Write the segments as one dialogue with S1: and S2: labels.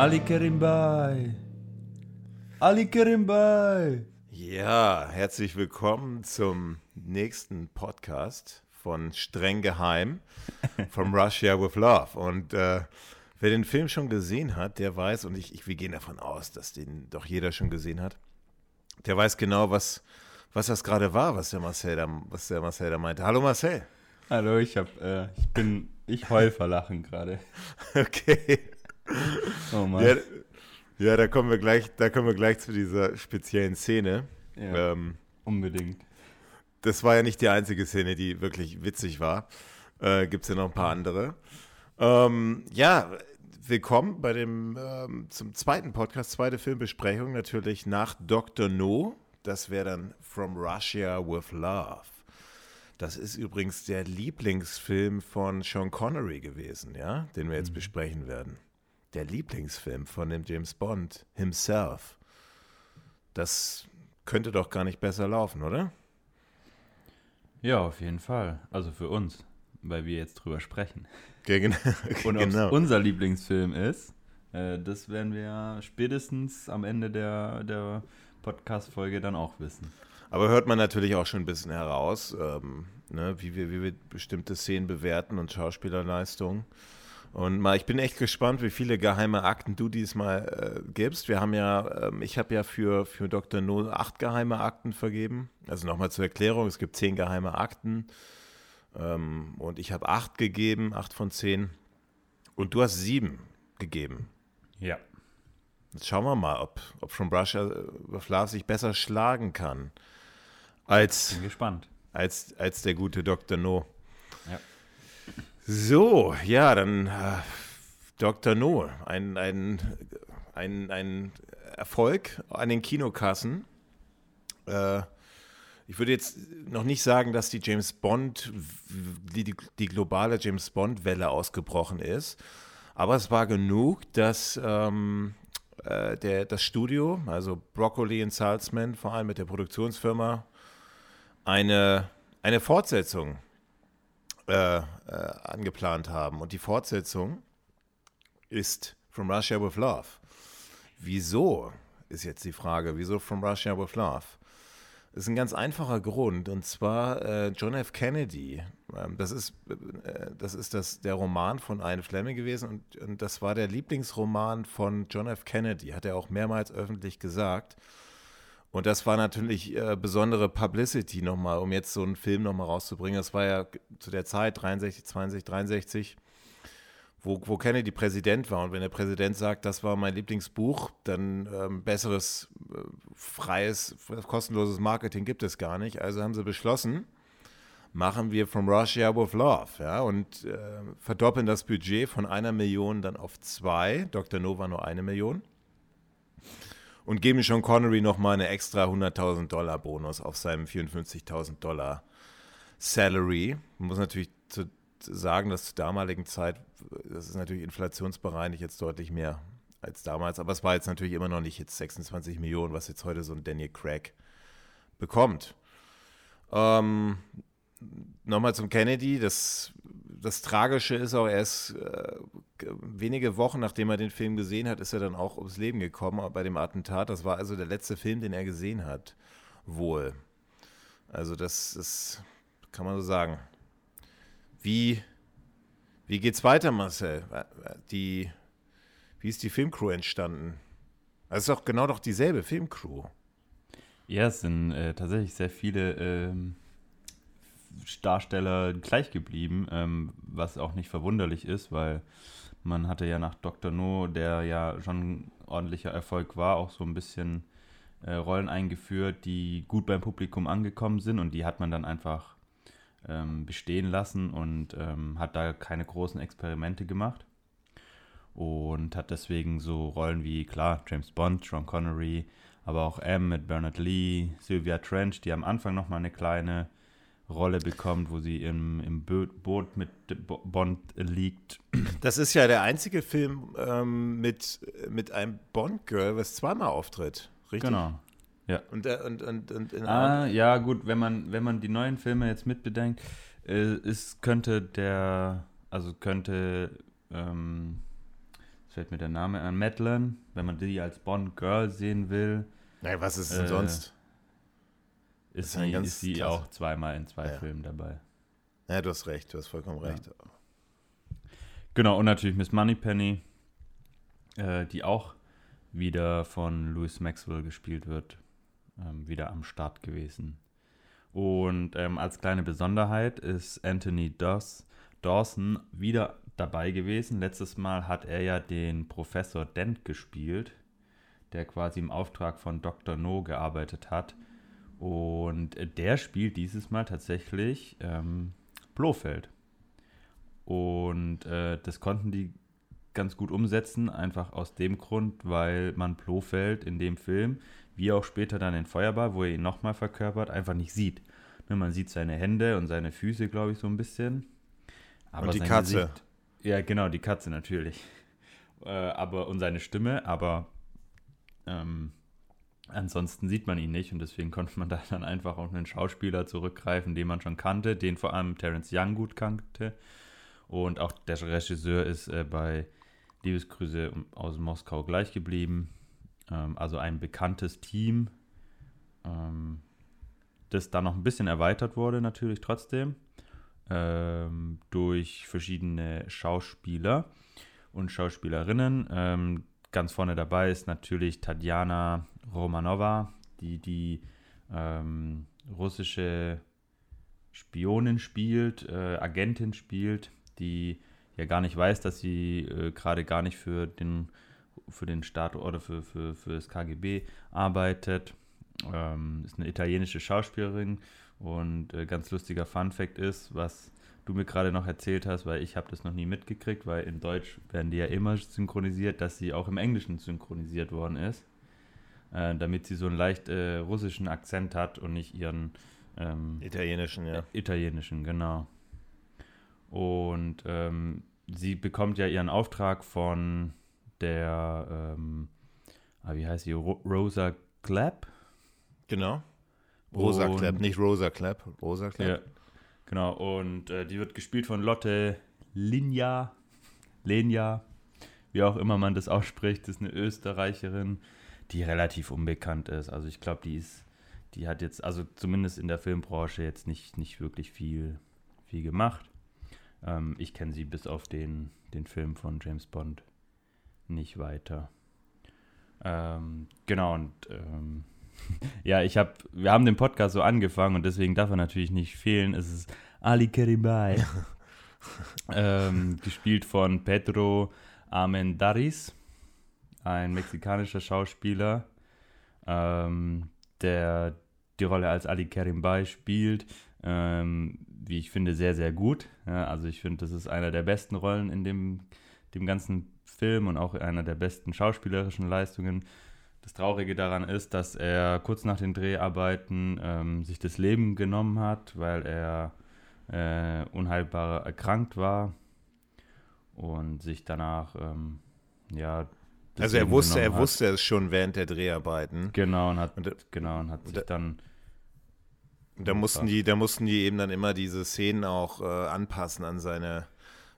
S1: Ali Kerimbai. Ali Kerimbai.
S2: Ja, herzlich willkommen zum nächsten Podcast von Streng Geheim, From Russia with Love. Und äh, wer den Film schon gesehen hat, der weiß, und ich, ich, wir gehen davon aus, dass den doch jeder schon gesehen hat, der weiß genau, was, was das gerade war, was der Marcel da, was der Marcel da meinte. Hallo Marcel.
S1: Hallo, ich hab, äh, ich bin, ich heul vor Lachen gerade.
S2: Okay. Oh Mann. Ja, ja, da kommen wir gleich, da kommen wir gleich zu dieser speziellen Szene.
S1: Ja, ähm, unbedingt.
S2: Das war ja nicht die einzige Szene, die wirklich witzig war. Äh, Gibt es ja noch ein paar andere. Ähm, ja, willkommen bei dem ähm, zum zweiten Podcast, zweite Filmbesprechung, natürlich nach Dr. No. Das wäre dann From Russia with Love. Das ist übrigens der Lieblingsfilm von Sean Connery gewesen, ja, den wir jetzt mhm. besprechen werden der Lieblingsfilm von dem James Bond himself. Das könnte doch gar nicht besser laufen, oder?
S1: Ja, auf jeden Fall. Also für uns, weil wir jetzt drüber sprechen.
S2: Genau.
S1: Und ob genau. unser Lieblingsfilm ist, äh, das werden wir spätestens am Ende der, der Podcast-Folge dann auch wissen.
S2: Aber hört man natürlich auch schon ein bisschen heraus, ähm, ne, wie, wir, wie wir bestimmte Szenen bewerten und Schauspielerleistungen. Und mal, ich bin echt gespannt, wie viele geheime Akten du diesmal äh, gibst. Wir haben ja, ähm, ich habe ja für, für Dr. No acht geheime Akten vergeben. Also nochmal zur Erklärung, es gibt zehn geheime Akten. Ähm, und ich habe acht gegeben, acht von zehn. Und du hast sieben gegeben.
S1: Ja.
S2: Jetzt schauen wir mal, ob, ob From Russia with Love sich besser schlagen kann. Als,
S1: bin gespannt.
S2: Als, als der gute Dr. No. So, ja, dann äh, Dr. No, ein, ein, ein, ein Erfolg an den Kinokassen. Äh, ich würde jetzt noch nicht sagen, dass die James Bond, die, die globale James Bond-Welle ausgebrochen ist, aber es war genug, dass ähm, äh, der, das Studio, also Broccoli und Salzman, vor allem mit der Produktionsfirma, eine, eine Fortsetzung äh, äh, angeplant haben. Und die Fortsetzung ist From Russia with Love. Wieso ist jetzt die Frage, wieso From Russia with Love? Das ist ein ganz einfacher Grund und zwar äh, John F. Kennedy. Ähm, das ist, äh, das, ist das, der Roman von Ian Fleming gewesen und, und das war der Lieblingsroman von John F. Kennedy, hat er auch mehrmals öffentlich gesagt. Und das war natürlich äh, besondere Publicity nochmal, um jetzt so einen Film nochmal rauszubringen. Das war ja zu der Zeit, 63, 62, 63, wo, wo Kennedy Präsident war. Und wenn der Präsident sagt, das war mein Lieblingsbuch, dann ähm, besseres, äh, freies, kostenloses Marketing gibt es gar nicht. Also haben sie beschlossen, machen wir From Russia with Love. Ja, und äh, verdoppeln das Budget von einer Million dann auf zwei. Dr. Nova nur eine Million und geben Sean Connery nochmal eine extra 100.000 Dollar Bonus auf seinem 54.000 Dollar Salary. Man muss natürlich zu, sagen, dass zur damaligen Zeit, das ist natürlich inflationsbereinigt jetzt deutlich mehr als damals, aber es war jetzt natürlich immer noch nicht jetzt 26 Millionen, was jetzt heute so ein Daniel Craig bekommt. Ähm, Nochmal zum Kennedy, das das Tragische ist auch, er ist äh, wenige Wochen nachdem er den Film gesehen hat, ist er dann auch ums Leben gekommen bei dem Attentat. Das war also der letzte Film, den er gesehen hat. Wohl. Also, das ist, kann man so sagen. Wie, wie geht's weiter, Marcel? Die, wie ist die Filmcrew entstanden? Es ist doch genau doch dieselbe Filmcrew.
S1: Ja, es sind äh, tatsächlich sehr viele. Ähm Darsteller gleich geblieben, ähm, was auch nicht verwunderlich ist, weil man hatte ja nach Dr. No, der ja schon ordentlicher Erfolg war, auch so ein bisschen äh, Rollen eingeführt, die gut beim Publikum angekommen sind und die hat man dann einfach ähm, bestehen lassen und ähm, hat da keine großen Experimente gemacht und hat deswegen so Rollen wie, klar, James Bond, Sean Connery, aber auch M mit Bernard Lee, Sylvia Trench, die am Anfang nochmal eine kleine Rolle bekommt, wo sie im, im Boot mit Bond liegt.
S2: Das ist ja der einzige Film ähm, mit, mit einem Bond-Girl, was zweimal auftritt, richtig?
S1: Genau. Ja.
S2: Und, äh, und, und, und
S1: ah, ja, gut, wenn man, wenn man die neuen Filme jetzt mitbedenkt, äh, ist, könnte der, also könnte ähm, fällt mir der Name an, Madeline, wenn man die als Bond-Girl sehen will.
S2: Naja, was ist denn äh, sonst?
S1: Ist, sie, ist sie auch zweimal in zwei ja. Filmen dabei.
S2: Ja, du hast recht, du hast vollkommen recht. Ja.
S1: Genau, und natürlich Miss Moneypenny, äh, die auch wieder von Louis Maxwell gespielt wird, ähm, wieder am Start gewesen. Und ähm, als kleine Besonderheit ist Anthony Doss, Dawson wieder dabei gewesen. Letztes Mal hat er ja den Professor Dent gespielt, der quasi im Auftrag von Dr. No gearbeitet hat. Und der spielt dieses Mal tatsächlich ähm, Blofeld. Und äh, das konnten die ganz gut umsetzen, einfach aus dem Grund, weil man Blofeld in dem Film, wie auch später dann in Feuerball, wo er ihn nochmal verkörpert, einfach nicht sieht. Ne, man sieht seine Hände und seine Füße, glaube ich, so ein bisschen.
S2: Aber und die Katze. Gesicht,
S1: ja, genau, die Katze natürlich. Äh, aber und seine Stimme, aber ähm, ansonsten sieht man ihn nicht und deswegen konnte man da dann einfach auf einen Schauspieler zurückgreifen, den man schon kannte, den vor allem Terence Young gut kannte. Und auch der Regisseur ist äh, bei Liebesgrüße aus Moskau gleich geblieben. Ähm, also ein bekanntes Team, ähm, das dann noch ein bisschen erweitert wurde, natürlich trotzdem ähm, durch verschiedene Schauspieler und Schauspielerinnen. Ähm, ganz vorne dabei ist natürlich Tatjana Romanova, die die ähm, russische Spionin spielt, äh, Agentin spielt, die ja gar nicht weiß, dass sie äh, gerade gar nicht für den, für den Staat oder für, für, für das KGB arbeitet. Ähm, ist eine italienische Schauspielerin und äh, ganz lustiger Fun Fact ist, was du mir gerade noch erzählt hast, weil ich habe das noch nie mitgekriegt, weil in Deutsch werden die ja immer synchronisiert, dass sie auch im Englischen synchronisiert worden ist, äh, damit sie so einen leicht äh, russischen Akzent hat und nicht ihren
S2: ähm, italienischen, ja. Äh,
S1: italienischen, genau. Und ähm, sie bekommt ja ihren Auftrag von der, ähm, ah, wie heißt sie, Rosa Clapp?
S2: Genau. Rosa und, Clapp, nicht Rosa Clapp, Rosa Clapp. Ja,
S1: genau, und äh, die wird gespielt von Lotte Linja, Lenja, wie auch immer man das ausspricht, das ist eine Österreicherin, die relativ unbekannt ist. Also ich glaube, die ist, die hat jetzt, also zumindest in der Filmbranche jetzt nicht, nicht wirklich viel, viel gemacht. Ähm, ich kenne sie bis auf den, den Film von James Bond nicht weiter. Ähm, genau, und ähm, ja, ich habe, wir haben den Podcast so angefangen und deswegen darf er natürlich nicht fehlen. Es ist Ali Keribai, ähm, gespielt von Pedro Armendaris, ein mexikanischer Schauspieler, ähm, der die Rolle als Ali Kerimbay spielt, ähm, wie ich finde, sehr, sehr gut. Ja, also ich finde, das ist einer der besten Rollen in dem, dem ganzen Film und auch einer der besten schauspielerischen Leistungen. Das Traurige daran ist, dass er kurz nach den Dreharbeiten ähm, sich das Leben genommen hat, weil er äh, unheilbar erkrankt war und sich danach, ähm, ja.
S2: Also er wusste, er hat. wusste es schon während der Dreharbeiten.
S1: Genau, und hat, und, genau, und hat sich dann.
S2: Da mussten, die, da mussten die eben dann immer diese Szenen auch äh, anpassen an seine,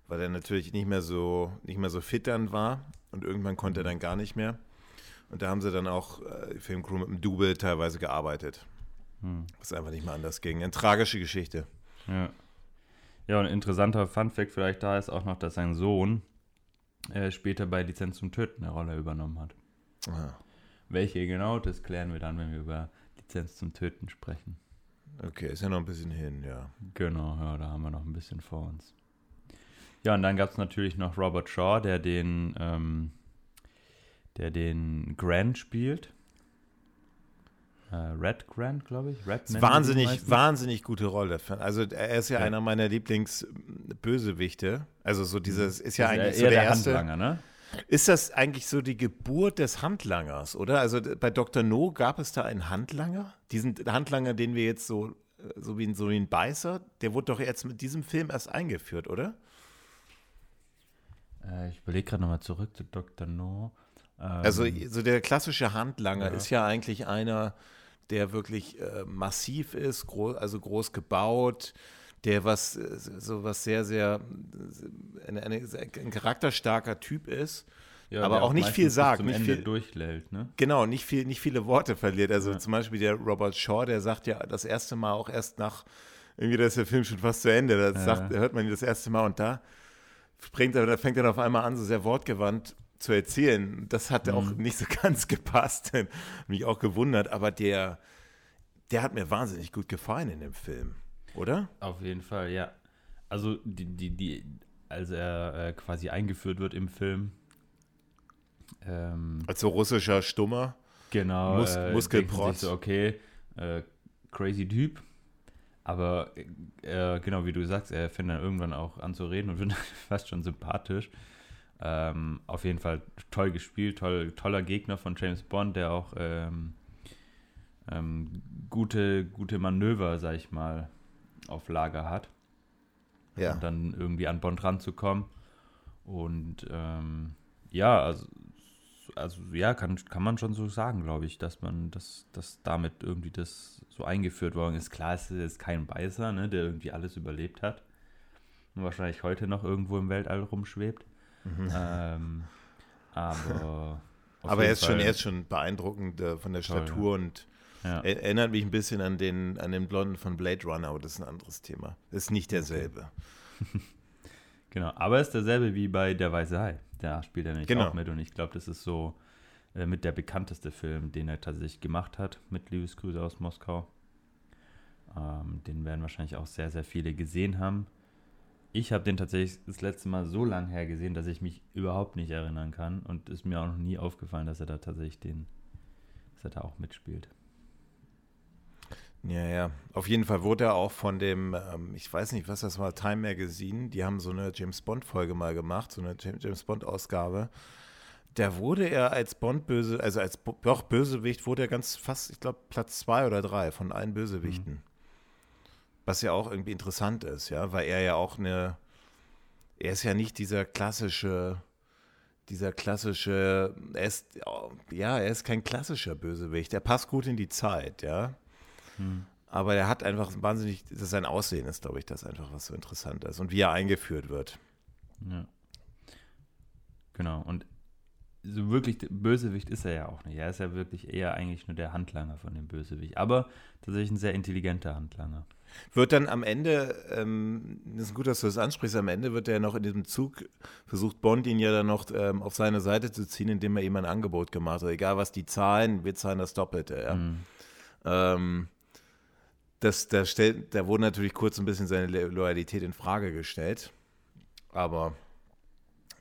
S2: weil er natürlich nicht mehr so, nicht mehr so fit dann war und irgendwann konnte er mhm. dann gar nicht mehr. Und da haben sie dann auch äh, Filmcrew mit dem Double teilweise gearbeitet. Hm. Was einfach nicht mehr anders ging. Eine tragische Geschichte.
S1: Ja. Ja, und ein interessanter Funfact vielleicht da ist auch noch, dass sein Sohn äh, später bei Lizenz zum Töten eine Rolle übernommen hat. Aha. Welche genau, das klären wir dann, wenn wir über Lizenz zum Töten sprechen.
S2: Okay, ist ja noch ein bisschen hin, ja.
S1: Genau, ja, da haben wir noch ein bisschen vor uns. Ja, und dann gab es natürlich noch Robert Shaw, der den ähm, der den Grant spielt. Äh, Red Grant, glaube ich. Red
S2: wahnsinnig, wahnsinnig gute Rolle. Also er ist ja, ja. einer meiner Lieblingsbösewichte. Also so dieses ist ja eigentlich so der, der erste. Handlanger, ne? Ist das eigentlich so die Geburt des Handlangers, oder? Also bei Dr. No gab es da einen Handlanger? Diesen Handlanger, den wir jetzt so, so wie, so wie ein Beißer, der wurde doch jetzt mit diesem Film erst eingeführt, oder?
S1: Äh, ich überlege gerade nochmal zurück zu Dr. No.
S2: Also ähm, so der klassische Handlanger ja. ist ja eigentlich einer, der wirklich äh, massiv ist, groß, also groß gebaut, der was so was sehr, sehr eine, eine, ein charakterstarker Typ ist, ja, aber auch nicht viel sagt. Nicht
S1: Ende
S2: viel
S1: durchlält, ne?
S2: Genau, nicht, viel, nicht viele Worte verliert. Also ja. zum Beispiel der Robert Shaw, der sagt ja das erste Mal auch erst nach, irgendwie da ist der Film schon fast zu Ende. Das ja. hört man ihn das erste Mal und da springt er, da fängt er auf einmal an, so sehr wortgewandt zu erzählen. Das hat mhm. auch nicht so ganz gepasst. Mich auch gewundert, aber der, der hat mir wahnsinnig gut gefallen in dem Film, oder?
S1: Auf jeden Fall, ja. Also die, die, die, als er äh, quasi eingeführt wird im Film.
S2: Ähm, als so russischer Stummer.
S1: Genau.
S2: Mus äh, Muskelprotz.
S1: So, okay, äh, crazy Typ. Aber äh, genau wie du sagst, er fängt dann irgendwann auch an zu reden und wird fast schon sympathisch. Ähm, auf jeden Fall toll gespielt, toll, toller Gegner von James Bond, der auch ähm, ähm, gute, gute Manöver, sag ich mal, auf Lager hat. Ja. Und dann irgendwie an Bond ranzukommen. Und ähm, ja, also, also ja, kann, kann man schon so sagen, glaube ich, dass man das, dass damit irgendwie das so eingeführt worden ist. Klar, es ist kein Beißer, ne, der irgendwie alles überlebt hat. Und wahrscheinlich heute noch irgendwo im Weltall rumschwebt. Mhm. Ähm, aber
S2: aber er ist, schon, er ist schon beeindruckend äh, von der Statur Toll, und ja. erinnert mich ein bisschen an den, an den Blonden von Blade Runner, aber das ist ein anderes Thema. Das ist nicht derselbe.
S1: Genau, aber ist derselbe wie bei Der Weiße Hai. Da spielt er nämlich genau. auch mit und ich glaube, das ist so äh, mit der bekannteste Film, den er tatsächlich gemacht hat mit Liebesgrüße aus Moskau. Ähm, den werden wahrscheinlich auch sehr, sehr viele gesehen haben. Ich habe den tatsächlich das letzte Mal so lange her gesehen, dass ich mich überhaupt nicht erinnern kann und ist mir auch noch nie aufgefallen, dass er da tatsächlich den, dass er da auch mitspielt.
S2: Ja, ja. Auf jeden Fall wurde er auch von dem, ähm, ich weiß nicht, was das war, Time Magazine, die haben so eine James Bond-Folge mal gemacht, so eine James Bond-Ausgabe. Da wurde er als Bond-Böse, also als doch Bösewicht, wurde er ganz fast, ich glaube, Platz zwei oder drei von allen Bösewichten. Mhm. Was ja auch irgendwie interessant ist, ja, weil er ja auch eine, er ist ja nicht dieser klassische, dieser klassische, er ist, ja, er ist kein klassischer Bösewicht. Er passt gut in die Zeit, ja. Hm. Aber er hat einfach wahnsinnig, das sein Aussehen ist, glaube ich, das einfach, was so interessant ist und wie er eingeführt wird.
S1: Ja. Genau, und so wirklich Bösewicht ist er ja auch nicht. Er ist ja wirklich eher eigentlich nur der Handlanger von dem Bösewicht. Aber tatsächlich ein sehr intelligenter Handlanger.
S2: Wird dann am Ende, ähm, das ist gut, dass du das ansprichst, am Ende wird er noch in diesem Zug, versucht Bond ihn ja dann noch ähm, auf seine Seite zu ziehen, indem er ihm ein Angebot gemacht hat. Egal was die zahlen, wir zahlen das Doppelte. Ja. Mhm. Ähm, das, da, stellt, da wurde natürlich kurz ein bisschen seine Loyalität in Frage gestellt. Aber,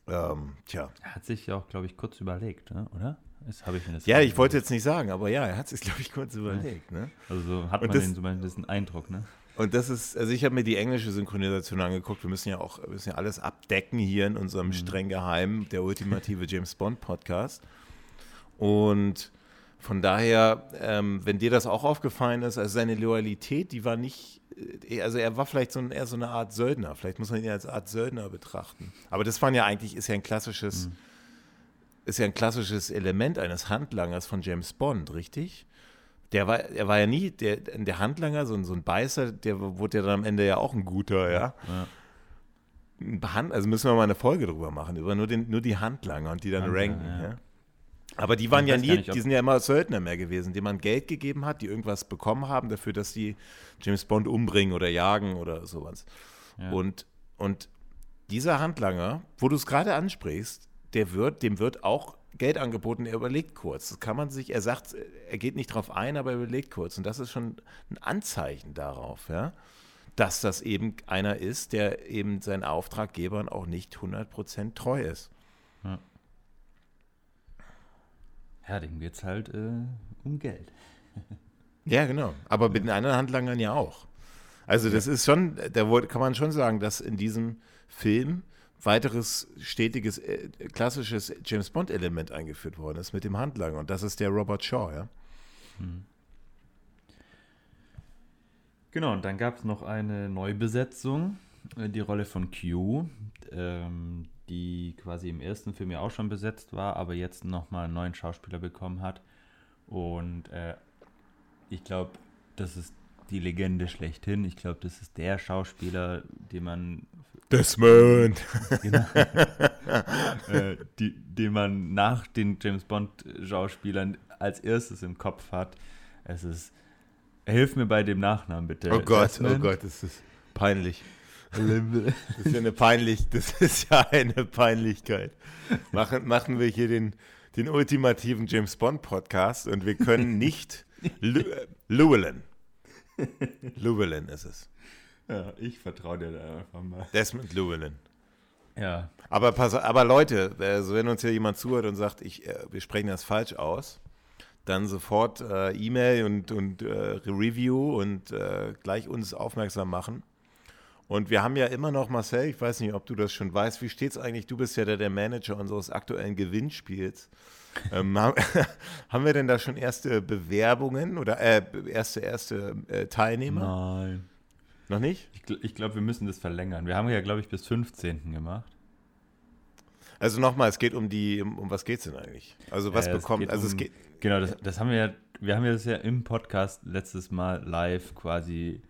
S2: ähm, tja.
S1: Er hat sich ja auch, glaube ich, kurz überlegt, ne? oder?
S2: Das ich mir das ja, ich wollte jetzt nicht sagen, aber ja, er hat sich, glaube ich, kurz überlegt. Ne?
S1: Also so hat man das, den zumindest einen Eindruck, ne?
S2: Und das ist, also ich habe mir die englische Synchronisation angeguckt. Wir müssen ja auch, wir müssen ja alles abdecken hier in unserem mhm. streng geheimen, der ultimative James Bond Podcast. Und von daher, ähm, wenn dir das auch aufgefallen ist, also seine Loyalität, die war nicht, äh, also er war vielleicht so ein, eher so eine Art Söldner. Vielleicht muss man ihn als Art Söldner betrachten. Aber das waren ja eigentlich, ist ja ein klassisches, mhm. ist ja ein klassisches Element eines Handlangers von James Bond, richtig? Der war, er war ja nie der, der Handlanger, so, so ein Beißer, der wurde ja dann am Ende ja auch ein guter, ja. ja. Also müssen wir mal eine Folge drüber machen, über nur, den, nur die Handlanger und die dann Handlanger, ranken. Ja. ja. Aber die waren ja nie, nicht, die sind ja immer Söldner mehr gewesen, denen man Geld gegeben hat, die irgendwas bekommen haben dafür, dass sie James Bond umbringen oder jagen oder sowas. Ja. Und, und dieser Handlanger, wo du es gerade ansprichst, der wird, dem wird auch Geld angeboten, er überlegt kurz. Das kann man sich, er sagt, er geht nicht drauf ein, aber er überlegt kurz. Und das ist schon ein Anzeichen darauf, ja, dass das eben einer ist, der eben seinen Auftraggebern auch nicht 100% treu ist. Ja,
S1: ja dem geht es halt äh, um Geld.
S2: ja, genau. Aber mit den anderen Handlangern ja auch. Also das ist schon, da kann man schon sagen, dass in diesem Film weiteres stetiges, äh, klassisches James Bond-Element eingeführt worden ist mit dem Handlanger. Und das ist der Robert Shaw, ja. Hm.
S1: Genau, und dann gab es noch eine Neubesetzung, äh, die Rolle von Q, ähm, die quasi im ersten Film ja auch schon besetzt war, aber jetzt nochmal einen neuen Schauspieler bekommen hat. Und äh, ich glaube, das ist die Legende schlechthin. Ich glaube, das ist der Schauspieler, den man
S2: Desmond. Genau.
S1: äh, die, den man nach den James Bond-Schauspielern als erstes im Kopf hat. Es ist. Hilf mir bei dem Nachnamen bitte.
S2: Oh Gott, oh Desmond. oh Gott, das ist peinlich. Das ist ja eine peinlich, das ist ja eine Peinlichkeit. Machen, machen wir hier den, den ultimativen James Bond Podcast und wir können nicht Llewellyn. Llewellyn ist es.
S1: Ja, ich vertraue dir da einfach mal.
S2: Desmond Llewellyn.
S1: Ja.
S2: Aber, pass, aber Leute, also wenn uns hier jemand zuhört und sagt, ich, äh, wir sprechen das falsch aus, dann sofort äh, E-Mail und, und äh, Review und äh, gleich uns aufmerksam machen. Und wir haben ja immer noch, Marcel, ich weiß nicht, ob du das schon weißt, wie steht es eigentlich? Du bist ja der, der Manager unseres aktuellen Gewinnspiels. ähm, haben wir denn da schon erste Bewerbungen oder äh, erste, erste Teilnehmer?
S1: Nein.
S2: Noch nicht?
S1: Ich, ich glaube, wir müssen das verlängern. Wir haben ja, glaube ich, bis 15. gemacht.
S2: Also nochmal, es geht um die, um, um was geht es denn eigentlich? Also was äh, bekommt, also um, es geht.
S1: Genau, das, das haben wir ja, wir haben ja das ja im Podcast letztes Mal live quasi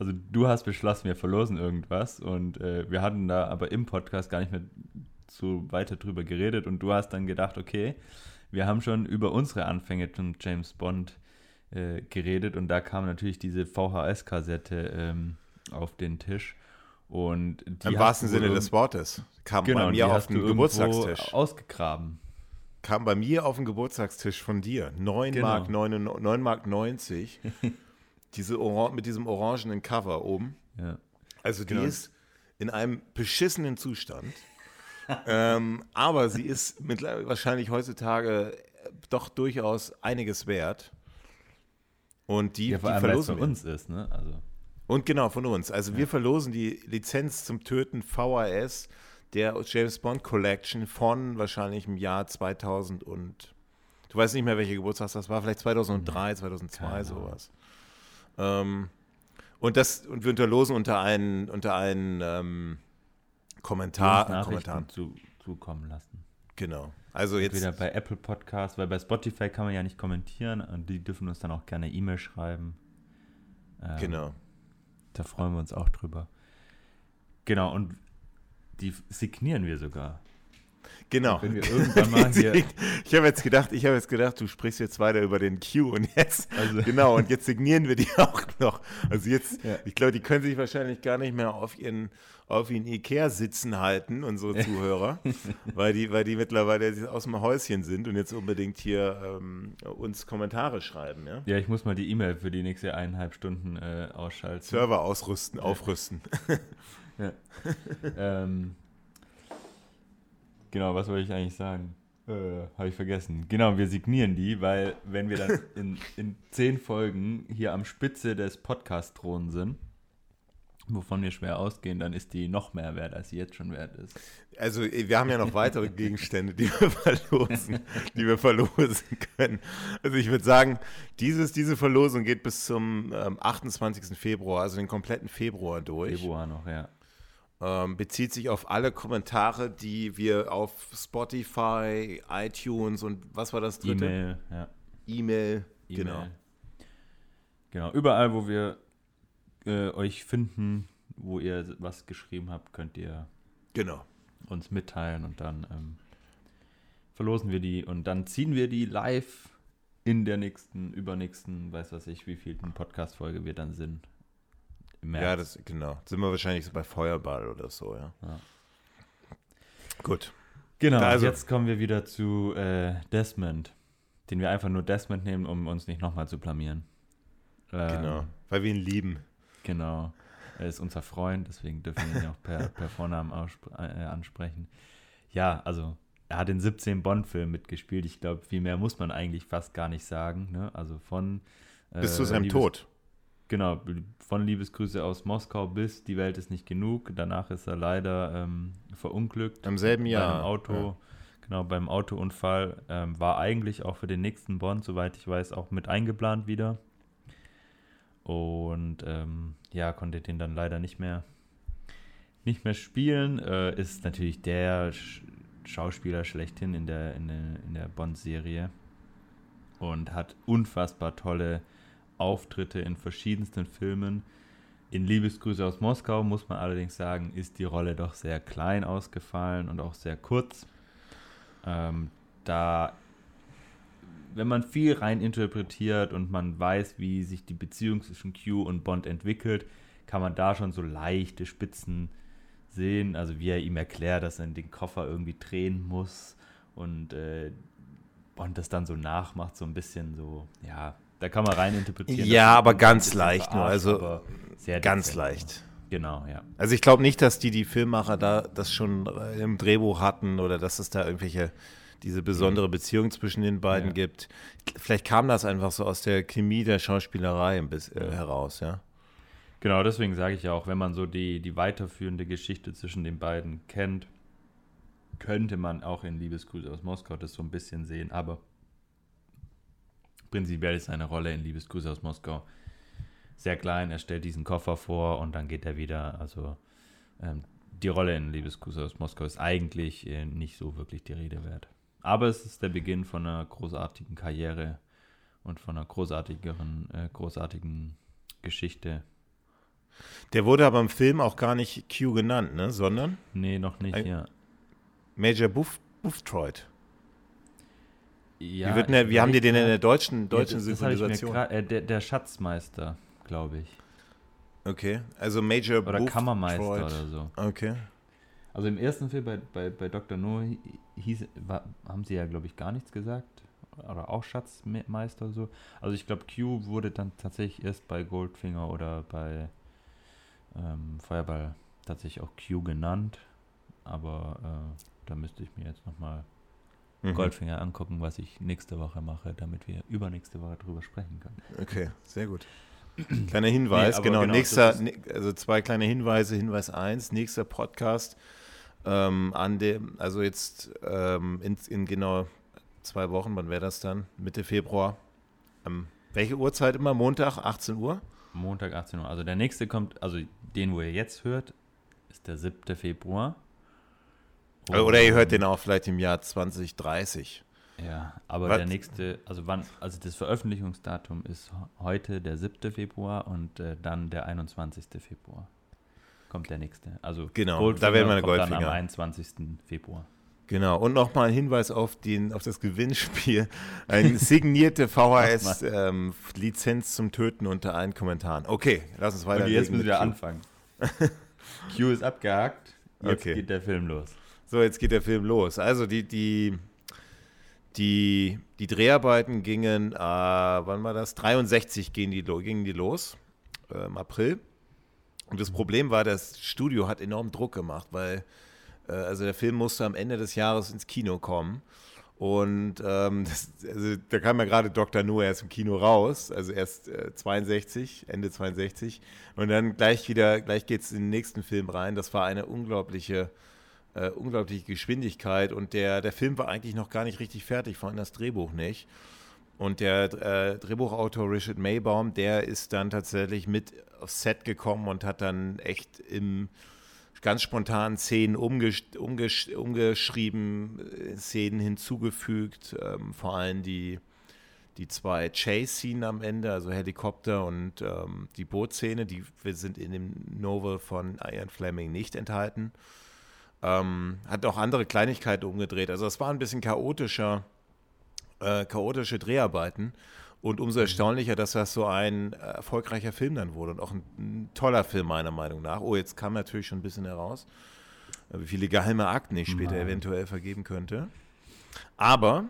S1: also du hast beschlossen, wir verlosen irgendwas und äh, wir hatten da aber im Podcast gar nicht mehr so weiter drüber geredet und du hast dann gedacht, okay, wir haben schon über unsere Anfänge zum James Bond äh, geredet und da kam natürlich diese VHS-Kassette ähm, auf den Tisch. Und
S2: Im wahrsten Sinne des Wortes. Kam genau, bei mir auf den Geburtstagstisch.
S1: Ausgegraben.
S2: Kam bei mir auf den Geburtstagstisch von dir. 9 genau. Mark, 9, 9 Mark 90. Diese mit diesem orangenen Cover oben.
S1: Ja.
S2: Also die genau. ist in einem beschissenen Zustand. ähm, aber sie ist mit, wahrscheinlich heutzutage doch durchaus einiges wert. Und die,
S1: ja, vor die allem, verlosen von uns ist, ne? Also.
S2: Und genau, von uns. Also wir verlosen die Lizenz zum Töten VHS der James Bond Collection von wahrscheinlich im Jahr 2000 und du weißt nicht mehr, welche Geburtstag das war, vielleicht 2003, 2002, Keine sowas. Ähm, und das und wir unterlosen unter einen unter einen ähm, Kommentar Kommentaren
S1: zu, zukommen lassen.
S2: Genau. Also jetzt
S1: wieder bei Apple Podcast, weil bei Spotify kann man ja nicht kommentieren und die dürfen uns dann auch gerne E-Mail schreiben.
S2: Ähm, genau.
S1: Da freuen wir uns auch drüber. Genau, und die signieren wir sogar.
S2: Genau.
S1: Wenn wir irgendwann mal hier
S2: ich habe jetzt gedacht, ich habe jetzt gedacht, du sprichst jetzt weiter über den Q und jetzt also genau und jetzt signieren wir die auch noch. Also jetzt, ja. ich glaube, die können sich wahrscheinlich gar nicht mehr auf ihren auf ihren Ikea sitzen halten, unsere Zuhörer, weil die, weil die mittlerweile aus dem Häuschen sind und jetzt unbedingt hier ähm, uns Kommentare schreiben. Ja?
S1: ja, ich muss mal die E-Mail für die nächste eineinhalb Stunden äh, ausschalten.
S2: Server ausrüsten, aufrüsten.
S1: ja. ähm, Genau, was wollte ich eigentlich sagen? Äh, Habe ich vergessen. Genau, wir signieren die, weil wenn wir dann in, in zehn Folgen hier am Spitze des Podcast-Thronen sind, wovon wir schwer ausgehen, dann ist die noch mehr wert, als sie jetzt schon wert ist.
S2: Also wir haben ja noch weitere Gegenstände, die wir verlosen, die wir verlosen können. Also ich würde sagen, dieses, diese Verlosung geht bis zum ähm, 28. Februar, also den kompletten Februar durch.
S1: Februar noch, ja.
S2: Ähm, bezieht sich auf alle Kommentare, die wir auf Spotify, iTunes und was war das
S1: dritte? E-Mail, ja.
S2: E-Mail, e genau.
S1: Genau, überall, wo wir äh, euch finden, wo ihr was geschrieben habt, könnt ihr
S2: genau.
S1: uns mitteilen und dann ähm, verlosen wir die und dann ziehen wir die live in der nächsten, übernächsten, weiß was ich, wie viel Podcast-Folge wir dann sind.
S2: März. Ja, das, genau. Sind wir wahrscheinlich so bei Feuerball oder so, ja. ja. Gut.
S1: Genau, also, jetzt kommen wir wieder zu äh, Desmond, den wir einfach nur Desmond nehmen, um uns nicht nochmal zu blamieren.
S2: Ähm, genau, weil wir ihn lieben.
S1: Genau. Er ist unser Freund, deswegen dürfen wir ihn auch per, per Vornamen äh, ansprechen. Ja, also er hat in 17 Bond-Filmen mitgespielt. Ich glaube, viel mehr muss man eigentlich fast gar nicht sagen. Ne? Also von
S2: äh, bis zu seinem Liebes Tod.
S1: Genau, von Liebesgrüße aus Moskau bis Die Welt ist nicht genug. Danach ist er leider ähm, verunglückt.
S2: Im selben Jahr.
S1: Beim Auto, ja. Genau, beim Autounfall. Ähm, war eigentlich auch für den nächsten Bond, soweit ich weiß, auch mit eingeplant wieder. Und ähm, ja, konnte den dann leider nicht mehr, nicht mehr spielen. Äh, ist natürlich der Sch Schauspieler schlechthin in der, in der, in der Bond-Serie. Und hat unfassbar tolle Auftritte in verschiedensten Filmen. In Liebesgrüße aus Moskau muss man allerdings sagen, ist die Rolle doch sehr klein ausgefallen und auch sehr kurz. Ähm, da, wenn man viel rein interpretiert und man weiß, wie sich die Beziehung zwischen Q und Bond entwickelt, kann man da schon so leichte Spitzen sehen. Also wie er ihm erklärt, dass er den Koffer irgendwie drehen muss und äh, Bond das dann so nachmacht, so ein bisschen so, ja, da kann man rein interpretieren.
S2: Ja, aber ganz leicht nur, also ganz dezent. leicht.
S1: Genau, ja.
S2: Also ich glaube nicht, dass die die Filmmacher da das schon im Drehbuch hatten oder dass es da irgendwelche diese besondere Beziehung zwischen den beiden ja. gibt. Vielleicht kam das einfach so aus der Chemie der Schauspielerei bisschen, äh, heraus, ja.
S1: Genau, deswegen sage ich ja auch, wenn man so die, die weiterführende Geschichte zwischen den beiden kennt, könnte man auch in Liebesgrüße aus Moskau das so ein bisschen sehen, aber prinzipiell ist seine Rolle in Liebesgrüße aus Moskau sehr klein. Er stellt diesen Koffer vor und dann geht er wieder. Also ähm, die Rolle in Liebesgrüße aus Moskau ist eigentlich äh, nicht so wirklich die Rede wert. Aber es ist der Beginn von einer großartigen Karriere und von einer großartigeren, äh, großartigen Geschichte.
S2: Der wurde aber im Film auch gar nicht Q genannt, ne? Sondern?
S1: Nee, noch nicht, ja.
S2: Major Buff, Bufftroyd. Ja, wie, wird der, wie haben die den in der deutschen, deutschen ja, Synchronisation?
S1: Äh, der, der, Schatzmeister, glaube ich.
S2: Okay, also Major
S1: Oder Buff Kammermeister Troyd. oder so.
S2: Okay.
S1: Also im ersten Film bei, bei, bei Dr. No hieß, war, haben sie ja, glaube ich, gar nichts gesagt. Oder auch Schatzmeister oder so. Also ich glaube, Q wurde dann tatsächlich erst bei Goldfinger oder bei ähm, Feuerball tatsächlich auch Q genannt. Aber äh, da müsste ich mir jetzt nochmal mhm. Goldfinger angucken, was ich nächste Woche mache, damit wir übernächste Woche drüber sprechen können.
S2: Okay, sehr gut. Kleiner Hinweis, nee, genau, genau, nächster, also zwei kleine Hinweise. Hinweis 1, nächster Podcast ähm, an dem, also jetzt ähm, in, in, genau zwei Wochen, wann wäre das dann? Mitte Februar. Ähm, welche Uhrzeit immer? Montag, 18 Uhr?
S1: Montag, 18 Uhr. Also der nächste kommt, also den, wo ihr jetzt hört, ist der 7. Februar.
S2: Und Oder ihr hört den auch vielleicht im Jahr 2030.
S1: Ja, aber Was? der nächste, also wann, also das Veröffentlichungsdatum ist heute der 7. Februar und äh, dann der 21. Februar kommt der nächste. Also
S2: genau, Goldfinger da werden wir eine
S1: Goldfinger. dann am 21. Februar.
S2: Genau, und nochmal ein Hinweis auf, den, auf das Gewinnspiel. Eine signierte VHS-Lizenz ähm, zum Töten unter allen Kommentaren. Okay, lass uns weiter. Und
S1: jetzt müssen wir anfangen. Q ist abgehakt, jetzt okay. geht der Film los.
S2: So, jetzt geht der Film los. Also die, die, die, die Dreharbeiten gingen, äh, wann war das? 63 gingen die, gingen die los, äh, im April. Und das Problem war, das Studio hat enorm Druck gemacht, weil äh, also der Film musste am Ende des Jahres ins Kino kommen. Und ähm, das, also, da kam ja gerade Dr. No erst im Kino raus, also erst äh, 62, Ende 62. Und dann gleich wieder, gleich geht es in den nächsten Film rein. Das war eine unglaubliche äh, unglaubliche Geschwindigkeit und der, der Film war eigentlich noch gar nicht richtig fertig, vor allem das Drehbuch nicht. Und der äh, Drehbuchautor Richard Maybaum, der ist dann tatsächlich mit aufs Set gekommen und hat dann echt im ganz spontan Szenen umgesch umgesch umgeschrieben, äh, Szenen hinzugefügt, ähm, vor allem die, die zwei Chase-Szenen am Ende, also Helikopter und ähm, die Bootszene, die sind in dem Novel von Ian Fleming nicht enthalten. Ähm, hat auch andere Kleinigkeiten umgedreht. Also es war ein bisschen chaotischer, äh, chaotische Dreharbeiten. Und umso mhm. erstaunlicher, dass das so ein erfolgreicher Film dann wurde und auch ein, ein, toller Film meiner Meinung nach. Oh, jetzt kam natürlich schon ein bisschen heraus, wie viele geheime Akten ich später Nein. eventuell vergeben könnte. Aber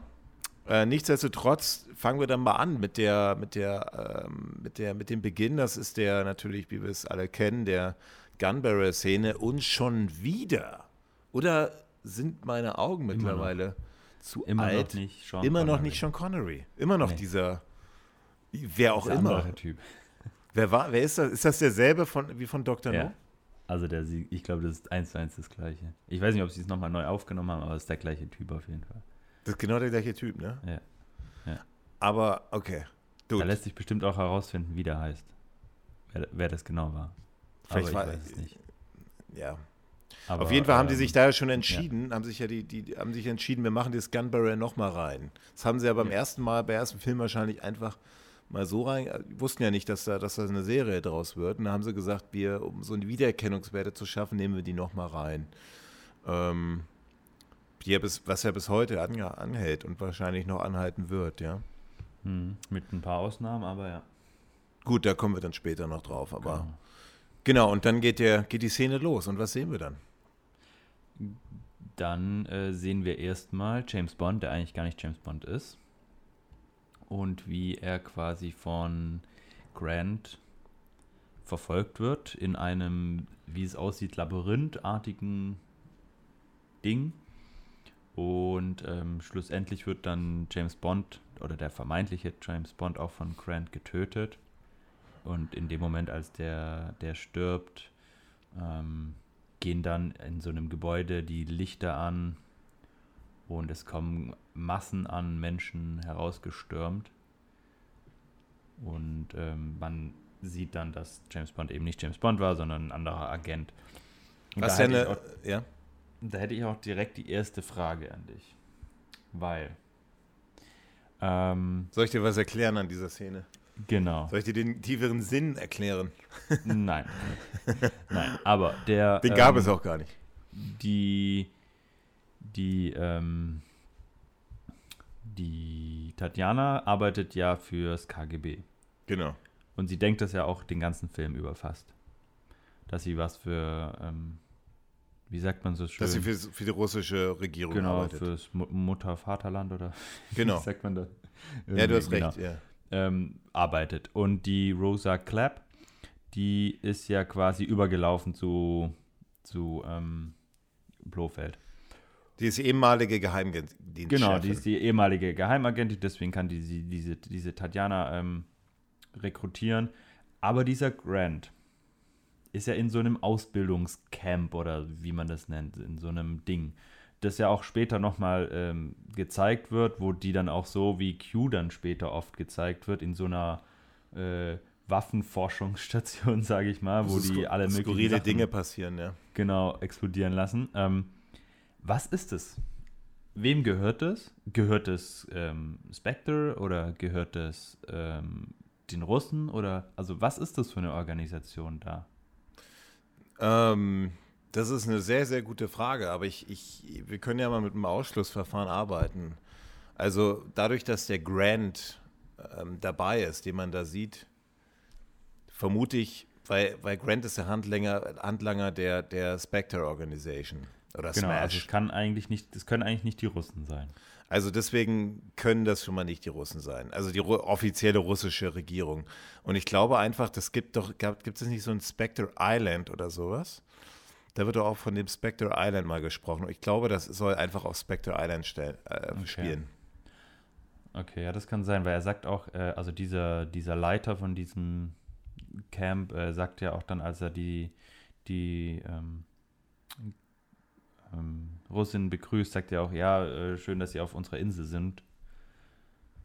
S2: äh, nichtsdestotrotz fangen wir dann mal an mit der, mit der, ähm, mit der, mit dem Beginn. Das ist der natürlich, wie wir es alle kennen, der Gunbarrel-Szene und schon wieder oder sind meine Augen mittlerweile Immer zu
S1: Immer
S2: alt?
S1: Noch nicht Sean
S2: Immer
S1: Connery.
S2: noch nicht Sean Connery. Immer noch nee. dieser, wer auch Dieser immer.
S1: Typ.
S2: Wer war, wer ist das? Ist das derselbe von, wie von Dr. Ja. No?
S1: Also der, ich glaube, das ist eins zu eins das gleiche. Ich weiß nicht, ob sie es nochmal neu aufgenommen haben, aber es ist der gleiche Typ auf jeden Fall.
S2: Das ist genau der gleiche Typ, ne?
S1: Ja. ja.
S2: Aber, okay.
S1: Dude. Da lässt sich bestimmt auch herausfinden, wie der heißt. Wer, wer das genau war.
S2: Vielleicht aber ich war, weiß es nicht. Ja, aber, Auf jeden Fall haben ähm, die sich da ja schon entschieden, ja. haben sich ja die, die, haben sich entschieden, wir machen das Gunbarrel nochmal rein. Das haben sie ja beim ja. ersten Mal, beim ersten Film wahrscheinlich einfach mal so rein, wussten ja nicht, dass da, dass da eine Serie draus wird. Und da haben sie gesagt, wir, um so eine Wiedererkennungswerte zu schaffen, nehmen wir die nochmal rein. Ähm, ja bis, was ja bis heute ange, anhält und wahrscheinlich noch anhalten wird, ja.
S1: Hm, mit ein paar Ausnahmen, aber ja.
S2: Gut, da kommen wir dann später noch drauf, aber genau, genau und dann geht, der, geht die Szene los. Und was sehen wir dann?
S1: Dann äh, sehen wir erstmal James Bond, der eigentlich gar nicht James Bond ist. Und wie er quasi von Grant verfolgt wird in einem, wie es aussieht, labyrinthartigen Ding. Und ähm, schlussendlich wird dann James Bond oder der vermeintliche James Bond auch von Grant getötet. Und in dem Moment, als der, der stirbt, ähm, gehen dann in so einem Gebäude die Lichter an und es kommen Massen an Menschen herausgestürmt. Und ähm, man sieht dann, dass James Bond eben nicht James Bond war, sondern ein anderer Agent. Und
S2: Was da, hätte eine, auch, ja?
S1: da hätte ich auch direkt die erste Frage an dich. Weil. Ähm,
S2: Soll ich dir was erklären an dieser Szene?
S1: Genau.
S2: Soll ich dir den tieferen Sinn erklären?
S1: Nein. Nein, aber der.
S2: Den gab ähm, es auch gar nicht.
S1: Die. Die. Ähm, die Tatjana arbeitet ja fürs KGB.
S2: Genau.
S1: Und sie denkt das ja auch den ganzen Film über fast. Dass sie was für. Ähm, wie sagt man so schön?
S2: Dass sie für, für die russische Regierung
S1: genau,
S2: arbeitet.
S1: Genau, fürs Mutter-Vaterland oder
S2: genau.
S1: wie sagt man das?
S2: Ja, du hast recht, genau. ja
S1: ähm, arbeitet. Und die Rosa Clapp, die ist ja quasi übergelaufen zu, zu ähm, Blofeld.
S2: Die ist die ehemalige Geheimdienstin.
S1: Genau, die ist die ehemalige Geheimagentin, deswegen kann die, sie, diese, diese Tatjana ähm, rekrutieren. Aber dieser Grant ist ja in so einem Ausbildungscamp oder wie man das nennt, in so einem Ding das ja auch später nochmal ähm, gezeigt wird, wo die dann auch so wie Q dann später oft gezeigt wird, in so einer äh, Waffenforschungsstation, sage ich mal, wo die alle möglichen
S2: skurrile Sachen, Dinge passieren, ja.
S1: Genau, explodieren lassen. Ähm, was ist es? Wem gehört es? Gehört es ähm, Spectre oder gehört es ähm, den Russen? Oder also was ist das für eine Organisation da?
S2: Ähm, das ist eine sehr, sehr gute Frage, aber ich, ich, wir können ja mal mit einem Ausschlussverfahren arbeiten. Also dadurch, dass der Grant ähm, dabei ist, den man da sieht, vermute ich, weil, weil Grant ist der Handlanger, Handlanger der, der Spectre Organization oder
S1: genau,
S2: Smash.
S1: Also es kann eigentlich nicht, es können eigentlich nicht die Russen sein.
S2: Also deswegen können das schon mal nicht die Russen sein. Also die offizielle russische Regierung. Und ich glaube einfach, das gibt doch, gibt es nicht so ein Spectre Island oder sowas? Da wird doch auch von dem Spectre Island mal gesprochen. Ich glaube, das soll einfach auf Spectre Island stellen, äh, okay. spielen.
S1: Okay, ja, das kann sein, weil er sagt auch, äh, also dieser, dieser Leiter von diesem Camp äh, sagt ja auch dann, als er die, die ähm, ähm, Russin begrüßt, sagt er auch, ja, äh, schön, dass sie auf unserer Insel sind.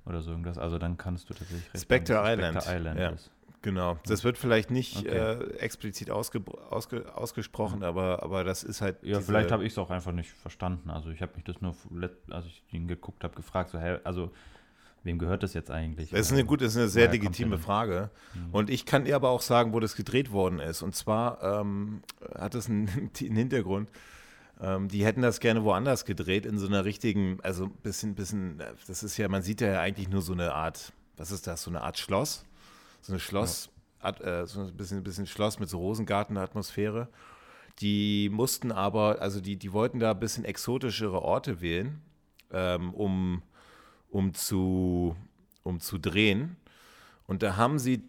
S1: Oder so irgendwas. Also dann kannst du tatsächlich
S2: recht Spectre Island. Spectre Island ja. ist. Genau, das wird vielleicht nicht okay. äh, explizit ausge, ausge, ausgesprochen, ja. aber, aber das ist halt.
S1: Ja, vielleicht habe ich es auch einfach nicht verstanden. Also ich habe mich das nur, als ich ihn geguckt habe, gefragt, so, hä, also wem gehört das jetzt eigentlich?
S2: Das ist eine gut, das ist eine sehr legitime Frage. Mhm. Und ich kann dir aber auch sagen, wo das gedreht worden ist. Und zwar ähm, hat es einen, einen Hintergrund. Ähm, die hätten das gerne woanders gedreht, in so einer richtigen, also ein bisschen, bisschen, das ist ja, man sieht ja eigentlich nur so eine Art, was ist das, so eine Art Schloss so ein Schloss, ja. äh, so ein bisschen, bisschen Schloss mit so Rosengarten-Atmosphäre. Die mussten aber, also die, die wollten da ein bisschen exotischere Orte wählen, ähm, um, um, zu, um zu drehen. Und da haben sie,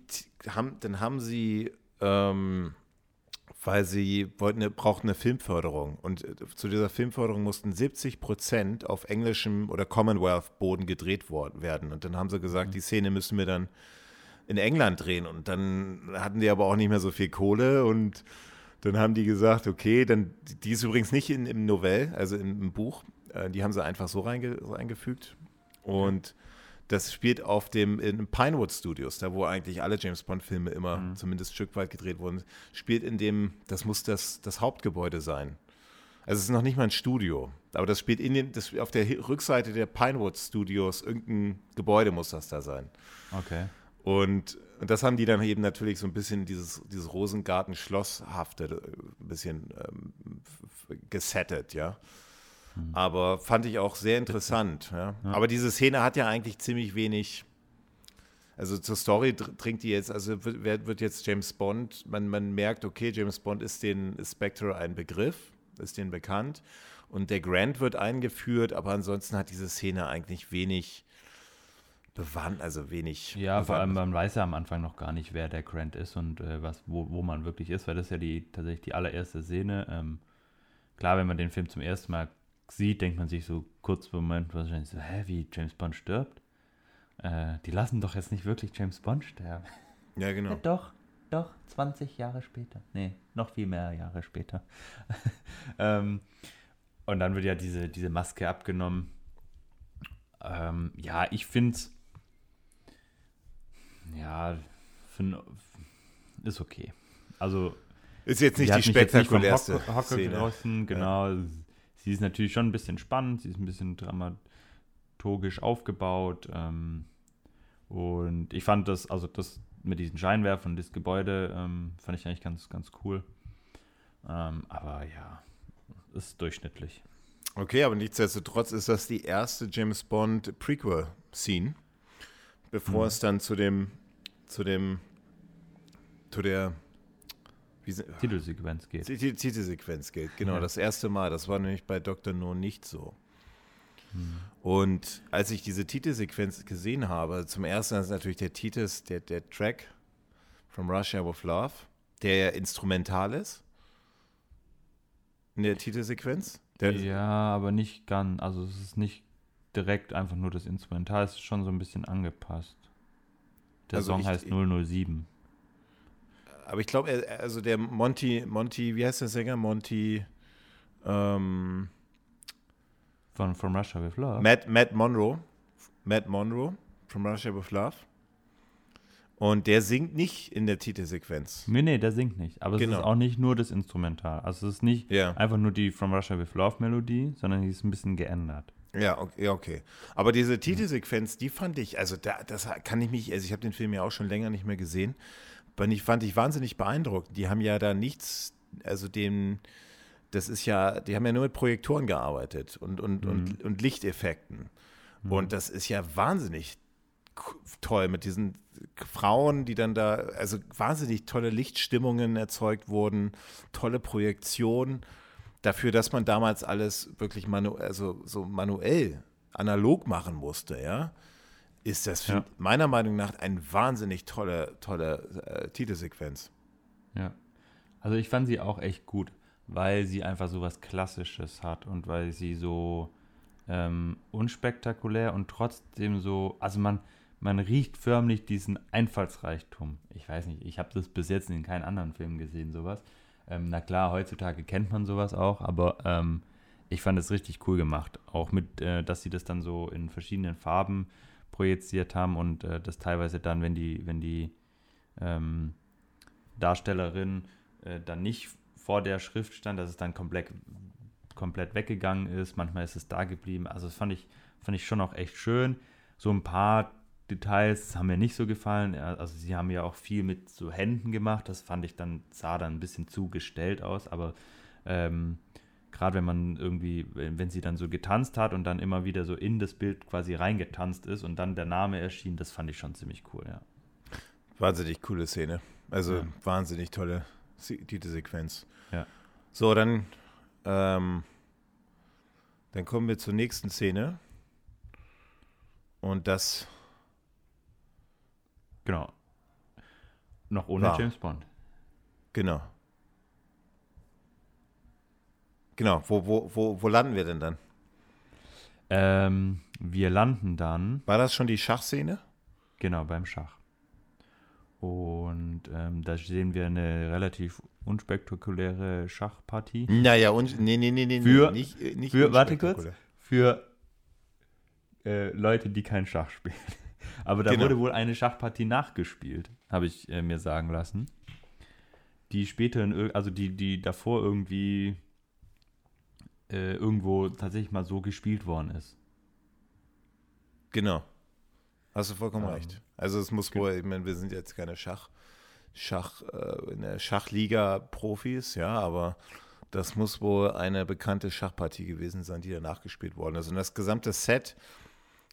S2: haben, dann haben sie, ähm, weil sie wollten, brauchten eine Filmförderung. Und äh, zu dieser Filmförderung mussten 70 Prozent auf englischem oder Commonwealth-Boden gedreht worden, werden. Und dann haben sie gesagt, mhm. die Szene müssen wir dann in England drehen. Und dann hatten die aber auch nicht mehr so viel Kohle und dann haben die gesagt, okay, dann, die ist übrigens nicht in, im Novell, also im, im Buch, äh, die haben sie einfach so reinge, reingefügt. Und das spielt auf dem in Pinewood Studios, da wo eigentlich alle James Bond Filme immer mhm. zumindest ein Stück weit gedreht wurden, spielt in dem, das muss das, das Hauptgebäude sein. Also es ist noch nicht mal ein Studio, aber das spielt in den, das, auf der Rückseite der Pinewood Studios, irgendein Gebäude muss das da sein.
S1: Okay.
S2: Und, und das haben die dann eben natürlich so ein bisschen dieses, dieses Rosengarten-Schlosshafte äh, ein bisschen ähm, gesettet, ja. Hm. Aber fand ich auch sehr interessant. Ja. ja. Aber diese Szene hat ja eigentlich ziemlich wenig. Also zur Story dringt die jetzt, also wird, wird jetzt James Bond, man, man merkt, okay, James Bond ist den Spectre ein Begriff, ist denen bekannt. Und der Grant wird eingeführt, aber ansonsten hat diese Szene eigentlich wenig bewandt, also wenig.
S1: Ja, bewandt. vor allem man weiß ja am Anfang noch gar nicht, wer der Grant ist und äh, was, wo, wo man wirklich ist, weil das ist ja die tatsächlich die allererste Szene. Ähm, klar, wenn man den Film zum ersten Mal sieht, denkt man sich so kurz im Moment wahrscheinlich so, hä, wie James Bond stirbt? Äh, die lassen doch jetzt nicht wirklich James Bond sterben.
S2: Ja, genau. Ja,
S1: doch, doch, 20 Jahre später. Nee, noch viel mehr Jahre später. ähm, und dann wird ja diese, diese Maske abgenommen. Ähm, ja, ich finde es. Ja, find, ist okay. Also.
S2: Ist jetzt nicht die spektakulärste
S1: Hock, Hock Szene. Draußen, genau. Ja. Sie ist natürlich schon ein bisschen spannend, sie ist ein bisschen dramaturgisch aufgebaut. Ähm, und ich fand das, also das mit diesen Scheinwerfern, das Gebäude, ähm, fand ich eigentlich ganz, ganz cool. Ähm, aber ja, ist durchschnittlich.
S2: Okay, aber nichtsdestotrotz ist das die erste James Bond Prequel-Scene, bevor mhm. es dann zu dem, zu dem, zu der
S1: Titelsequenz geht.
S2: Die, Titelsequenz geht, genau. Ja. Das erste Mal. Das war nämlich bei Dr. No nicht so. Mhm. Und als ich diese Titelsequenz gesehen habe, zum ersten ist natürlich der Titel, der, der Track From Russia with Love, der ja instrumental ist in der Titelsequenz. Der
S1: ja, aber nicht ganz. Also es ist nicht direkt einfach nur das Instrumental, es ist schon so ein bisschen angepasst. Der also Song ich, heißt 007.
S2: Aber ich glaube, also der Monty, Monty, wie heißt der Sänger? Monty, ähm,
S1: von From Russia with Love.
S2: Matt, Matt Monroe. Matt Monroe, From Russia with Love. Und der singt nicht in der Titelsequenz.
S1: Nee, nee, der singt nicht. Aber genau. es ist auch nicht nur das Instrumental. Also es ist nicht ja. einfach nur die From Russia with Love Melodie, sondern die ist ein bisschen geändert.
S2: Ja, okay. okay. Aber diese Titelsequenz, die fand ich, also da, das kann ich mich, also ich habe den Film ja auch schon länger nicht mehr gesehen, aber ich fand ich wahnsinnig beeindruckend. Die haben ja da nichts, also den, das ist ja, die haben ja nur mit Projektoren gearbeitet und, und, mhm. und, und Lichteffekten. Mhm. Und das ist ja wahnsinnig toll mit diesen Frauen, die dann da, also wahnsinnig tolle Lichtstimmungen erzeugt wurden, tolle Projektionen dafür, dass man damals alles wirklich manu also so manuell, analog machen musste, ja, ist das ja. meiner Meinung nach eine wahnsinnig tolle, tolle äh, Titelsequenz.
S1: Ja. Also ich fand sie auch echt gut, weil sie einfach so was Klassisches hat und weil sie so ähm, unspektakulär und trotzdem so, also man, man riecht förmlich diesen Einfallsreichtum. Ich weiß nicht, ich habe das bis jetzt in keinem anderen Film gesehen, sowas. Ähm, na klar, heutzutage kennt man sowas auch, aber ähm, ich fand es richtig cool gemacht. Auch mit, äh, dass sie das dann so in verschiedenen Farben projiziert haben und äh, das teilweise dann, wenn die, wenn die ähm, Darstellerin äh, dann nicht vor der Schrift stand, dass es dann komplett, komplett weggegangen ist. Manchmal ist es da geblieben. Also das fand ich, fand ich schon auch echt schön. So ein paar Details haben mir nicht so gefallen. Also sie haben ja auch viel mit so Händen gemacht. Das fand ich dann, sah dann ein bisschen zu gestellt aus. Aber ähm, gerade wenn man irgendwie, wenn sie dann so getanzt hat und dann immer wieder so in das Bild quasi reingetanzt ist und dann der Name erschien, das fand ich schon ziemlich cool, ja.
S2: Wahnsinnig coole Szene. Also ja. wahnsinnig tolle Titelsequenz.
S1: Ja.
S2: So, dann, ähm, dann kommen wir zur nächsten Szene. Und das
S1: Genau. Noch ohne War. James Bond.
S2: Genau. Genau, wo, wo, wo, wo landen wir denn dann?
S1: Ähm, wir landen dann.
S2: War das schon die Schachszene?
S1: Genau, beim Schach. Und ähm, da sehen wir eine relativ unspektakuläre Schachpartie.
S2: Naja, un nee, nee, nee, nee,
S1: für, nicht, äh, nicht für, Warte kurz, für äh, Leute, die kein Schach spielen. Aber da genau. wurde wohl eine Schachpartie nachgespielt, habe ich äh, mir sagen lassen. Die später, in, also die, die davor irgendwie äh, irgendwo tatsächlich mal so gespielt worden ist.
S2: Genau. Hast du vollkommen ähm, recht. Also es muss wohl, ich meine, wir sind jetzt keine Schach, Schach, äh, in der Schachliga Profis, ja, aber das muss wohl eine bekannte Schachpartie gewesen sein, die da nachgespielt worden ist. Und das gesamte Set,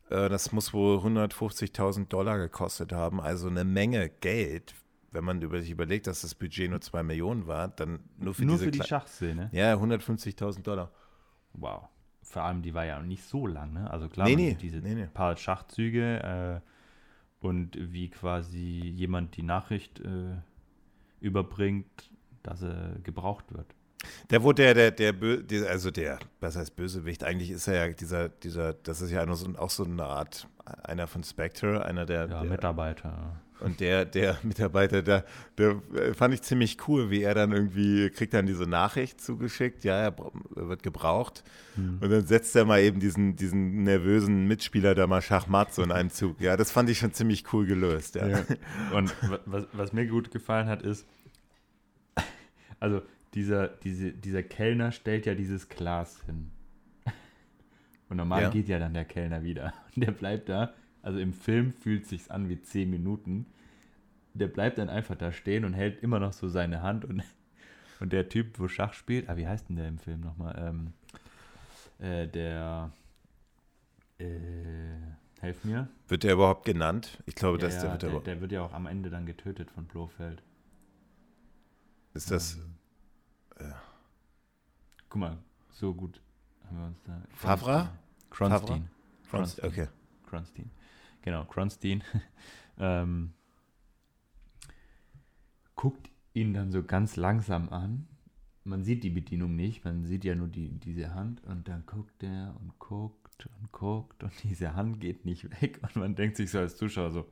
S2: das muss wohl 150.000 Dollar gekostet haben, also eine Menge Geld. Wenn man sich überlegt, dass das Budget nur 2 Millionen war, dann nur für,
S1: nur
S2: diese
S1: für die Schachszene.
S2: Ja, 150.000 Dollar.
S1: Wow. Vor allem, die war ja nicht so lang, ne? Also klar,
S2: nee, nee,
S1: diese
S2: nee, nee.
S1: paar Schachzüge äh, und wie quasi jemand die Nachricht äh, überbringt, dass er gebraucht wird.
S2: Der wurde der, der, der, also der, was heißt Bösewicht? Eigentlich ist er ja dieser, dieser, das ist ja so, auch so eine Art, einer von Spectre, einer der,
S1: ja,
S2: der
S1: Mitarbeiter.
S2: Und der, der Mitarbeiter, der, der fand ich ziemlich cool, wie er dann irgendwie, kriegt dann diese Nachricht zugeschickt, ja, er wird gebraucht. Hm. Und dann setzt er mal eben diesen, diesen nervösen Mitspieler da mal Schachmatt so in einem Zug. Ja, das fand ich schon ziemlich cool gelöst, ja. ja.
S1: Und was, was mir gut gefallen hat, ist, also dieser, diese, dieser Kellner stellt ja dieses Glas hin. Und normal ja. geht ja dann der Kellner wieder. Und der bleibt da. Also im Film fühlt es sich an wie zehn Minuten. Der bleibt dann einfach da stehen und hält immer noch so seine Hand. Und, und der Typ, wo Schach spielt, ah, wie heißt denn der im Film nochmal? Ähm, äh, der. Äh, helf mir.
S2: Wird der überhaupt genannt? Ich glaube,
S1: ja,
S2: dass der,
S1: wird der, der wird ja auch am Ende dann getötet von Blofeld.
S2: Ist das.
S1: Ähm. Guck mal, so gut haben wir uns da.
S2: Favra?
S1: Kronstein.
S2: Kronstein. Okay.
S1: Kronstein. Genau, Kronstein. ähm, guckt ihn dann so ganz langsam an. Man sieht die Bedienung nicht, man sieht ja nur die, diese Hand und dann guckt er und guckt und guckt und diese Hand geht nicht weg und man denkt sich so als Zuschauer so,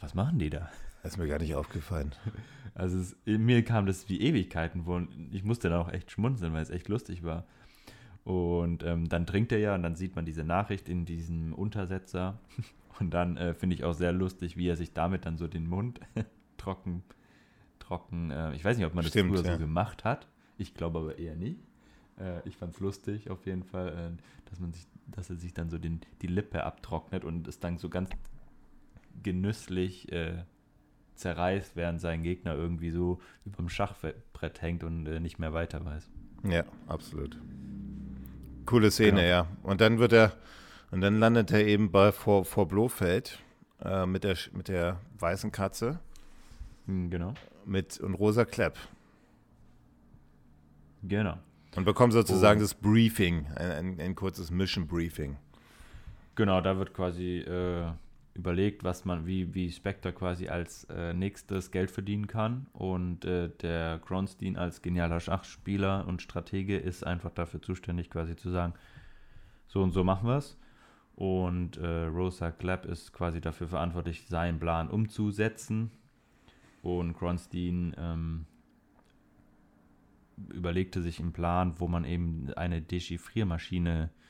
S1: was machen die da?
S2: Das ist mir gar nicht aufgefallen.
S1: Also es, mir kam das wie Ewigkeiten vor und ich musste dann auch echt schmunzeln, weil es echt lustig war. Und ähm, dann trinkt er ja und dann sieht man diese Nachricht in diesem Untersetzer. Und dann äh, finde ich auch sehr lustig, wie er sich damit dann so den Mund trocken, trocken, äh, ich weiß nicht, ob man
S2: Stimmt,
S1: das früher
S2: ja.
S1: so gemacht hat. Ich glaube aber eher nicht. Äh, ich fand es lustig auf jeden Fall, äh, dass man sich, dass er sich dann so den, die Lippe abtrocknet und es dann so ganz genüsslich äh, zerreißt, während sein Gegner irgendwie so über dem Schachbrett hängt und äh, nicht mehr weiter weiß.
S2: Ja, absolut. Coole Szene, genau. ja. Und dann wird er, und dann landet er eben bei vor, vor Blofeld äh, mit, der, mit der weißen Katze.
S1: Hm, genau.
S2: Mit und Rosa Klepp.
S1: Genau.
S2: Und bekommt sozusagen oh. das Briefing, ein, ein, ein, kurzes Mission Briefing.
S1: Genau, da wird quasi äh, überlegt, was man, wie, wie Spectre quasi als äh, nächstes Geld verdienen kann. Und äh, der Gronstein als genialer Schachspieler und Stratege ist einfach dafür zuständig, quasi zu sagen, so und so machen wir es. Und äh, Rosa Clapp ist quasi dafür verantwortlich, seinen Plan umzusetzen. Und Gronstein ähm, überlegte sich einen Plan, wo man eben eine Dechiffriermaschine äh,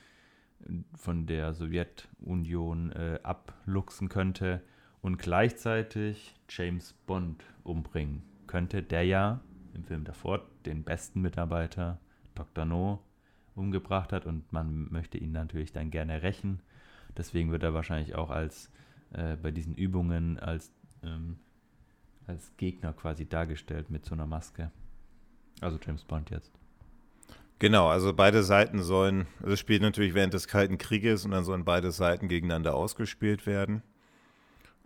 S1: von der Sowjetunion äh, abluchsen könnte und gleichzeitig James Bond umbringen könnte, der ja im Film davor den besten Mitarbeiter Dr. No umgebracht hat und man möchte ihn natürlich dann gerne rächen. Deswegen wird er wahrscheinlich auch als äh, bei diesen Übungen als, ähm, als Gegner quasi dargestellt mit so einer Maske. Also James Bond jetzt.
S2: Genau, also beide Seiten sollen, also das spielt natürlich während des Kalten Krieges und dann sollen beide Seiten gegeneinander ausgespielt werden.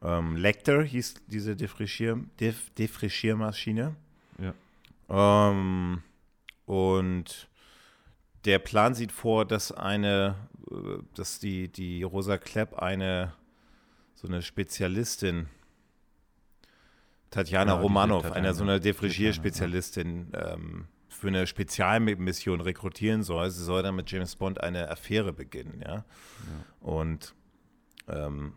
S2: Ähm, Lecter hieß diese Defrischier, Def, Defrischiermaschine.
S1: Ja.
S2: Ähm, und der Plan sieht vor, dass eine, äh, dass die, die Rosa Klepp eine, so eine Spezialistin, Tatjana genau, Romanov, Tatjana, eine so eine Defrigier-Spezialistin, ähm, für eine Spezialmission rekrutieren soll. Sie soll dann mit James Bond eine Affäre beginnen, ja. ja. Und ähm,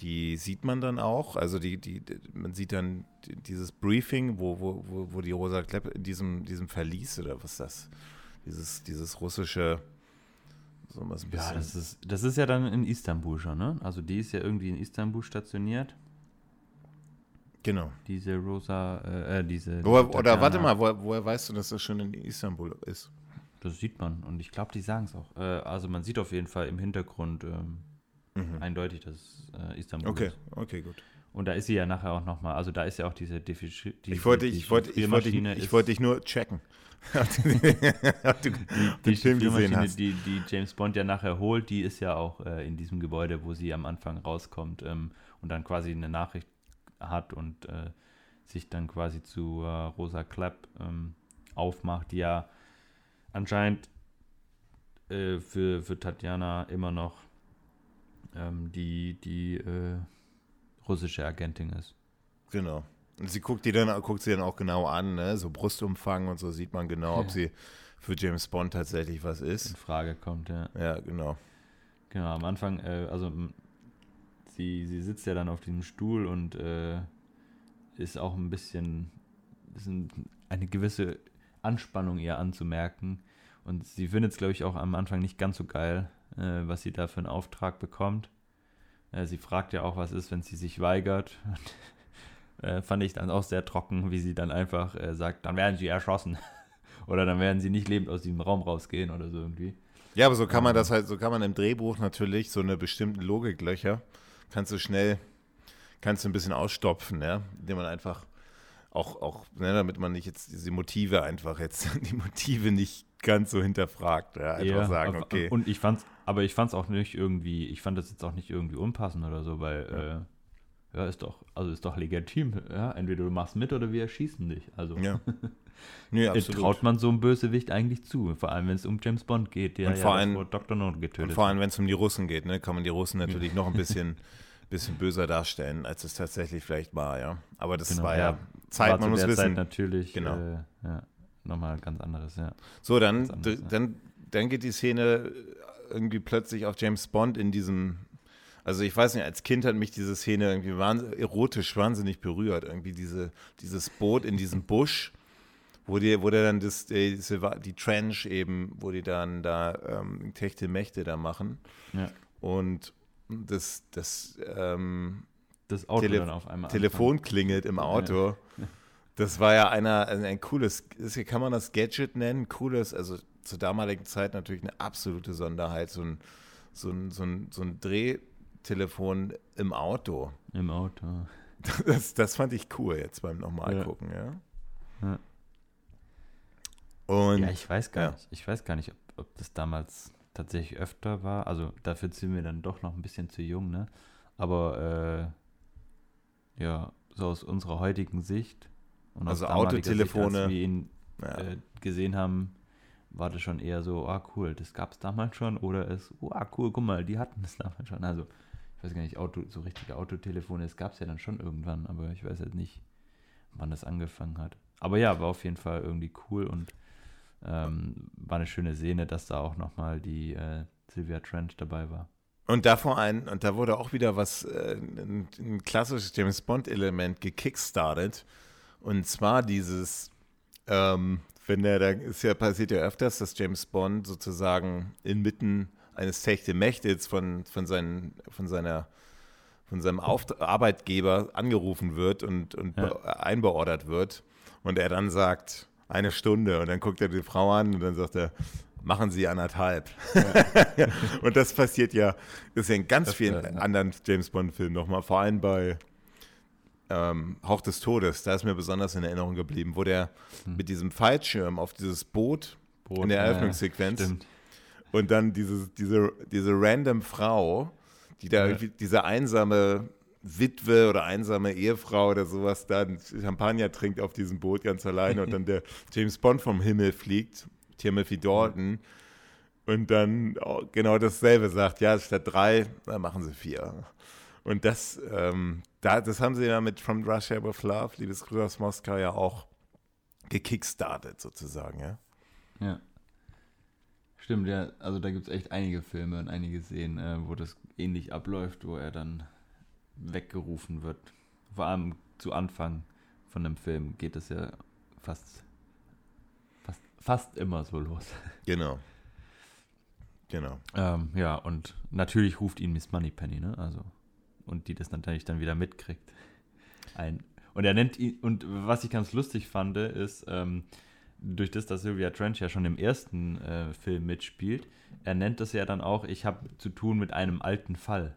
S2: die sieht man dann auch, also die, die, man sieht dann dieses Briefing, wo, wo, wo, wo die Rosa Klepp in diesem, diesem Verlies oder was ist das? Dieses, dieses russische
S1: so was ein bisschen. Ja, das ist, das ist ja dann in Istanbul schon, ne? Also die ist ja irgendwie in Istanbul stationiert.
S2: Genau.
S1: Diese rosa, äh, äh diese.
S2: Woher, oder warte mal, woher, woher, weißt du, dass das schon in Istanbul ist?
S1: Das sieht man und ich glaube, die sagen es auch. Äh, also man sieht auf jeden Fall im Hintergrund ähm, mhm. eindeutig, dass es äh, Istanbul
S2: okay.
S1: ist.
S2: Okay, gut.
S1: Und da ist sie ja nachher auch nochmal, also da ist ja auch diese Defizit.
S2: Die, ich wollte, ich wollte, ich wollte, ich, wollte dich nur checken.
S1: die, die Film gesehen hast. Die, die James Bond ja nachher holt, die ist ja auch äh, in diesem Gebäude, wo sie am Anfang rauskommt ähm, und dann quasi eine Nachricht hat und äh, sich dann quasi zu äh, Rosa Clapp ähm, aufmacht, die ja anscheinend äh, für, für Tatjana immer noch ähm, die, die äh, russische Agentin ist.
S2: Genau. Und sie guckt die dann, guckt sie dann auch genau an, ne? so Brustumfang und so sieht man genau, ob sie für James Bond tatsächlich was ist.
S1: In Frage kommt, ja.
S2: Ja, genau.
S1: Genau, am Anfang, äh, also sie, sie sitzt ja dann auf diesem Stuhl und äh, ist auch ein bisschen, ist ein, eine gewisse Anspannung ihr anzumerken. Und sie findet es, glaube ich, auch am Anfang nicht ganz so geil, äh, was sie da für einen Auftrag bekommt. Äh, sie fragt ja auch, was ist, wenn sie sich weigert. äh, fand ich dann auch sehr trocken, wie sie dann einfach äh, sagt, dann werden sie erschossen. oder dann werden sie nicht lebend aus diesem Raum rausgehen oder so irgendwie.
S2: Ja, aber so kann man ähm. das halt, so kann man im Drehbuch natürlich so eine bestimmte Logiklöcher, kannst du schnell, kannst du ein bisschen ausstopfen, ja, indem man einfach auch, auch ne, damit man nicht jetzt diese Motive einfach jetzt, die Motive nicht ganz so hinterfragt, ja, einfach ja, sagen, okay.
S1: Und ich fand's, aber ich fand's auch nicht irgendwie, ich fand das jetzt auch nicht irgendwie unpassend oder so, weil, ja. Äh, ja, ist doch, also ist doch legitim, ja, entweder du machst mit oder wir erschießen dich, also. Ja. Nee, traut man so einem Bösewicht eigentlich zu, vor allem wenn es um James Bond geht, der
S2: und vor ja allem,
S1: Dr. No getötet
S2: Und vor allem, wenn es um die Russen geht, ne, kann man die Russen natürlich noch ein bisschen, bisschen böser darstellen, als es tatsächlich vielleicht war, ja. Aber das genau, war ja, Zeit, war man muss wissen. Zeit
S1: natürlich, genau. Äh, ja nochmal ganz anderes, ja.
S2: So, dann, anderes, dann, dann geht die Szene irgendwie plötzlich auf James Bond in diesem. Also ich weiß nicht, als Kind hat mich diese Szene irgendwie wahnsinnig, erotisch wahnsinnig berührt. Irgendwie diese, dieses Boot in diesem Busch, wo die, wo der dann das, die, die Trench eben, wo die dann da ähm, Techte Mächte da machen. Ja. Und das, das, ähm,
S1: das Auto Tele dann auf einmal
S2: Telefon anfangen. klingelt im Auto. Ja. Das war ja einer, ein cooles, kann man das Gadget nennen? Cooles, also zur damaligen Zeit natürlich eine absolute Sonderheit, so ein, so ein, so ein, so ein Drehtelefon im Auto.
S1: Im Auto.
S2: Das, das fand ich cool jetzt beim nochmal gucken, ja. ja. Und,
S1: ja, ich weiß gar ja. nicht, ich weiß gar nicht, ob, ob das damals tatsächlich öfter war. Also dafür sind wir dann doch noch ein bisschen zu jung, ne? Aber äh, ja, so aus unserer heutigen Sicht
S2: und also Autotelefone. Sicht,
S1: als wir ihn ja. äh, gesehen haben, war das schon eher so, ah cool, das gab es damals schon oder es, oh ah, cool, guck mal, die hatten das damals schon. Also ich weiß gar nicht, Auto, so richtige Autotelefone, es gab es ja dann schon irgendwann, aber ich weiß jetzt nicht, wann das angefangen hat. Aber ja, war auf jeden Fall irgendwie cool und ähm, war eine schöne Szene, dass da auch nochmal die äh, Sylvia Trent dabei war.
S2: Und da vor allem, und da wurde auch wieder was, äh, ein, ein klassisches James Bond-Element gekickstartet. Und zwar dieses, ähm, wenn der, da ist ja passiert ja öfters, dass James Bond sozusagen inmitten eines Techte Mächtels von, von, seinen, von seiner von seinem Auft Arbeitgeber angerufen wird und, und ja. einbeordert wird und er dann sagt, eine Stunde und dann guckt er die Frau an und dann sagt er, machen Sie anderthalb. Ja. und das passiert ja, das ist ja in ganz das vielen ja. anderen James Bond-Filmen nochmal, vor allem bei ähm, Hauch des Todes, da ist mir besonders in Erinnerung geblieben, wo der hm. mit diesem Fallschirm auf dieses Boot, Boot in der Eröffnungssequenz ja, und dann diese, diese, diese random Frau, die da ja. irgendwie, diese einsame Witwe oder einsame Ehefrau oder sowas da Champagner trinkt auf diesem Boot ganz alleine und dann der James Bond vom Himmel fliegt, Timothy Dalton, und dann genau dasselbe sagt, ja, statt drei, dann machen sie vier. Und das, ähm, da, das haben sie ja mit From Russia with Love, Liebesgrüße aus Moskau, ja auch gekickstartet sozusagen, ja.
S1: Ja. Stimmt, ja. Also da gibt es echt einige Filme und einige Szenen, äh, wo das ähnlich abläuft, wo er dann weggerufen wird. Vor allem zu Anfang von einem Film geht es ja fast, fast, fast immer so los.
S2: Genau. Genau.
S1: Ähm, ja, und natürlich ruft ihn Miss Moneypenny, ne? Also und die das natürlich dann wieder mitkriegt. Ein, und er nennt ihn, und was ich ganz lustig fand, ist, ähm, durch das, dass Sylvia Trench ja schon im ersten äh, Film mitspielt, er nennt das ja dann auch, ich habe zu tun mit einem alten Fall.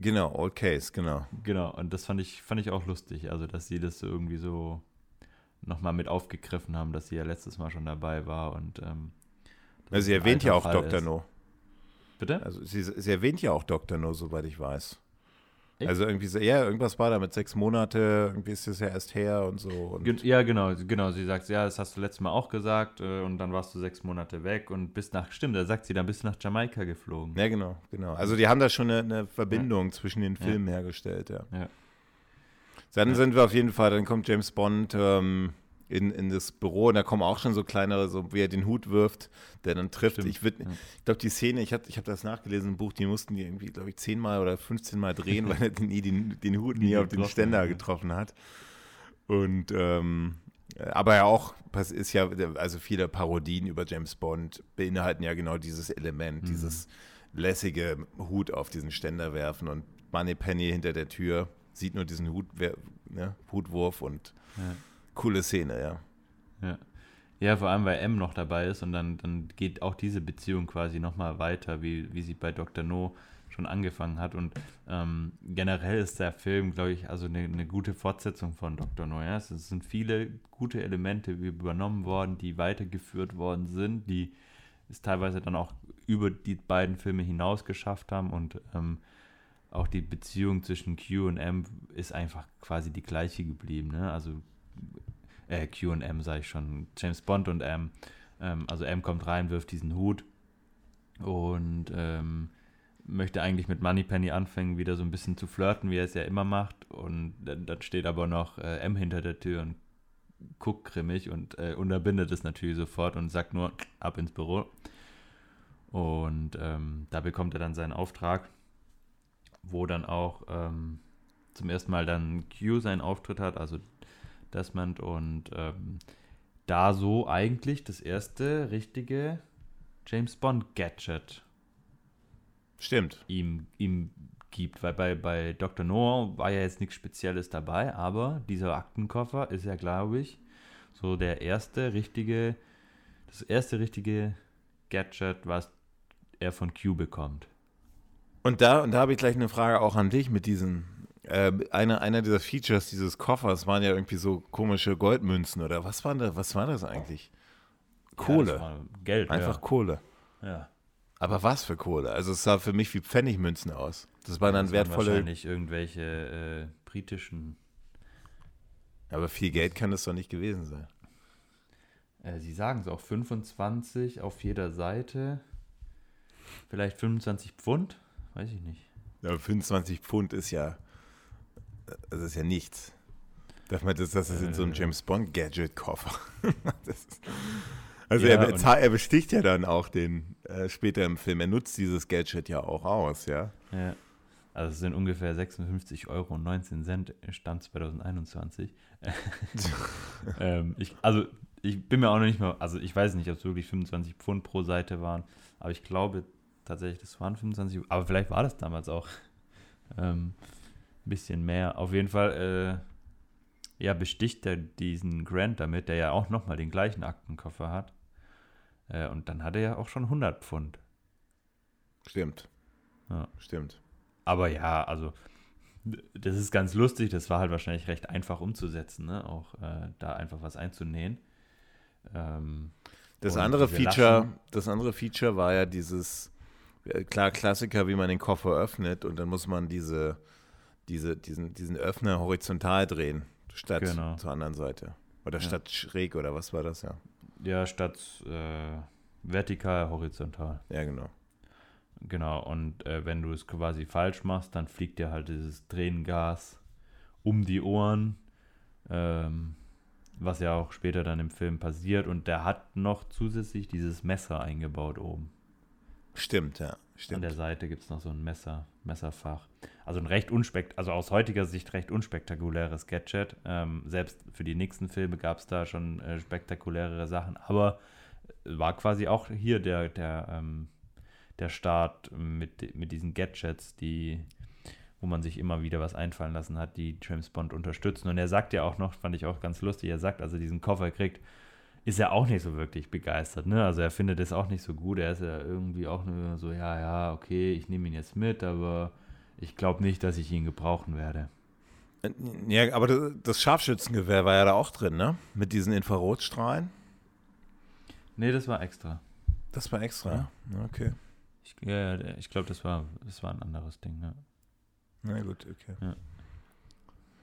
S2: Genau, Old Case, genau.
S1: Genau, und das fand ich, fand ich auch lustig, also dass sie das irgendwie so nochmal mit aufgegriffen haben, dass sie ja letztes Mal schon dabei war und ähm,
S2: also sie erwähnt ja auch
S1: Fall
S2: Dr.
S1: ist.
S2: No.
S1: Bitte?
S2: Also sie, sie erwähnt ja auch Dr. No, soweit ich weiß.
S1: Echt?
S2: Also irgendwie so, ja, irgendwas war da mit sechs Monate, irgendwie ist das ja erst her und so. Und
S1: Ja, genau, genau. Sie sagt, ja, das hast du letztes Mal auch gesagt äh, und dann warst du sechs Monate weg und bist nach, stimmt, da sagt sie, dann bist du nach Jamaika geflogen.
S2: ja, genau, genau. Also die haben da schon eine, eine Verbindung zwischen den Filmen hergestellt, ja.
S1: Ja.
S2: Dann
S1: Ja.
S2: sind wir auf jeden Fall, dann kommt James Bond ähm, in, in das Büro und da kommen auch schon so kleinere, so wie er den Hut wirft, der dann trifft.
S1: Stimmt,
S2: Ich, würd-
S1: ja.
S2: ich glaube, die Szene, ich habe ich hab das nachgelesen im Buch, die mussten die irgendwie, glaube ich, zehnmal oder 15 Mal drehen, weil er den, nie den, den Hut nie
S1: Nie
S2: auf den Ständer
S1: ja.
S2: getroffen hat. Und ähm, aber ja auch, ist ja, also viele Parodien über James Bond beinhalten ja genau dieses Element,
S1: Mhm.
S2: dieses lässige Hut auf diesen Ständer werfen und Moneypenny hinter der Tür sieht nur diesen Hut, ne, Hutwurf und
S1: Ja.
S2: Coole Szene, ja.
S1: Ja. ja, vor allem, weil M noch dabei ist und dann, dann geht auch diese Beziehung quasi nochmal weiter, wie, wie sie bei Dr. No schon angefangen hat. Und ähm, generell ist der Film, glaube ich, also eine, eine gute Fortsetzung von Dr. No. Ja? Es sind viele gute Elemente übernommen worden, die weitergeführt worden sind, die es teilweise dann auch über die beiden Filme hinaus geschafft haben und ähm, auch die Beziehung zwischen Q und M ist einfach quasi die gleiche geblieben. Ne? Also äh, Q und M sage ich schon, James Bond und M. Ähm, also M kommt rein, wirft diesen Hut und ähm, möchte eigentlich mit Moneypenny anfangen, wieder so ein bisschen zu flirten, wie er es ja immer macht. Und dann, dann steht aber noch äh, M hinter der Tür und guckt grimmig und äh, unterbindet es natürlich sofort und sagt nur ab ins Büro. Und ähm, da bekommt er dann seinen Auftrag, wo dann auch ähm, zum ersten Mal dann Q seinen Auftritt hat, also Desmond und ähm, da so eigentlich das erste richtige James Bond Gadget
S2: Stimmt.
S1: ihm, ihm gibt, weil bei, bei Dr. No war ja jetzt nichts Spezielles dabei, aber dieser Aktenkoffer ist ja, glaube ich, so der erste richtige, das erste richtige Gadget, was er von Q bekommt.
S2: Und da, und da habe ich gleich eine Frage auch an dich mit diesen. Äh, einer, einer dieser Features dieses Koffers waren ja irgendwie so komische Goldmünzen oder was war da, was war das eigentlich?
S1: Ja,
S2: Kohle.
S1: das war Geld.
S2: Einfach Kohle.
S1: ja. ja.
S2: Aber was für Kohle? Also es sah für mich wie Pfennigmünzen aus. Das waren dann
S1: Das waren
S2: wertvolle.
S1: wahrscheinlich irgendwelche äh, britischen
S2: Aber viel Geld kann das doch nicht gewesen sein.
S1: Äh, Sie sagen es auch, 25 auf jeder Seite. Vielleicht 25 Pfund? Weiß ich nicht.
S2: Aber 25 Pfund ist ja. Das ist ja nichts. Darf man das, das ist in so einem
S1: Äh.
S2: James Bond Gadget-Koffer. Das ist- also
S1: Ja,
S2: er, er besticht ja dann auch den äh, später im Film. Er nutzt dieses Gadget ja auch aus, ja.
S1: Ja. Also es sind ungefähr 56 Euro und 19 Cent, Stand 2021. ähm, ich, also ich bin mir auch noch nicht mehr, also ich weiß nicht, ob es wirklich 25 Pfund pro Seite waren, aber ich glaube tatsächlich, das waren 25, aber vielleicht war das damals auch ähm, bisschen mehr. Auf jeden Fall, äh, ja, besticht er diesen Grant damit, der ja auch nochmal den gleichen Aktenkoffer hat. Äh, und dann hat er ja auch schon 100 Pfund.
S2: Stimmt.
S1: Ja.
S2: Stimmt.
S1: Aber ja, also das ist ganz lustig. Das war halt wahrscheinlich recht einfach umzusetzen, ne? auch äh, da einfach was einzunähen. Ähm,
S2: Das andere Feature, das andere Feature war ja dieses, äh, klar, Klassiker, wie man den Koffer öffnet und dann muss man diese, diese, diesen, diesen Öffner horizontal drehen, statt
S1: Genau.
S2: zur anderen Seite. Oder
S1: Ja.
S2: statt schräg oder was war das ja?
S1: ja, statt äh, vertikal, horizontal.
S2: Ja, genau.
S1: Genau, und äh, wenn du es quasi falsch machst, dann fliegt dir halt dieses Tränengas um die Ohren, ähm, was ja auch später dann im Film passiert. Und der hat noch zusätzlich dieses Messer eingebaut oben.
S2: Stimmt, ja.
S1: An
S2: Stimmt.
S1: der Seite gibt es noch so ein Messer, Messerfach. Also ein recht unspekt, also aus heutiger Sicht recht unspektakuläres Gadget. Ähm, selbst für die nächsten Filme gab es da schon äh, spektakulärere Sachen, aber war quasi auch hier der, der, ähm, der Start mit, mit diesen Gadgets, die, wo man sich immer wieder was einfallen lassen hat, die James Bond unterstützen. Und er sagt ja auch noch, fand ich auch ganz lustig, er sagt, als er diesen Koffer kriegt, ist er auch nicht so wirklich begeistert. Ne? Also er findet es auch nicht so gut. Er ist ja irgendwie auch nur so, ja, ja, okay, ich nehme ihn jetzt mit, aber Ich glaube nicht, dass ich ihn gebrauchen werde.
S2: Äh, ja, aber das Scharfschützengewehr war ja da auch drin, ne? Mit diesen Infrarotstrahlen.
S1: Nee, das war extra.
S2: Das war extra, ja. Okay.
S1: Ich, ja, ich glaube, das war, das war ein anderes Ding, ja.
S2: Na gut, okay. Ja.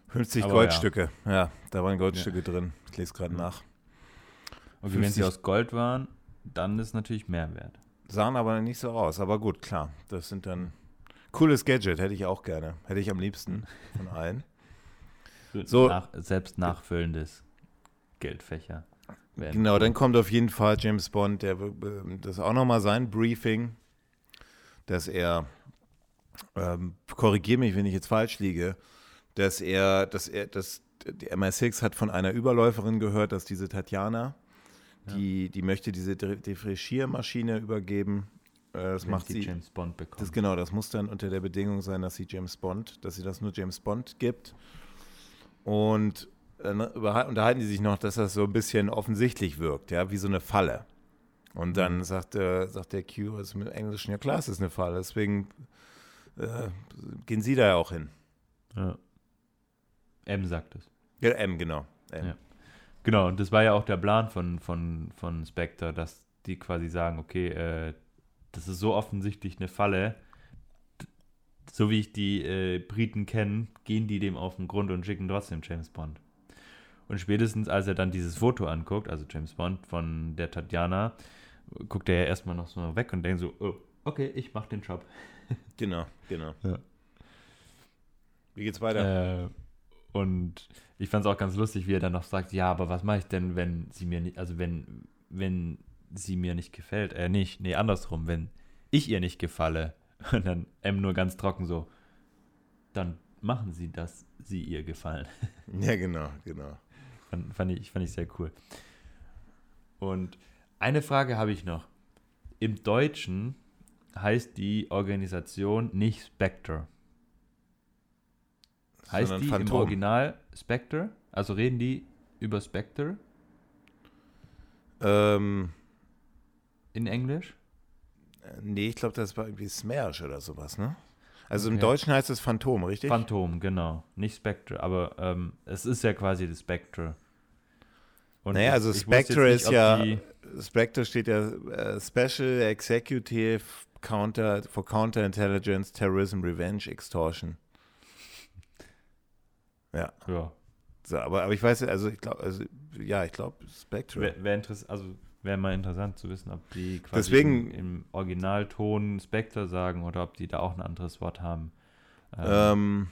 S2: 50 Aber Goldstücke, ja. ja. da waren Goldstücke drin. Ich lese gerade nach.
S1: Okay, wenn sie aus Gold waren, dann ist es natürlich mehr wert.
S2: Sahen aber nicht so aus, aber gut, klar. Das sind dann cooles Gadget, hätte ich auch gerne. Hätte ich am liebsten von allen.
S1: So, Nach, selbst nachfüllendes Geldfächer.
S2: Genau, dann kommt auf jeden Fall James Bond, der das ist auch nochmal sein Briefing, dass er ähm, korrigiere mich, wenn ich jetzt falsch liege, dass er, dass er, dass die MI6 hat von einer Überläuferin gehört, dass diese Tatjana, ja. Die, die möchte diese Defrischiermaschine übergeben. Äh, das wenn macht sie.
S1: James Bond bekommt.
S2: Das, genau, das muss dann unter der Bedingung sein, dass sie James Bond, dass sie das nur James Bond gibt. Und dann unterhalten die sich noch, dass das so ein bisschen offensichtlich wirkt, ja, wie so eine Falle. Und dann mhm. sagt, äh, sagt der Q, also im Englischen, ja klar, es ist eine Falle, deswegen äh, gehen Sie da ja auch hin.
S1: Ja. M sagt es.
S2: Ja, M, genau.
S1: M. Ja. Genau, und das war ja auch der Plan von, von, von Spectre, dass die quasi sagen, okay, äh, das ist so offensichtlich eine Falle, so wie ich die äh, Briten kenne, gehen die dem auf den Grund und schicken trotzdem James Bond. Und spätestens, als er dann dieses Foto anguckt, also James Bond von der Tatjana, guckt er ja erstmal noch so weg und denkt so, oh, okay, ich mach den Job.
S2: Genau, genau. Ja. Wie geht's weiter?
S1: Äh, und ich fand es auch ganz lustig, wie er dann noch sagt, ja, aber was mache ich denn, wenn sie mir nicht, also wenn, wenn sie mir nicht gefällt, äh, nicht, nee, andersrum, wenn ich ihr nicht gefalle, und dann M nur ganz trocken so, dann machen sie, dass sie ihr gefallen.
S2: Ja, genau, genau.
S1: Fand, fand, ich, fand ich sehr cool. Und eine Frage habe ich noch. Im Deutschen heißt die Organisation nicht Spectre. Heißt die Phantom. im Original Spectre? Also reden die über Spectre?
S2: Ähm,
S1: In Englisch?
S2: Nee, ich glaube, das war irgendwie Smash oder sowas, ne? Also okay. im Deutschen heißt es Phantom, richtig?
S1: Phantom, genau. Nicht Spectre, aber ähm, es ist ja quasi das Spectre.
S2: Und naja, also Spectre nicht, ist ja, Spectre steht ja äh, Special Executive Counter, for Counterintelligence, Terrorism, Revenge, Extortion. Ja.
S1: Ja.
S2: So, aber, aber ich weiß, also ich glaube, also, ja, ich glaube, Spectre.
S1: Wäre wär also wäre mal interessant zu wissen, ob die
S2: quasi Deswegen,
S1: im, Originalton Spectre sagen oder ob die da auch ein anderes Wort haben.
S2: Ähm, ähm,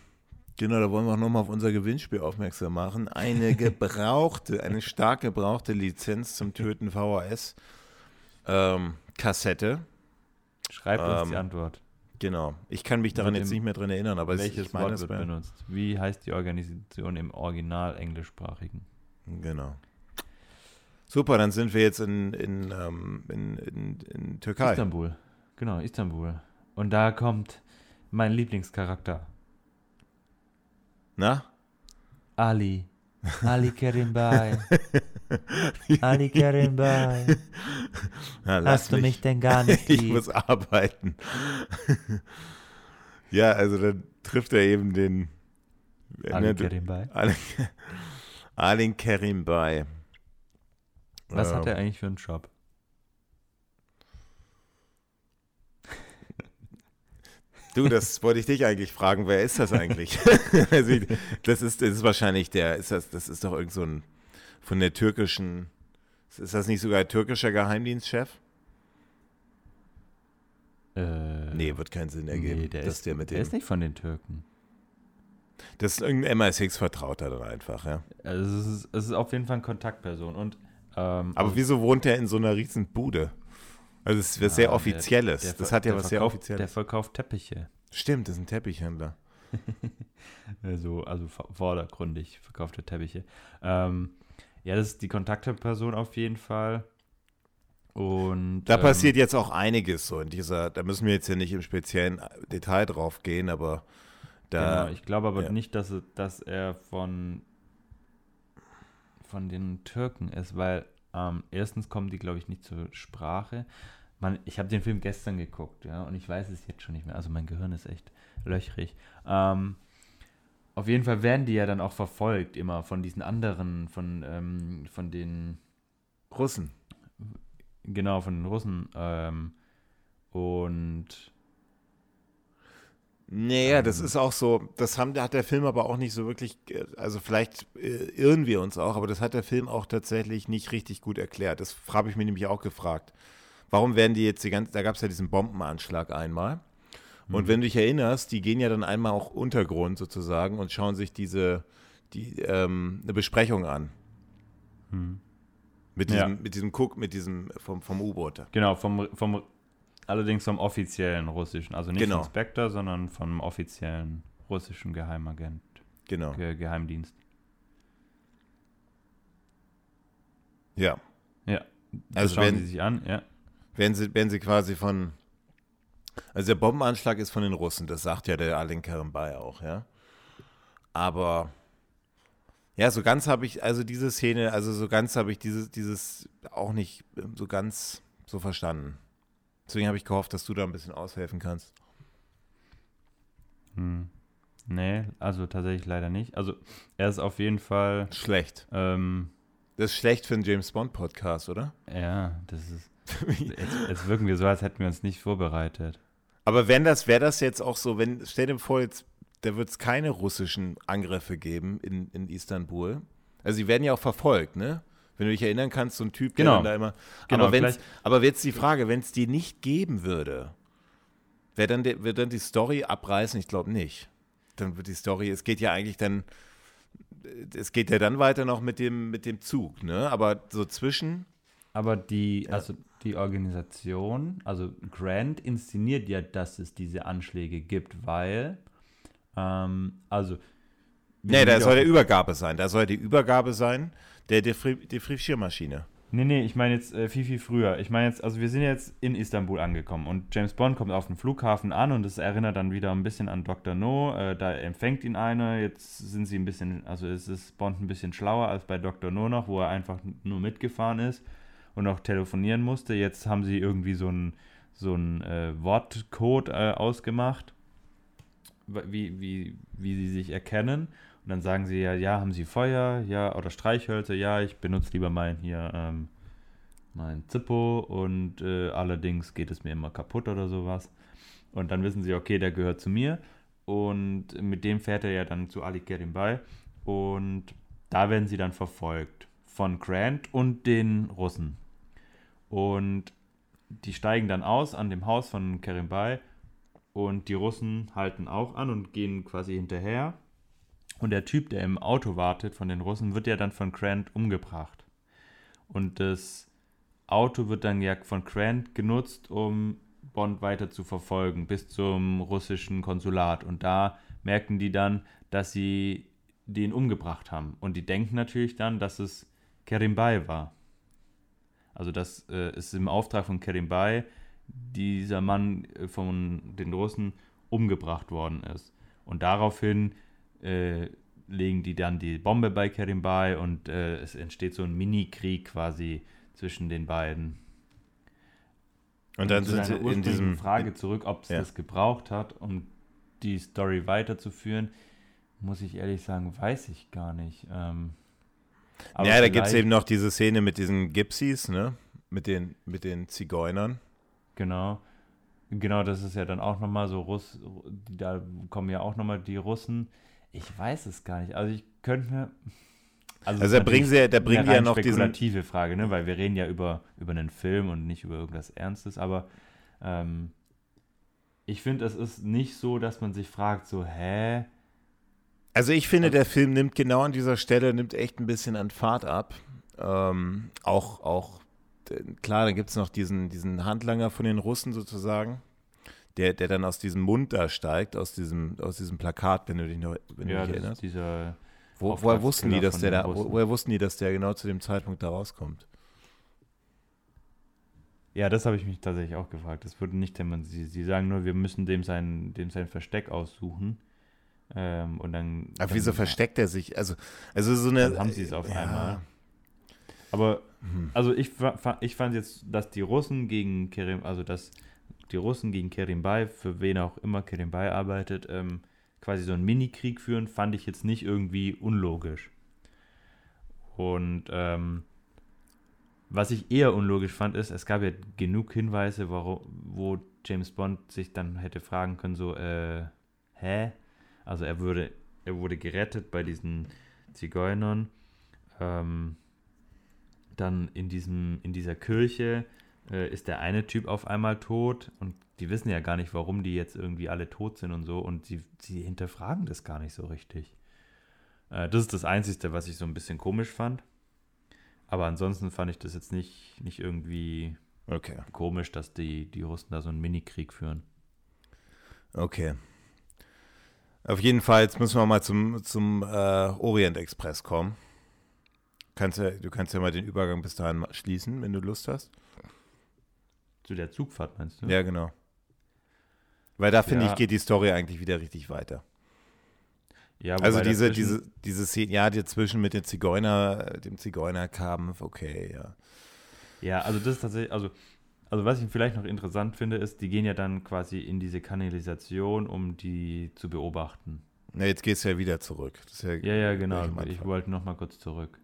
S2: genau, da wollen wir auch nochmal auf unser Gewinnspiel aufmerksam machen. Eine gebrauchte, eine stark gebrauchte Lizenz zum Töten VHS ähm, Kassette
S1: Schreibt uns die ähm, Antwort.
S2: Genau. Ich kann mich daran jetzt nicht mehr dran erinnern, aber
S1: welches ich meine, Wort wird benutzt? Wie heißt die Organisation im Original englischsprachigen?
S2: Genau. Super, dann sind wir jetzt in, in, ähm, in, in, in Türkei.
S1: Istanbul. Genau, Istanbul. Und da kommt mein Lieblingscharakter.
S2: Na?
S1: Ali. Ali Kerimbai. Ali Kerimbai. Hast du mich, mich denn gar nicht
S2: lieb? Ich muss arbeiten. ja, also dann trifft er eben den
S1: Ali Kerimbai. Ali,
S2: Ali Kerimbai.
S1: Was ähm. hat er eigentlich für einen Job?
S2: Du, das wollte ich dich eigentlich fragen. Wer ist das eigentlich? Also das, ist, das ist wahrscheinlich der, ist das, das ist doch irgend so ein von der türkischen, ist das nicht sogar türkischer Geheimdienstchef?
S1: Äh,
S2: nee, wird keinen Sinn ergeben. Nee,
S1: der, ist, der, der ist nicht von den Türken.
S2: Das ist irgendein MI6-Vertrauter dann einfach, ja.
S1: Also es ist, es ist auf jeden Fall eine Kontaktperson. Und, ähm,
S2: Aber wieso wohnt er in so einer riesen Bude? Also es ist was ja, sehr Offizielles. Der, der, das hat ja was
S1: sehr
S2: Offizielles.
S1: Der verkauft Teppiche.
S2: Stimmt, das ist ein Teppichhändler.
S1: also, also vordergründig verkaufte Teppiche. Ähm, ja, das ist die Kontaktperson auf jeden Fall. Und
S2: da ähm, passiert jetzt auch einiges so in dieser, da müssen wir jetzt ja nicht im speziellen Detail drauf gehen, aber da.
S1: Genau, ich glaube aber ja. nicht, dass, dass er von, von den Türken ist, weil ähm, erstens kommen die, glaube ich, nicht zur Sprache. Man, ich habe den Film gestern geguckt, ja, und ich weiß es jetzt schon nicht mehr. Also mein Gehirn ist echt löchrig. Ähm, auf jeden Fall werden die ja dann auch verfolgt, immer von diesen anderen, von, ähm, von den
S2: Russen.
S1: Genau, von den Russen. Ähm, und.
S2: Naja, das ist auch so, das haben, hat der Film aber auch nicht so wirklich, also vielleicht äh, irren wir uns auch, aber das hat der Film auch tatsächlich nicht richtig gut erklärt. Das habe ich mir nämlich auch gefragt. Warum werden die jetzt die ganze, da gab es ja diesen Bombenanschlag einmal. Und mhm. wenn du dich erinnerst, die gehen ja dann einmal auch Untergrund sozusagen und schauen sich diese, die, ähm, eine Besprechung an. Mhm. Mit diesem, ja. mit diesem Cook, mit diesem vom, vom U-Boot.
S1: Genau, vom, vom, allerdings vom offiziellen russischen, also nicht genau. vom Spectre, sondern vom offiziellen russischen Geheimagent.
S2: Genau.
S1: Ge Geheimdienst.
S2: Ja.
S1: Ja.
S2: Das also schauen wenn, sie sich an, ja werden sie, werden sie quasi von. Also der Bombenanschlag ist von den Russen, das sagt ja der Alin Karimbai auch, ja. Aber ja, so ganz habe ich, also diese Szene, also so ganz habe ich dieses, dieses auch nicht so ganz so verstanden. Deswegen habe ich gehofft, dass du da ein bisschen aushelfen kannst.
S1: Hm. Nee, also tatsächlich leider nicht. Also er ist auf jeden Fall
S2: schlecht.
S1: Ähm,
S2: das ist schlecht für einen James Bond Podcast, oder?
S1: Ja, das ist jetzt, jetzt wirken wir so, als hätten wir uns nicht vorbereitet.
S2: Aber wenn das, wäre das jetzt auch so, wenn, stell dir vor, jetzt, da wird es keine russischen Angriffe geben in, in Istanbul. Also sie werden ja auch verfolgt, ne? Wenn du dich erinnern kannst, so ein Typ,
S1: genau.
S2: der da immer.
S1: Genau,
S2: aber, aber jetzt die Frage, wenn es die nicht geben würde, wer dann de, wird dann die Story abreißen? Ich glaube nicht. Dann wird die Story, es geht ja eigentlich dann, es geht ja dann weiter noch mit dem, mit dem Zug, ne? Aber so zwischen.
S1: Aber die, also die Organisation, also Grant inszeniert ja, dass es diese Anschläge gibt, weil, ähm, also.
S2: Nee, da soll der Übergabe sein. Da soll die Übergabe sein der Defrichiermaschine.
S1: Nee, nee, ich meine jetzt äh, viel, viel früher. Ich meine jetzt, also wir sind jetzt in Istanbul angekommen und James Bond kommt auf dem Flughafen an und es erinnert dann wieder ein bisschen an Dr. No. Äh, da empfängt ihn einer. Jetzt sind sie ein bisschen, also es ist Bond ein bisschen schlauer als bei Dr. No noch, wo er einfach nur mitgefahren ist und auch telefonieren musste. Jetzt haben sie irgendwie so einen so äh, Wortcode äh, ausgemacht, wie, wie, wie sie sich erkennen. Und dann sagen sie ja, ja, haben sie Feuer, ja, oder Streichhölzer, ja, ich benutze lieber mein hier, ähm, mein Zippo und äh, allerdings geht es mir immer kaputt oder sowas. Und dann wissen sie, okay, der gehört zu mir. Und mit dem fährt er ja dann zu Ali Kerim bei. Und da werden sie dann verfolgt von Grant und den Russen. Und die steigen dann aus an dem Haus von Kerimbay und die Russen halten auch an und gehen quasi hinterher. Und der Typ, der im Auto wartet von den Russen, wird ja dann von Grant umgebracht. Und das Auto wird dann ja von Grant genutzt, um Bond weiter zu verfolgen bis zum russischen Konsulat. Und da merken die dann, dass sie den umgebracht haben. Und die denken natürlich dann, dass es Kerimbay war. Also das äh, ist im Auftrag von Kerim Bay dieser Mann äh, von den Russen umgebracht worden ist. Und daraufhin äh, legen die dann die Bombe bei Kerim Bay und äh, es entsteht so ein Mini-Krieg quasi zwischen den beiden.
S2: Und dann sind sie in diesem
S1: Frage zurück, ob es ja. das gebraucht hat, um die Story weiterzuführen, muss ich ehrlich sagen, weiß ich gar nicht. Ähm,
S2: aber ja, da gibt es eben noch diese Szene mit diesen Gypsies, ne? Mit den, mit den Zigeunern.
S1: Genau. Genau, das ist ja dann auch nochmal so Russ, da kommen ja auch nochmal die Russen. Ich weiß es gar nicht. Also ich könnte mir.
S2: Also, also da bringen sie, da bringen ja noch
S1: diese spekulative Frage, ne? Weil wir reden ja über, über einen Film und nicht über irgendwas Ernstes, aber ähm, ich finde, es ist nicht so, dass man sich fragt, so, hä,
S2: also ich finde, der Film nimmt genau an dieser Stelle, nimmt echt ein bisschen an Fahrt ab. Ähm, auch, auch, klar, dann gibt es noch diesen, diesen Handlanger von den Russen sozusagen, der, der dann aus diesem Mund da steigt, aus diesem, aus diesem Plakat, wenn du dich noch wenn ja, du dich erinnerst.
S1: Dieser
S2: Wo, woher wussten die, dass der da, woher wussten die, dass der genau zu dem Zeitpunkt da rauskommt?
S1: Ja, das habe ich mich tatsächlich auch gefragt. Das würde nicht, sie, sie sagen nur, wir müssen dem sein, dem sein Versteck aussuchen. Ähm, und dann.
S2: Aber wieso versteckt er sich? Also, also so eine.
S1: Dann haben sie es auf
S2: ja.
S1: einmal. Aber, hm. also ich, ich fand jetzt, dass die Russen gegen Kerim, also dass die Russen gegen Kerimbai, für wen auch immer Kerimbai arbeitet, ähm, quasi so einen Mini-Krieg führen, fand ich jetzt nicht irgendwie unlogisch. Und ähm, was ich eher unlogisch fand, ist, es gab ja genug Hinweise, wo, wo James Bond sich dann hätte fragen können, so, äh, hä? Also er wurde, er wurde gerettet bei diesen Zigeunern. Ähm, dann in, diesem, in dieser Kirche äh, ist der eine Typ auf einmal tot und die wissen ja gar nicht, warum die jetzt irgendwie alle tot sind und so und sie, sie hinterfragen das gar nicht so richtig. Äh, das ist das Einzige, was ich so ein bisschen komisch fand. Aber ansonsten fand ich das jetzt nicht, nicht irgendwie
S2: okay.
S1: komisch, dass die, die Russen da so einen Mini-Krieg führen.
S2: Okay. Auf jeden Fall, jetzt müssen wir mal zum, zum äh, Orient Express kommen. Kannst ja, du kannst ja mal den Übergang bis dahin schließen, wenn du Lust hast.
S1: Zu der Zugfahrt meinst du?
S2: Ja, genau. Weil da finde ja. ich, geht die Story eigentlich wieder richtig weiter. Ja, also diese, diese, diese Szene, ja, die zwischen mit den Zigeuner, dem Zigeunerkampf, okay, ja.
S1: Ja, also das ist tatsächlich, also, also was ich vielleicht noch interessant finde, ist, die gehen ja dann quasi in diese Kanalisation, um die zu beobachten.
S2: Na, jetzt gehst du ja wieder zurück.
S1: ja, ja, ja, genau. Ich wollte noch mal kurz zurück.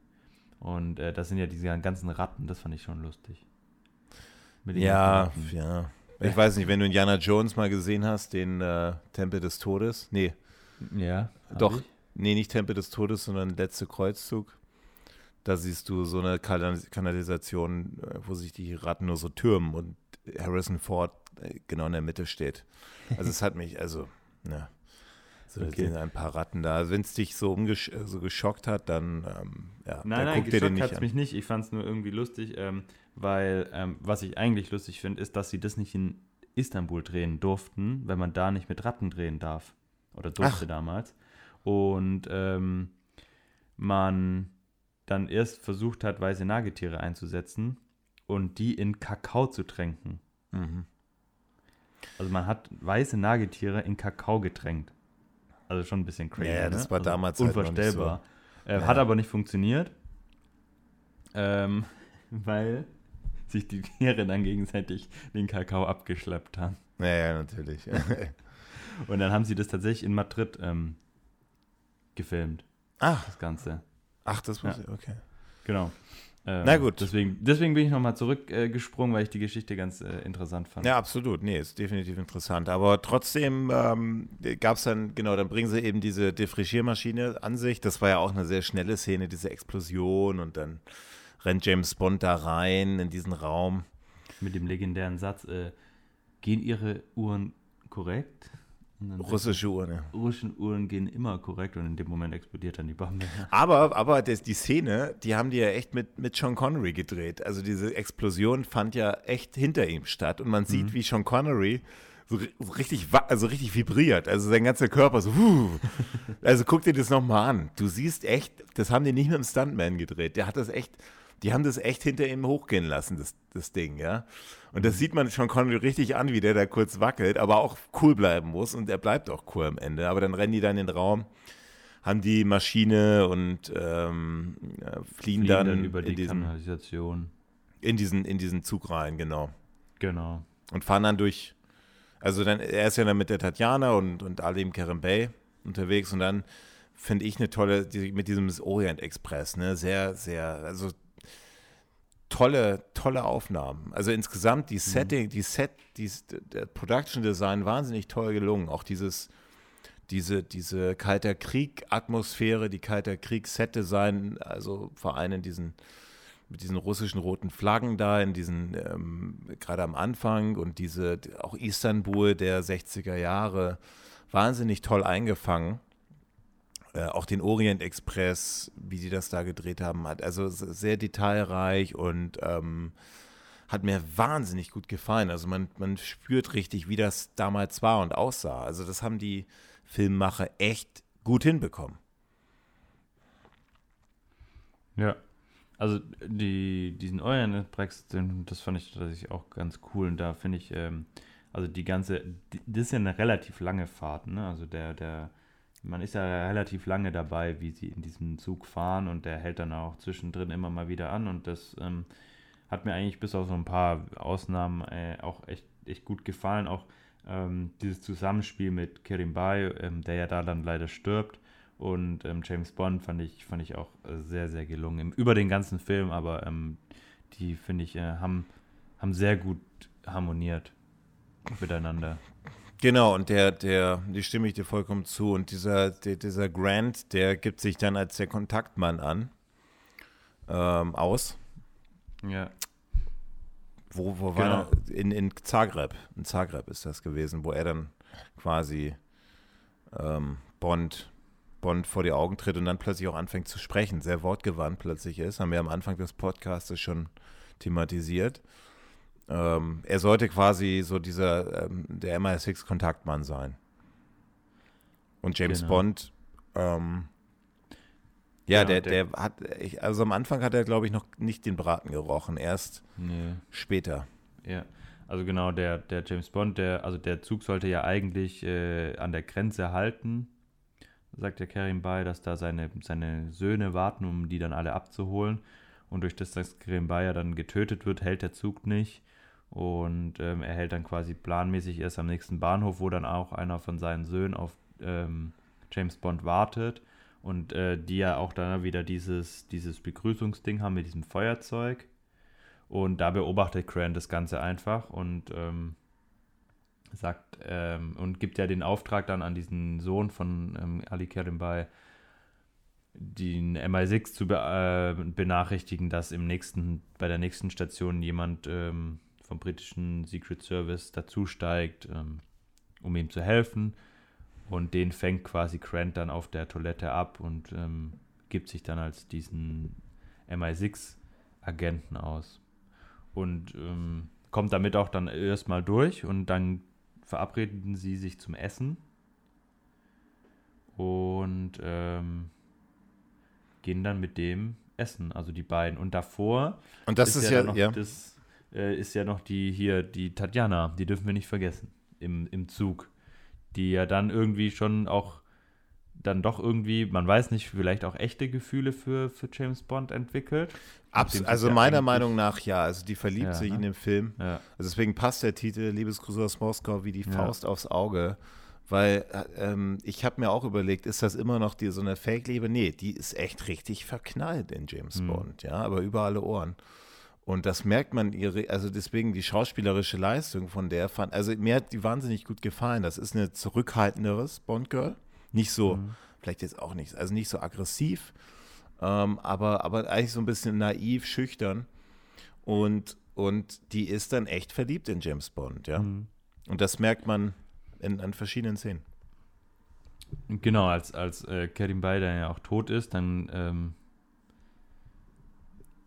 S1: Und äh, das sind ja diese ganzen Ratten, das fand ich schon lustig.
S2: ja, ja. Ich weiß nicht, wenn du Indiana Jones mal gesehen hast, den äh, Tempel des Todes. Nee.
S1: Ja.
S2: Doch. Ich? Nee, nicht Tempel des Todes, sondern letzte Kreuzzug. Da siehst du so eine Kanalisation, äh, wo sich die Ratten nur so türmen und Harrison Ford äh, genau in der Mitte steht. Also es hat mich, also, ja. So, okay. sind ein paar Ratten da. Also wenn es dich so, umgesch so geschockt hat, dann, ähm, ja,
S1: nein, dann nein, guck dir den nicht an. mich nicht. Ich fand es nur irgendwie lustig, ähm, weil ähm, was ich eigentlich lustig finde, ist, dass sie das nicht in Istanbul drehen durften, weil man da nicht mit Ratten drehen darf. Oder durfte Ach. damals. Und ähm, man dann erst versucht hat, weiße Nagetiere einzusetzen und die in Kakao zu tränken. Mhm. Also man hat weiße Nagetiere in Kakao getränkt. Also schon ein bisschen crazy.
S2: Ja, das ne? war
S1: also
S2: damals
S1: unvorstellbar. Halt so. äh, ja. Hat aber nicht funktioniert, ähm, weil sich die Tiere dann gegenseitig den Kakao abgeschleppt haben.
S2: Ja, ja natürlich.
S1: Und dann haben sie das tatsächlich in Madrid ähm, gefilmt.
S2: Ach.
S1: Das Ganze.
S2: Ach, das muss ja. ich, okay.
S1: Genau.
S2: Ähm, Na gut.
S1: Deswegen, deswegen bin ich nochmal zurückgesprungen, äh, weil ich die Geschichte ganz äh, interessant fand.
S2: Ja, absolut. Nee, ist definitiv interessant. Aber trotzdem ähm, gab es dann, genau, dann bringen sie eben diese Defrichiermaschine an sich. Das war ja auch eine sehr schnelle Szene, diese Explosion. Und dann rennt James Bond da rein in diesen Raum.
S1: Mit dem legendären Satz: äh, Gehen Ihre Uhren korrekt?
S2: Russische Uhren,
S1: ja. Russische Uhren gehen immer korrekt und in dem Moment explodiert dann die Bombe.
S2: Aber, aber das, die Szene, die haben die ja echt mit, mit Sean Connery gedreht. Also diese Explosion fand ja echt hinter ihm statt und man sieht, mhm. wie Sean Connery so, so, richtig, also richtig vibriert. Also sein ganzer Körper so, wuh. Also guck dir das nochmal an. Du siehst echt, das haben die nicht mit dem Stuntman gedreht. Der hat das echt, die haben das echt hinter ihm hochgehen lassen, das, das Ding, ja. Und das mhm. sieht man schon Connery richtig an, wie der da kurz wackelt, aber auch cool bleiben muss und er bleibt auch cool am Ende. Aber dann rennen die dann in den Raum, haben die Maschine und ähm, ja, fliehen, fliehen, dann, dann
S1: über die diesen, Kanalisation.
S2: In diesen, in diesen Zug rein, genau.
S1: Genau.
S2: Und fahren dann durch, also dann, er ist ja dann mit der Tatjana und, und Alim Kerem Bey unterwegs und dann finde ich eine tolle, die, mit diesem Orient Express, ne, sehr, sehr, also tolle, tolle Aufnahmen. Also insgesamt die mhm. Setting, mhm. die Set, die, der Production Design wahnsinnig toll gelungen. Auch dieses, diese, diese Kalter Krieg-Atmosphäre, die Kalter Krieg-Set-Design, also vor allem in diesen, mit diesen russischen roten Flaggen da, in diesen, ähm, gerade am Anfang und diese, auch Istanbul der 60er Jahre, wahnsinnig toll eingefangen. Äh, auch den Orient Express, wie sie das da gedreht haben, hat also sehr detailreich und ähm, hat mir wahnsinnig gut gefallen. Also man, man spürt richtig, wie das damals war und aussah. Also das haben die Filmmacher echt gut hinbekommen.
S1: Ja, also die, diesen Orient Express, das fand ich tatsächlich auch ganz cool. Und da finde ich, ähm, also die ganze, das ist ja eine relativ lange Fahrt, ne? Also der, der man ist ja relativ lange dabei, wie sie in diesem Zug fahren und der hält dann auch zwischendrin immer mal wieder an und das ähm, hat mir eigentlich bis auf so ein paar Ausnahmen äh, auch echt, echt gut gefallen. Auch ähm, dieses Zusammenspiel mit Kerim Bay, ähm, der ja da dann leider stirbt, und ähm, James Bond fand ich, fand ich auch sehr, sehr gelungen. Über den ganzen Film, aber ähm, die, finde ich, äh, haben, haben sehr gut harmoniert miteinander.
S2: Genau, und der, der, die stimme ich dir vollkommen zu. Und dieser, der, dieser Grant, der gibt sich dann als der Kontaktmann an, ähm, aus.
S1: Ja.
S2: Wo, wo war genau. er? In, in Zagreb. In Zagreb ist das gewesen, wo er dann quasi ähm, Bond, Bond vor die Augen tritt und dann plötzlich auch anfängt zu sprechen, sehr wortgewandt plötzlich ist. Haben wir am Anfang des Podcasts schon thematisiert. Ähm, er sollte quasi so dieser, ähm, der MI6-Kontaktmann sein. Und James genau. Bond, ähm, ja, genau, der, der, der, hat, ich, also am Anfang hat er, glaube ich, noch nicht den Braten gerochen, erst nee. später.
S1: Ja, also genau, der, der James Bond, der, also der Zug sollte ja eigentlich äh, an der Grenze halten, sagt der Karim bei, dass da seine, seine Söhne warten, um die dann alle abzuholen. Und durch das, dass Karim Bayer dann getötet wird, hält der Zug nicht. Und ähm, er hält dann quasi planmäßig erst am nächsten Bahnhof, wo dann auch einer von seinen Söhnen auf ähm, James Bond wartet. Und äh, die ja auch dann wieder dieses, dieses Begrüßungsding haben mit diesem Feuerzeug. Und da beobachtet Grant das Ganze einfach und ähm, sagt ähm, und gibt ja den Auftrag dann an diesen Sohn von ähm, Ali Kerimbay, den MI6 zu be äh, benachrichtigen, dass im nächsten, bei der nächsten Station jemand ähm, vom britischen Secret Service dazusteigt, ähm, um ihm zu helfen. Und den fängt quasi Grant dann auf der Toilette ab und ähm, gibt sich dann als diesen MI6-Agenten aus. Und ähm, kommt damit auch dann erstmal durch und dann verabreden sie sich zum Essen und ähm, gehen dann mit dem essen, also die beiden. Und davor
S2: und das ist, ist ja, ja, ja.
S1: Das, äh, ist ja noch die hier, die Tatjana, die dürfen wir nicht vergessen, im, im Zug. Die ja dann irgendwie schon auch, dann doch irgendwie, man weiß nicht, vielleicht auch echte Gefühle für, für James Bond entwickelt.
S2: Abs also meiner Meinung nach ja, also die verliebt ja, sich ne? in den Film. Ja. Also deswegen passt der Titel Liebesgrüße aus Moskau wie die Faust aufs Auge. Weil äh, ähm, ich habe mir auch überlegt, ist das immer noch die, so eine Fake-Liebe? Nee, die ist echt richtig verknallt in James mhm. Bond, ja, aber über alle Ohren. Und das merkt man ihre, also deswegen die schauspielerische Leistung von der fand, also mir hat die wahnsinnig gut gefallen. Das ist eine zurückhaltenderes Bond-Girl. Nicht so, mhm. vielleicht jetzt auch nicht, also nicht so aggressiv, ähm, aber, aber eigentlich so ein bisschen naiv, schüchtern. Und, und die ist dann echt verliebt in James Bond, ja. Mhm. Und das merkt man in, an verschiedenen Szenen.
S1: Genau, als, als äh, Kerim Bay ja auch tot ist, dann ähm,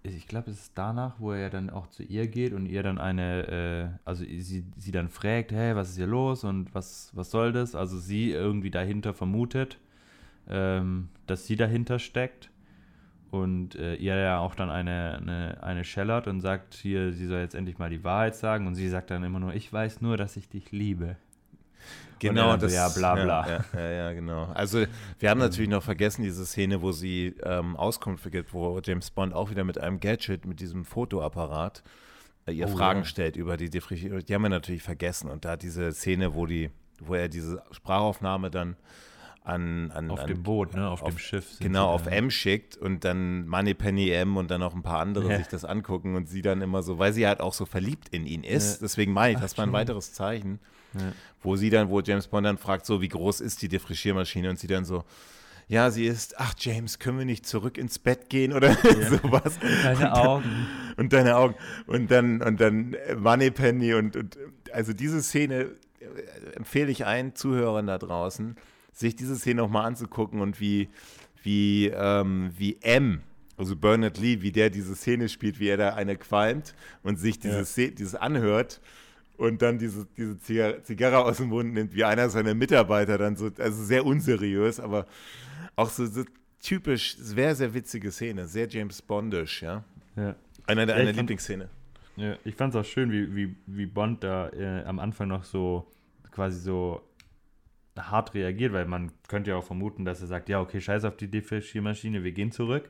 S1: ich glaube, es ist danach, wo er ja dann auch zu ihr geht und ihr dann eine, äh, also sie, sie dann fragt, hey, was ist hier los und was, was soll das? Also sie irgendwie dahinter vermutet, ähm, dass sie dahinter steckt und äh, ihr ja auch dann eine, eine, eine schellert und sagt, hier, sie soll jetzt endlich mal die Wahrheit sagen und sie sagt dann immer nur, ich weiß nur, dass ich dich liebe.
S2: Genau, das,
S1: so, ja, bla bla.
S2: Ja, ja, ja, genau. Also wir haben natürlich noch vergessen diese Szene, wo sie ähm, Auskunft gibt, wo James Bond auch wieder mit einem Gadget, mit diesem Fotoapparat, äh, ihr oh, Fragen ja. stellt über die Differenzierung. Die haben wir natürlich vergessen. Und da diese Szene, wo die, wo er diese Sprachaufnahme dann an, an
S1: auf
S2: an,
S1: dem Boot, ne, auf, auf dem Schiff.
S2: Genau, auf M schickt und dann Money Penny M und dann noch ein paar andere ja. sich das angucken und sie dann immer so, weil sie halt auch so verliebt in ihn ist. Deswegen meine ich, das war ein weiteres Zeichen, ja. wo sie dann, wo James Bond dann fragt, so, wie groß ist die Defrischiermaschine? Und sie dann so, ja, sie ist, ach James, können wir nicht zurück ins Bett gehen oder ja. sowas?
S1: Deine und Augen.
S2: und deine Augen. Und dann, und dann Moneypenny und, und also diese Szene äh, empfehle ich allen Zuhörern da draußen, sich diese Szene nochmal anzugucken und wie, wie, ähm, wie M, also Bernard Lee, wie der diese Szene spielt, wie er da eine qualmt und sich dieses, ja. dieses anhört und dann diese, diese Zigarre aus dem Mund nimmt, wie einer seiner Mitarbeiter dann so, also sehr unseriös, aber auch so, so typisch, sehr, sehr witzige Szene, sehr James Bondisch, ja. ja. Einer der ja, Lieblingsszene.
S1: Ja, ich fand es auch schön, wie, wie, wie Bond da äh, am Anfang noch so quasi so hart reagiert, weil man könnte ja auch vermuten, dass er sagt, ja, okay, scheiß auf die Defrischiermaschine, wir gehen zurück.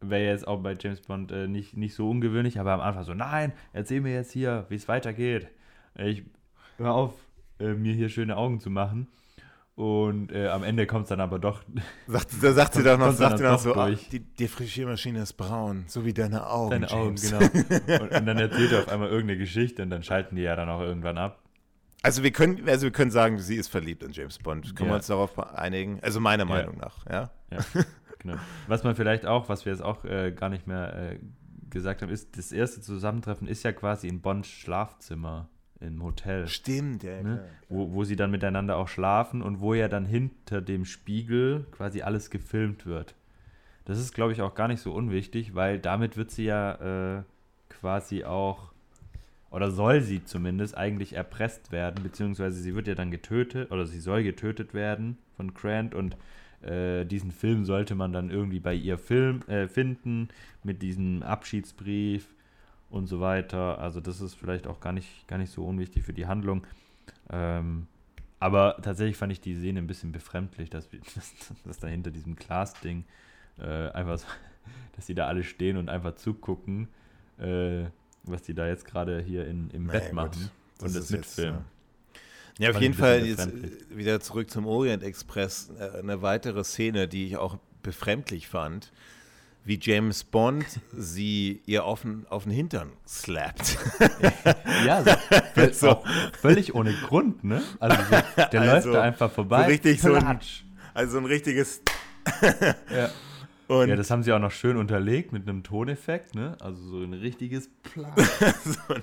S1: Wäre jetzt auch bei James Bond äh, nicht, nicht so ungewöhnlich, aber am Anfang so, nein, erzähl mir jetzt hier, wie es weitergeht. Ich hör auf, äh, mir hier schöne Augen zu machen. Und äh, am Ende kommt es dann aber doch.
S2: Sagt, da sagt sie doch noch, sagt noch so, ach, die Defrischiermaschine ist braun, so wie deine Augen.
S1: Deine James. Augen, genau. und, und, dann erzählt er auf einmal irgendeine Geschichte und dann schalten die ja dann auch irgendwann ab.
S2: Also wir können, also wir können sagen, sie ist verliebt in James Bond. Können ja. wir uns darauf einigen? Also meiner ja. Meinung nach, ja. ja.
S1: genau. Was man vielleicht auch, was wir jetzt auch äh, gar nicht mehr äh, gesagt haben, ist, das erste Zusammentreffen ist ja quasi in Bonds Schlafzimmer im Hotel.
S2: Stimmt, ja.
S1: Ne? Wo, wo sie dann miteinander auch schlafen und wo ja dann hinter dem Spiegel quasi alles gefilmt wird. Das ist, glaube ich, auch gar nicht so unwichtig, weil damit wird sie ja äh, quasi auch, oder soll sie zumindest eigentlich erpresst werden, beziehungsweise sie wird ja dann getötet, oder sie soll getötet werden von Grant und äh, diesen Film sollte man dann irgendwie bei ihr Film, äh, finden, mit diesem Abschiedsbrief und so weiter. Also das ist vielleicht auch gar nicht, gar nicht so unwichtig für die Handlung. Ähm, aber tatsächlich fand ich die Szene ein bisschen befremdlich, dass, dass, dass da hinter diesem Glas-Ding äh, einfach so, dass die da alle stehen und einfach zugucken, äh, was die da jetzt gerade hier in, im Bett machen
S2: das und das mitfilmen. Jetzt, ja, auf jeden Fall jetzt wieder zurück zum Orient Express. Äh, eine weitere Szene, die ich auch befremdlich fand, wie James Bond sie ihr auf den, auf den Hintern slappt.
S1: ja, so, so. völlig ohne Grund, ne? Also so, der also, läuft da einfach vorbei.
S2: So richtig so ein, also ein richtiges
S1: ja. Und ja, das haben sie auch noch schön unterlegt mit einem Toneffekt, ne? Also so ein richtiges Plan. so ein,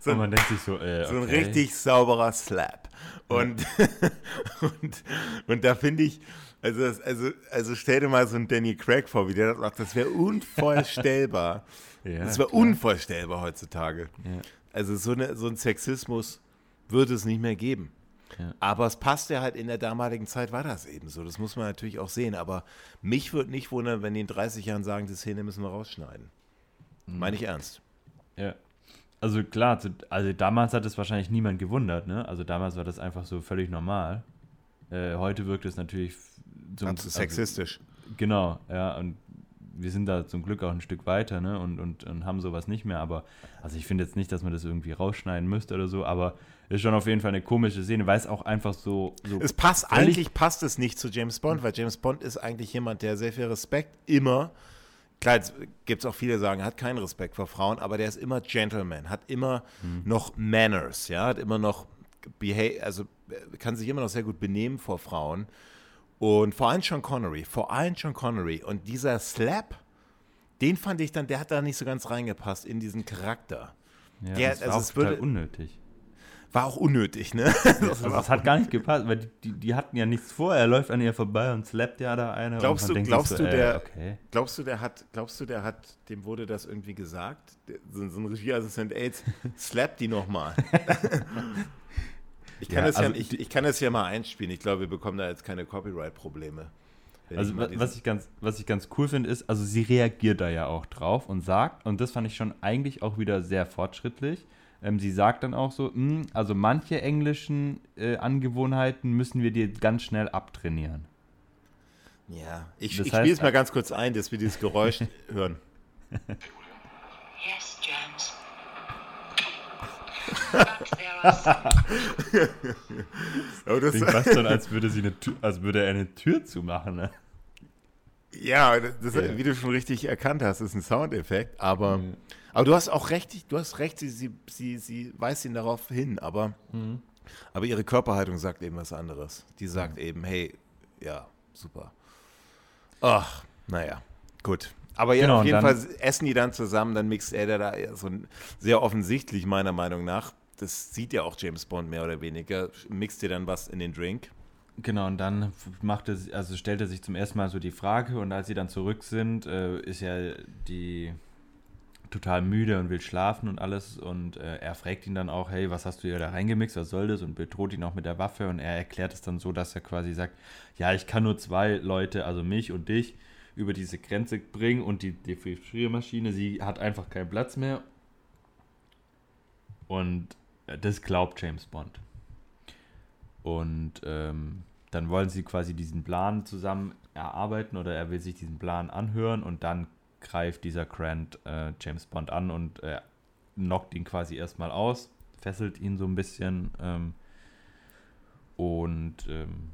S2: so und man denkt sich so, äh, okay. so ein richtig sauberer Slap. Und, und, und da finde ich, also, das, also, also stell dir mal so einen Danny Craig vor, wie der das macht. Das wäre unvorstellbar. ja, das wäre unvorstellbar heutzutage. Ja. Also so, eine, so ein Sexismus würde es nicht mehr geben. Ja. Aber es passt ja halt in der damaligen Zeit war das eben so. Das muss man natürlich auch sehen. Aber mich würde nicht wundern, wenn die in 30 Jahren sagen, die Szene müssen wir rausschneiden. Mhm. Meine ich ernst.
S1: Ja. Also klar, also damals hat es wahrscheinlich niemand gewundert, ne? Also damals war das einfach so völlig normal. Äh, heute wirkt es natürlich
S2: so Ganz also, sexistisch.
S1: Genau, ja, und wir sind da zum Glück auch ein Stück weiter, ne, und, und, und haben sowas nicht mehr, aber, also ich finde jetzt nicht, dass man das irgendwie rausschneiden müsste oder so, aber ist schon auf jeden Fall eine komische Szene, weil es auch einfach so. so
S2: es passt, eigentlich passt es nicht zu James Bond, weil James Bond ist eigentlich jemand, der sehr viel Respekt immer, klar, jetzt gibt es auch viele, die sagen, hat keinen Respekt vor Frauen, aber der ist immer Gentleman, hat immer hm. noch Manners, ja, hat immer noch, also kann sich immer noch sehr gut benehmen vor Frauen und vor allem Sean Connery, vor allem Sean Connery. Und dieser Slap, den fand ich dann, der hat da nicht so ganz reingepasst in diesen Charakter.
S1: Ja, der, das war also auch total würde, unnötig.
S2: War auch unnötig, ne?
S1: das, also das hat gar nicht gepasst, weil die, die hatten ja nichts vor. Er läuft an ihr vorbei und slappt ja da eine.
S2: Glaubst du, glaubst so, du, der, äh, okay. glaubst du, der hat, glaubst du, der hat, dem wurde das irgendwie gesagt? so, so ein Regieassistent, ey, slap die nochmal. Ich kann, ja, also ja, ich, ich, kann das ja mal einspielen. Ich glaube, wir bekommen da jetzt keine Copyright-Probleme.
S1: Also was ich, ganz, was ich ganz cool finde, ist, also sie reagiert da ja auch drauf und sagt, und das fand ich schon eigentlich auch wieder sehr fortschrittlich, ähm, sie sagt dann auch so, mh, hm, also manche englischen äh, Angewohnheiten müssen wir dir ganz schnell abtrainieren.
S2: Ja, ich, ich spiele es mal ganz kurz ein, dass wir dieses Geräusch hören. Yes, James.
S1: oh, das Klingt fast schon, als würde, sie eine Tür, als würde er eine Tür zumachen. Ne?
S2: Ja, das, ja, wie du schon richtig erkannt hast, ist ein Soundeffekt, aber, ja. aber du hast auch recht, du hast recht, sie, sie, sie, sie weist ihn darauf hin, aber, mhm. aber ihre Körperhaltung sagt eben was anderes. Die sagt mhm. eben, hey, ja, super. Ach, naja, gut. Aber ja, genau, auf jeden Fall essen die dann zusammen, dann mixt er da so sehr offensichtlich, meiner Meinung nach. Das sieht ja auch James Bond mehr oder weniger. Mixt dir dann was in den Drink.
S1: Genau, und dann macht er, also stellt er sich zum ersten Mal so die Frage und als sie dann zurück sind, äh, ist ja die total müde und will schlafen und alles und äh, er fragt ihn dann auch, hey, was hast du hier da reingemixt, was soll das und bedroht ihn auch mit der Waffe und er erklärt es dann so, dass er quasi sagt, ja, ich kann nur zwei Leute, also mich und dich, über diese Grenze bringen und die Defriermaschine, sie hat einfach keinen Platz mehr. Und das glaubt James Bond. Und ähm, dann wollen sie quasi diesen Plan zusammen erarbeiten oder er will sich diesen Plan anhören und dann greift dieser Grant äh, James Bond an und äh, knockt ihn quasi erstmal aus, fesselt ihn so ein bisschen. Ähm, und ähm,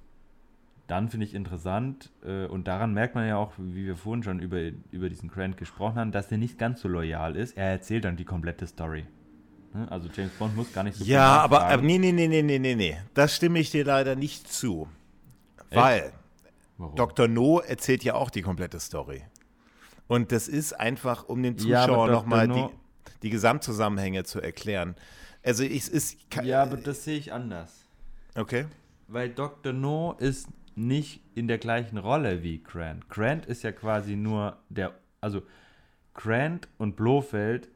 S1: dann finde ich interessant, äh, und daran merkt man ja auch, wie wir vorhin schon über, über diesen Grant gesprochen haben, dass er nicht ganz so loyal ist. Er erzählt dann die komplette Story. Ne? Also James Bond muss gar nicht so
S2: Ja, aber, aber nee, nee, nee, nee, nee, nee, nee. Das stimme ich dir leider nicht zu. Echt? Weil Warum? Dr. No erzählt ja auch die komplette Story. Und das ist einfach, um den Zuschauer ja, nochmal die, die Gesamtzusammenhänge zu erklären. Also ich, ist.
S1: Ja, aber das sehe ich anders.
S2: Okay.
S1: Weil Dr. No ist nicht in der gleichen Rolle wie Grant. Grant ist ja quasi nur der, also Grant und Blofeld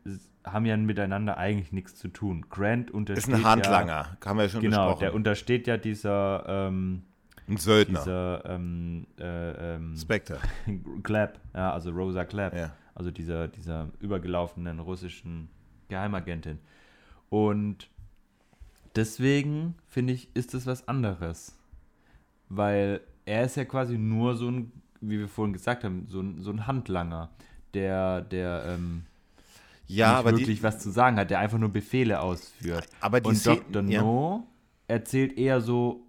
S1: haben ja miteinander eigentlich nichts zu tun. Grant untersteht
S2: ist ein Handlanger, ja, haben wir ja schon
S1: genau,
S2: besprochen.
S1: der untersteht ja dieser ähm,
S2: ein Söldner.
S1: Dieser ähm, äh, ähm,
S2: Spectre.
S1: Clapp, ja, also Rosa Clapp. Ja. Also dieser, dieser übergelaufenen russischen Geheimagentin. Und deswegen finde ich, ist das was anderes. Weil er ist ja quasi nur so ein, wie wir vorhin gesagt haben, so ein, so ein Handlanger, der, der ähm,
S2: ja, nicht aber
S1: wirklich
S2: die,
S1: was zu sagen hat, der einfach nur Befehle ausführt.
S2: Aber die
S1: Und Dr. No ja. erzählt eher so,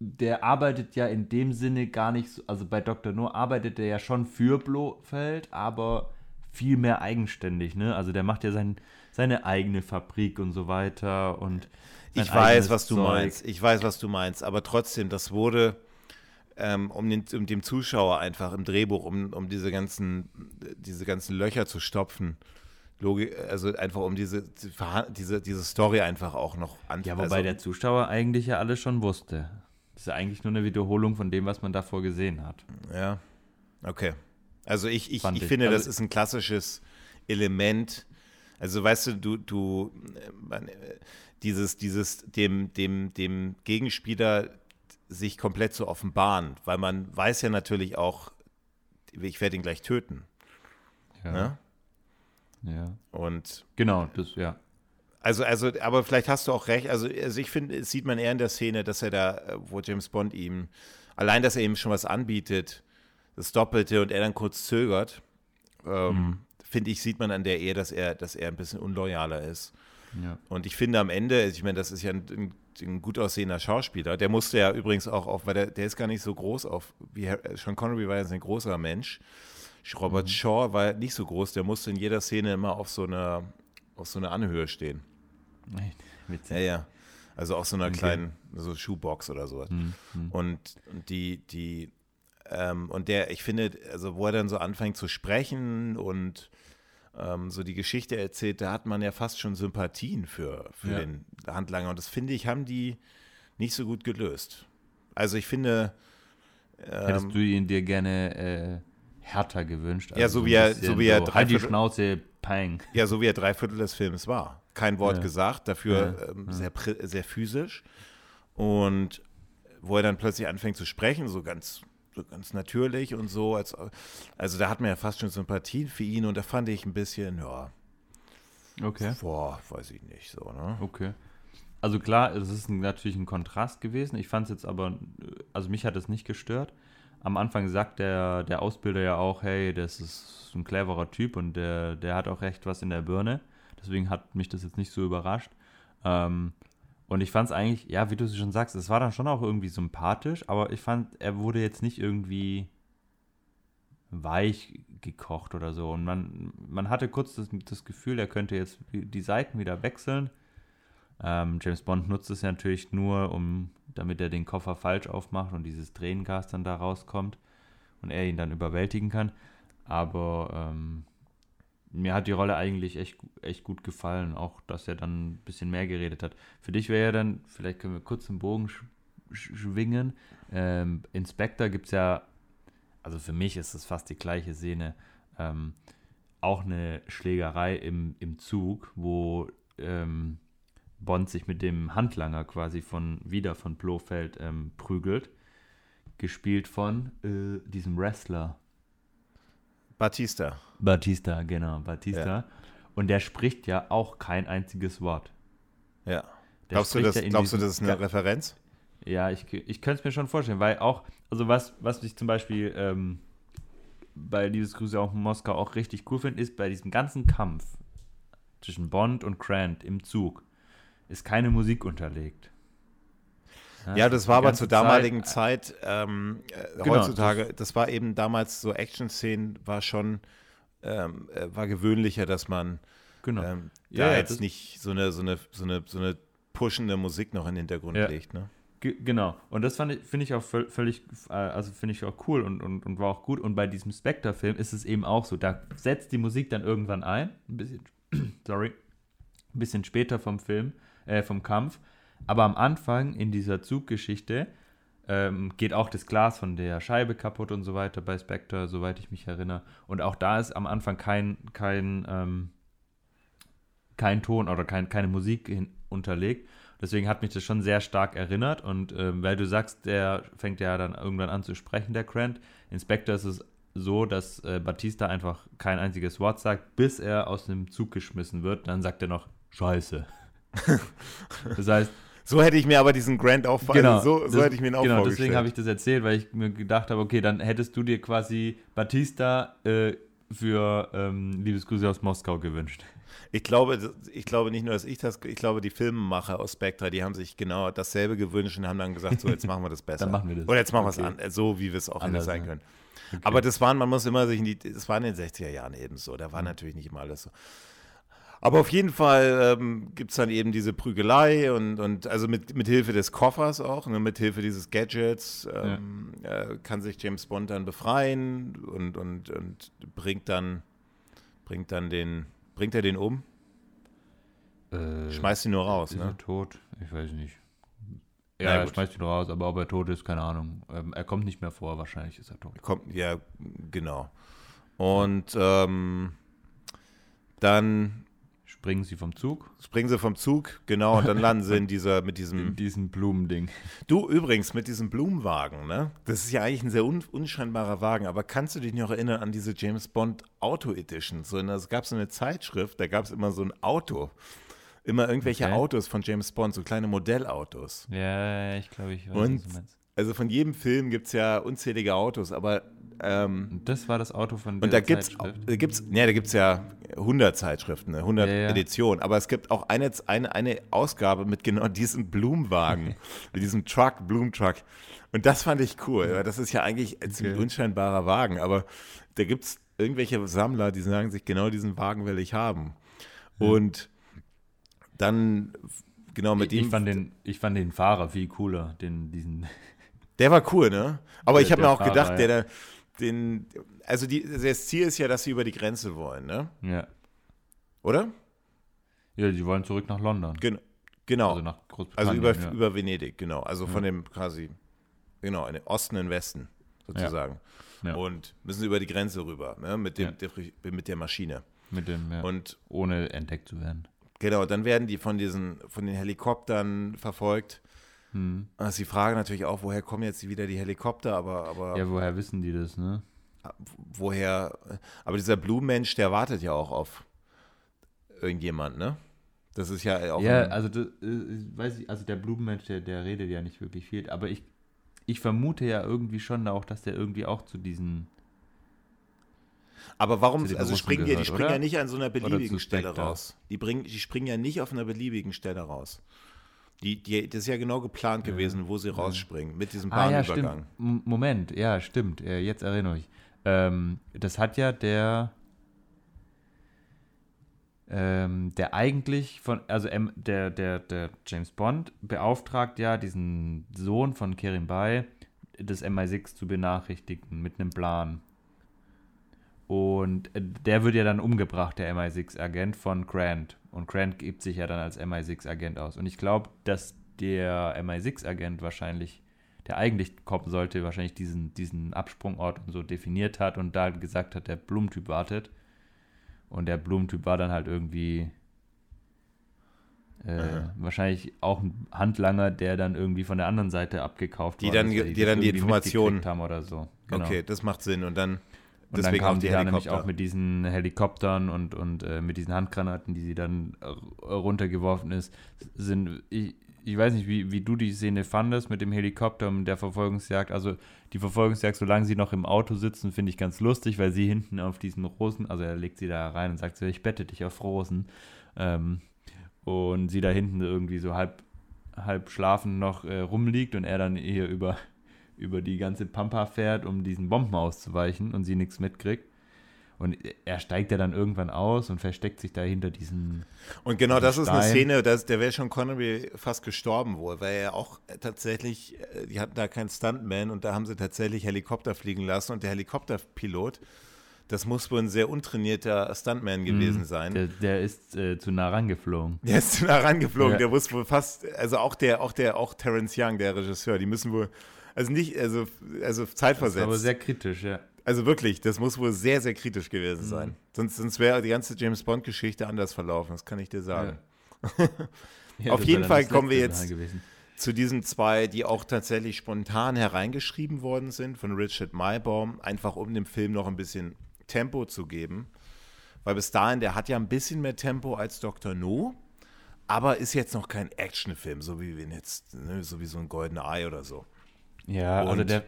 S1: der arbeitet ja in dem Sinne gar nicht so, also bei Dr. No arbeitet er ja schon für Blofeld, aber viel mehr eigenständig, ne? Also der macht ja sein, seine eigene Fabrik und so weiter und
S2: ich weiß, was du Zeug. meinst. Ich weiß, was du meinst. Aber trotzdem, das wurde, ähm, um, den, um dem Zuschauer einfach im Drehbuch, um, um diese, ganzen, diese ganzen Löcher zu stopfen. Logik, also einfach um diese, diese, diese Story einfach auch noch
S1: an. Ja, wobei also, der Zuschauer eigentlich ja alles schon wusste. Das ist ja eigentlich nur eine Wiederholung von dem, was man davor gesehen hat.
S2: Ja, okay. Also ich, ich, ich, ich finde, also, das ist ein klassisches Element. Also weißt du, du, du, man, dieses, dieses dem, dem, dem Gegenspieler sich komplett zu offenbaren, weil man weiß ja natürlich auch, ich werde ihn gleich töten.
S1: Ja. Ne? Ja.
S2: Und
S1: genau, das, ja.
S2: Also, also, aber vielleicht hast du auch recht. Also, also ich finde, sieht man eher in der Szene, dass er da, wo James Bond ihm, allein, dass er ihm schon was anbietet, das Doppelte und er dann kurz zögert, ähm, mhm. finde ich, sieht man an der Ehe, dass er, dass er ein bisschen unloyaler ist.
S1: Ja.
S2: Und ich finde am Ende, ich meine, das ist ja ein, ein, ein, gut aussehender Schauspieler. Der musste ja übrigens auch auf, weil der, der ist gar nicht so groß auf, wie Sean Connery war jetzt ein großer Mensch. Robert mhm. Shaw war nicht so groß, der musste in jeder Szene immer auf so einer, auf so einer Anhöhe stehen.
S1: Witzig.
S2: Ja, ja. Also auf so einer okay. kleinen so Schuhbox oder sowas. Mhm. Und, und die, die, ähm, und der, ich finde, also wo er dann so anfängt zu sprechen und ähm, so die Geschichte erzählt, da hat man ja fast schon Sympathien für, für ja. den Handlanger. Und das finde ich, haben die nicht so gut gelöst. Also ich finde.
S1: Ähm, Hättest du ihn dir gerne äh, härter gewünscht?
S2: Also ja, so wie er, so wie er
S1: so, halt die Schnauze, Pang.
S2: Ja, so wie er drei Viertel des Films war. Kein Wort ja. gesagt, dafür ja. Ähm, sehr, sehr physisch. Und wo er dann plötzlich anfängt zu sprechen, so ganz ganz natürlich und so. Als, also da hat man ja fast schon Sympathien für ihn und da fand ich ein bisschen, ja.
S1: Okay.
S2: Boah, weiß ich nicht so, ne?
S1: Okay. Also klar, es ist natürlich ein Kontrast gewesen. Ich fand es jetzt aber, also mich hat es nicht gestört. Am Anfang sagt der, der Ausbilder ja auch, hey, das ist ein cleverer Typ und der, der hat auch recht was in der Birne. Deswegen hat mich das jetzt nicht so überrascht. Ähm, und ich fand es eigentlich, ja, wie du es schon sagst, es war dann schon auch irgendwie sympathisch, aber ich fand, er wurde jetzt nicht irgendwie weich gekocht oder so. Und man, man hatte kurz das, das Gefühl, er könnte jetzt die Seiten wieder wechseln. Ähm, James Bond nutzt es ja natürlich nur, um, damit er den Koffer falsch aufmacht und dieses Tränengas dann da rauskommt und er ihn dann überwältigen kann. Aber ähm, mir hat die Rolle eigentlich echt, echt gut gefallen, auch dass er dann ein bisschen mehr geredet hat. Für dich wäre ja dann, vielleicht können wir kurz den Bogen sch schwingen. Ähm, Inspector gibt es ja, also für mich ist es fast die gleiche Szene, ähm, auch eine Schlägerei im, im Zug, wo ähm, Bond sich mit dem Handlanger quasi von wieder von Blofeld ähm, prügelt. Gespielt von äh, diesem Wrestler,
S2: Batista.
S1: Batista, genau, Batista. Ja. Und der spricht ja auch kein einziges Wort.
S2: Ja. glaubst du, das, glaubst du, das ist eine Referenz?
S1: Ja, ich, ich könnte es mir schon vorstellen, weil auch, also was, was ich zum Beispiel ähm, bei Liebesgrüße auch in Moskau auch richtig cool finde, ist bei diesem ganzen Kampf zwischen Bond und Grant im Zug ist keine Musik unterlegt.
S2: Ja, ja das war aber zur damaligen Zeit, Zeit ähm, äh, genau, heutzutage, das, das, war eben damals so Action-Szenen, war schon, ähm, äh, war gewöhnlicher, dass man genau. ähm, da ja, jetzt nicht so eine, so eine, so eine, so eine pushende Musik noch in den Hintergrund legt, ne?
S1: genau. Und das finde ich auch völlig, äh, also finde ich auch cool und, und, und war auch gut. Und bei diesem Spectre-Film ist es eben auch so. Da setzt die Musik dann irgendwann ein, ein bisschen, sorry, ein bisschen später vom Film, äh, vom Kampf. Aber am Anfang in dieser Zuggeschichte ähm, geht auch das Glas von der Scheibe kaputt und so weiter bei Spectre, soweit ich mich erinnere. Und auch da ist am Anfang kein, kein, ähm, kein Ton oder kein, keine Musik hin, unterlegt. Deswegen hat mich das schon sehr stark erinnert. Und ähm, weil du sagst, der fängt ja dann irgendwann an zu sprechen, der Grant. In Spectre ist es so, dass äh, Batista einfach kein einziges Wort sagt, bis er aus dem Zug geschmissen wird. Dann sagt er noch Scheiße.
S2: das heißt, so hätte ich mir aber diesen Grant auch
S1: genau,
S2: also so, so hätte ich mir ihn auch
S1: genau, vorgestellt. deswegen habe ich das erzählt, weil ich mir gedacht habe, okay, dann hättest du dir quasi Batista äh, für ähm, Liebesgrüße aus Moskau gewünscht.
S2: Ich glaube, ich glaube nicht nur, dass ich das, ich glaube, die Filmemacher aus Spectra, die haben sich genau dasselbe gewünscht und haben dann gesagt, so, jetzt machen wir das besser.
S1: dann machen wir das.
S2: Oder jetzt machen okay. wir es so, wie wir es auch anders sein können. Okay. Aber das waren, man muss immer sich in die, das war in den 60er Jahren eben so, da war mhm. natürlich nicht immer alles so. Aber auf jeden Fall ähm, gibt es dann eben diese Prügelei und, und also mit, mit Hilfe des Koffers auch, ne, mit Hilfe dieses Gadgets ähm, ja. äh, kann sich James Bond dann befreien und, und, und bringt dann bringt dann den bringt er den um? Äh, schmeißt ihn nur raus,
S1: ist
S2: ne?
S1: Er tot? Ich weiß nicht. Ja, er schmeißt ihn nur raus, aber ob er tot ist, keine Ahnung. Ähm, er kommt nicht mehr vor, wahrscheinlich ist er tot.
S2: Kommt, ja, genau. Und ähm, dann
S1: Springen sie vom Zug?
S2: Springen sie vom Zug, genau, und dann landen sie in dieser, mit diesem.
S1: In diesem Blumending.
S2: Du, übrigens, mit diesem Blumenwagen, ne? Das ist ja eigentlich ein sehr un unscheinbarer Wagen, aber kannst du dich noch erinnern an diese James Bond Auto Edition? So, es gab so eine Zeitschrift, da gab es immer so ein Auto. Immer irgendwelche okay. Autos von James Bond, so kleine Modellautos.
S1: Ja, ich glaube, ich weiß,
S2: und, was du meinst. Also von jedem Film gibt es ja unzählige Autos, aber ähm,
S1: das war das Auto von
S2: der Und da gibt es, gibt's, ja, da gibt es ja 100 Zeitschriften, 100 ne, ja, ja. Editionen, aber es gibt auch eine, eine, eine Ausgabe mit genau diesem Blumenwagen, mit diesem Truck, Blumentruck. Und das fand ich cool, weil das ist ja eigentlich ein okay. ziemlich unscheinbarer Wagen, aber da gibt es irgendwelche Sammler, die sagen sich, genau diesen Wagen will ich haben. Und dann, genau mit
S1: ich,
S2: dem.
S1: Ich fand, den, ich fand den Fahrer viel cooler, den, diesen.
S2: Der war cool, ne? Aber der, ich habe mir auch Fahrer, gedacht, der, der, den, also die, das Ziel ist ja, dass sie über die Grenze wollen, ne?
S1: Ja.
S2: Oder?
S1: Ja, die wollen zurück nach London.
S2: Gen genau.
S1: Also nach Großbritannien.
S2: Also über, ja. über Venedig, genau. Also von dem quasi, genau, in den Osten in den Westen, sozusagen. Ja. Ja. Und müssen über die Grenze rüber, ne? mit, dem, der, mit der Maschine.
S1: Mit dem, ja. Und ohne entdeckt zu werden.
S2: Genau, dann werden die von diesen, von den Helikoptern verfolgt hm. Also die Frage natürlich auch, woher kommen jetzt wieder die Helikopter, aber, aber.
S1: Ja, woher wissen die das, ne?
S2: Woher. Aber dieser Blumenmensch, der wartet ja auch auf irgendjemand, ne? Das ist ja auch.
S1: Ja, also das, äh, weiß ich, also der Blumenmensch, der, der redet ja nicht wirklich viel, aber ich, ich vermute ja irgendwie schon auch, dass der irgendwie auch zu diesen.
S2: Aber warum, also springen gehört, die, die springen oder? ja nicht an so einer beliebigen Stelle raus. Die, bringen, die springen ja nicht auf einer beliebigen Stelle raus. Die, die, das ist ja genau geplant gewesen, wo sie rausspringen, mit diesem Bahnübergang.
S1: Ah, ja, Moment, ja, stimmt. Jetzt erinnere ich. Ähm, das hat ja der, ähm, der eigentlich von, also der, der, der James Bond beauftragt ja diesen Sohn von Kerim Bay, das MI6 zu benachrichtigen mit einem Plan. Und äh, der wird ja dann umgebracht, der MI6-Agent von Grant. Und Grant gibt sich ja dann als MI6-Agent aus. Und ich glaube, dass der MI6-Agent wahrscheinlich, der eigentlich kommen sollte, wahrscheinlich diesen, diesen Absprungort und so definiert hat und da gesagt hat, der Blumentyp wartet. Und der Blumentyp war dann halt irgendwie äh, wahrscheinlich auch ein Handlanger, der dann irgendwie von der anderen Seite abgekauft
S2: die war. Dann, die, die dann die Informationen
S1: haben oder so.
S2: Genau. Okay, das macht Sinn. Und dann
S1: Und Deswegen dann kamen die, die da nämlich auch mit diesen Helikoptern und, und äh, mit diesen Handgranaten, die sie dann runtergeworfen ist, sind, ich, ich weiß nicht, wie, wie du die Szene fandest mit dem Helikopter und der Verfolgungsjagd. Also die Verfolgungsjagd, solange sie noch im Auto sitzen, finde ich ganz lustig, weil sie hinten auf diesen Rosen, also er legt sie da rein und sagt so, ich bette dich auf Rosen. Ähm, und sie da hinten irgendwie so halb, halb schlafend noch äh, rumliegt und er dann hier über, über die ganze Pampa fährt, um diesen Bomben auszuweichen und sie nichts mitkriegt. Und er steigt ja dann irgendwann aus und versteckt sich da hinter diesen.
S2: Und genau das Stein. ist eine Szene, das, der wäre schon Connery fast gestorben wohl, weil er auch tatsächlich, äh, die hatten da keinen Stuntman und da haben sie tatsächlich Helikopter fliegen lassen und der Helikopterpilot, das muss wohl ein sehr untrainierter Stuntman gewesen mm, sein.
S1: Der, der ist äh, zu nah rangeflogen.
S2: Der ist zu nah rangeflogen, ja. der muss wohl fast, also auch der, auch der, auch Terence Young, der Regisseur, die müssen wohl, also nicht, also, also zeitversetzt.
S1: aber sehr kritisch, ja.
S2: Also wirklich, das muss wohl sehr, sehr kritisch gewesen sein. Mhm. Sonst, sonst wäre die ganze James Bond-Geschichte anders verlaufen, das kann ich dir sagen. Ja. ja, Auf jeden Fall kommen wir jetzt zu diesen zwei, die auch tatsächlich spontan hereingeschrieben worden sind von Richard Maybaum, einfach um dem Film noch ein bisschen Tempo zu geben. Weil bis dahin, der hat ja ein bisschen mehr Tempo als Dr. No, aber ist jetzt noch kein Actionfilm, so wie wir jetzt, ne, so wie so ein Goldener Ei oder so.
S1: Ja, also Und also der,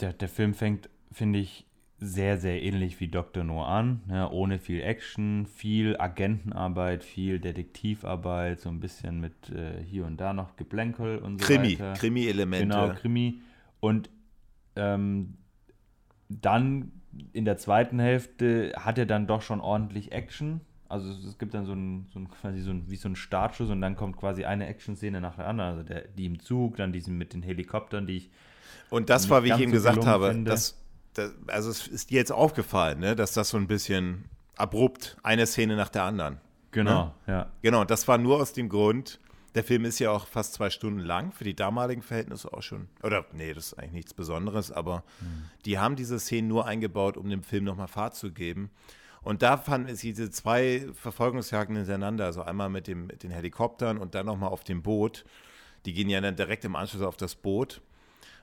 S1: der, der Film fängt finde ich, sehr, sehr ähnlich wie Dr. No an. Ja, ohne viel Action, viel Agentenarbeit, viel Detektivarbeit, so ein bisschen mit äh, hier und da noch Geplänkel und so
S2: Krimi,
S1: weiter.
S2: Krimi-Elemente.
S1: Genau, Krimi. Und ähm, dann in der zweiten Hälfte hat er dann doch schon ordentlich Action. Also es gibt dann so ein, so ein quasi so ein, wie so ein Startschuss und dann kommt quasi eine Action-Szene nach der anderen. Also der, die im Zug, dann diesen mit den Helikoptern, die ich.
S2: Und das war, wie ich eben gesagt habe, das, das, also es ist dir jetzt aufgefallen, ne, dass das so ein bisschen abrupt, eine Szene nach der anderen.
S1: Genau, ne? ja.
S2: Genau, das war nur aus dem Grund, der Film ist ja auch fast zwei Stunden lang, für die damaligen Verhältnisse auch schon. Oder, nee, das ist eigentlich nichts Besonderes, aber mhm. die haben diese Szenen nur eingebaut, um dem Film nochmal Fahrt zu geben. Und da fanden es diese zwei Verfolgungsjagden hintereinander, also einmal mit, dem, mit den Helikoptern und dann nochmal auf dem Boot. Die gehen ja dann direkt im Anschluss auf das Boot.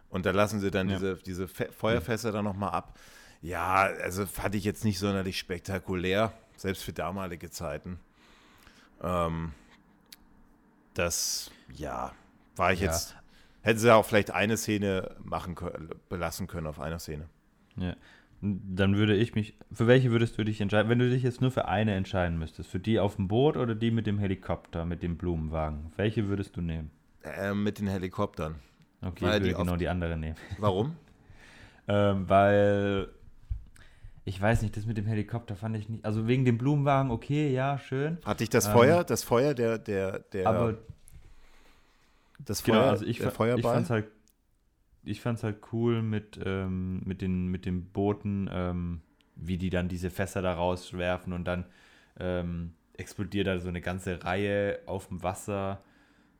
S2: Und da lassen sie dann ja. diese, diese Feuerfässer dann nochmal ab. Ja, also fand ich jetzt nicht sonderlich spektakulär, selbst für damalige Zeiten. Ähm, das, ja, war ich ja. jetzt. Hätten sie auch vielleicht eine Szene machen können, belassen können auf einer Szene.
S1: Ja. Dann würde ich mich. Für welche würdest du dich entscheiden? Wenn du dich jetzt nur für eine entscheiden müsstest, für die auf dem Boot oder die mit dem Helikopter, mit dem Blumenwagen? Welche würdest du nehmen?
S2: Äh, mit den Helikoptern.
S1: Okay, weil ich würde genau die andere nehmen.
S2: Warum?
S1: ähm, weil ich weiß nicht, das mit dem Helikopter fand ich nicht. Also wegen dem Blumenwagen, okay, ja, schön.
S2: Hatte ich das ähm, Feuer, das Feuer, der, der, der.
S1: Aber
S2: das genau, Feuer, genau, also
S1: ich, der Feuerball? Ich fand's halt, ich fand's halt cool mit, ähm, mit, den, mit den Booten, ähm, wie die dann diese Fässer da rauswerfen und dann ähm, explodiert da so eine ganze Reihe auf dem Wasser.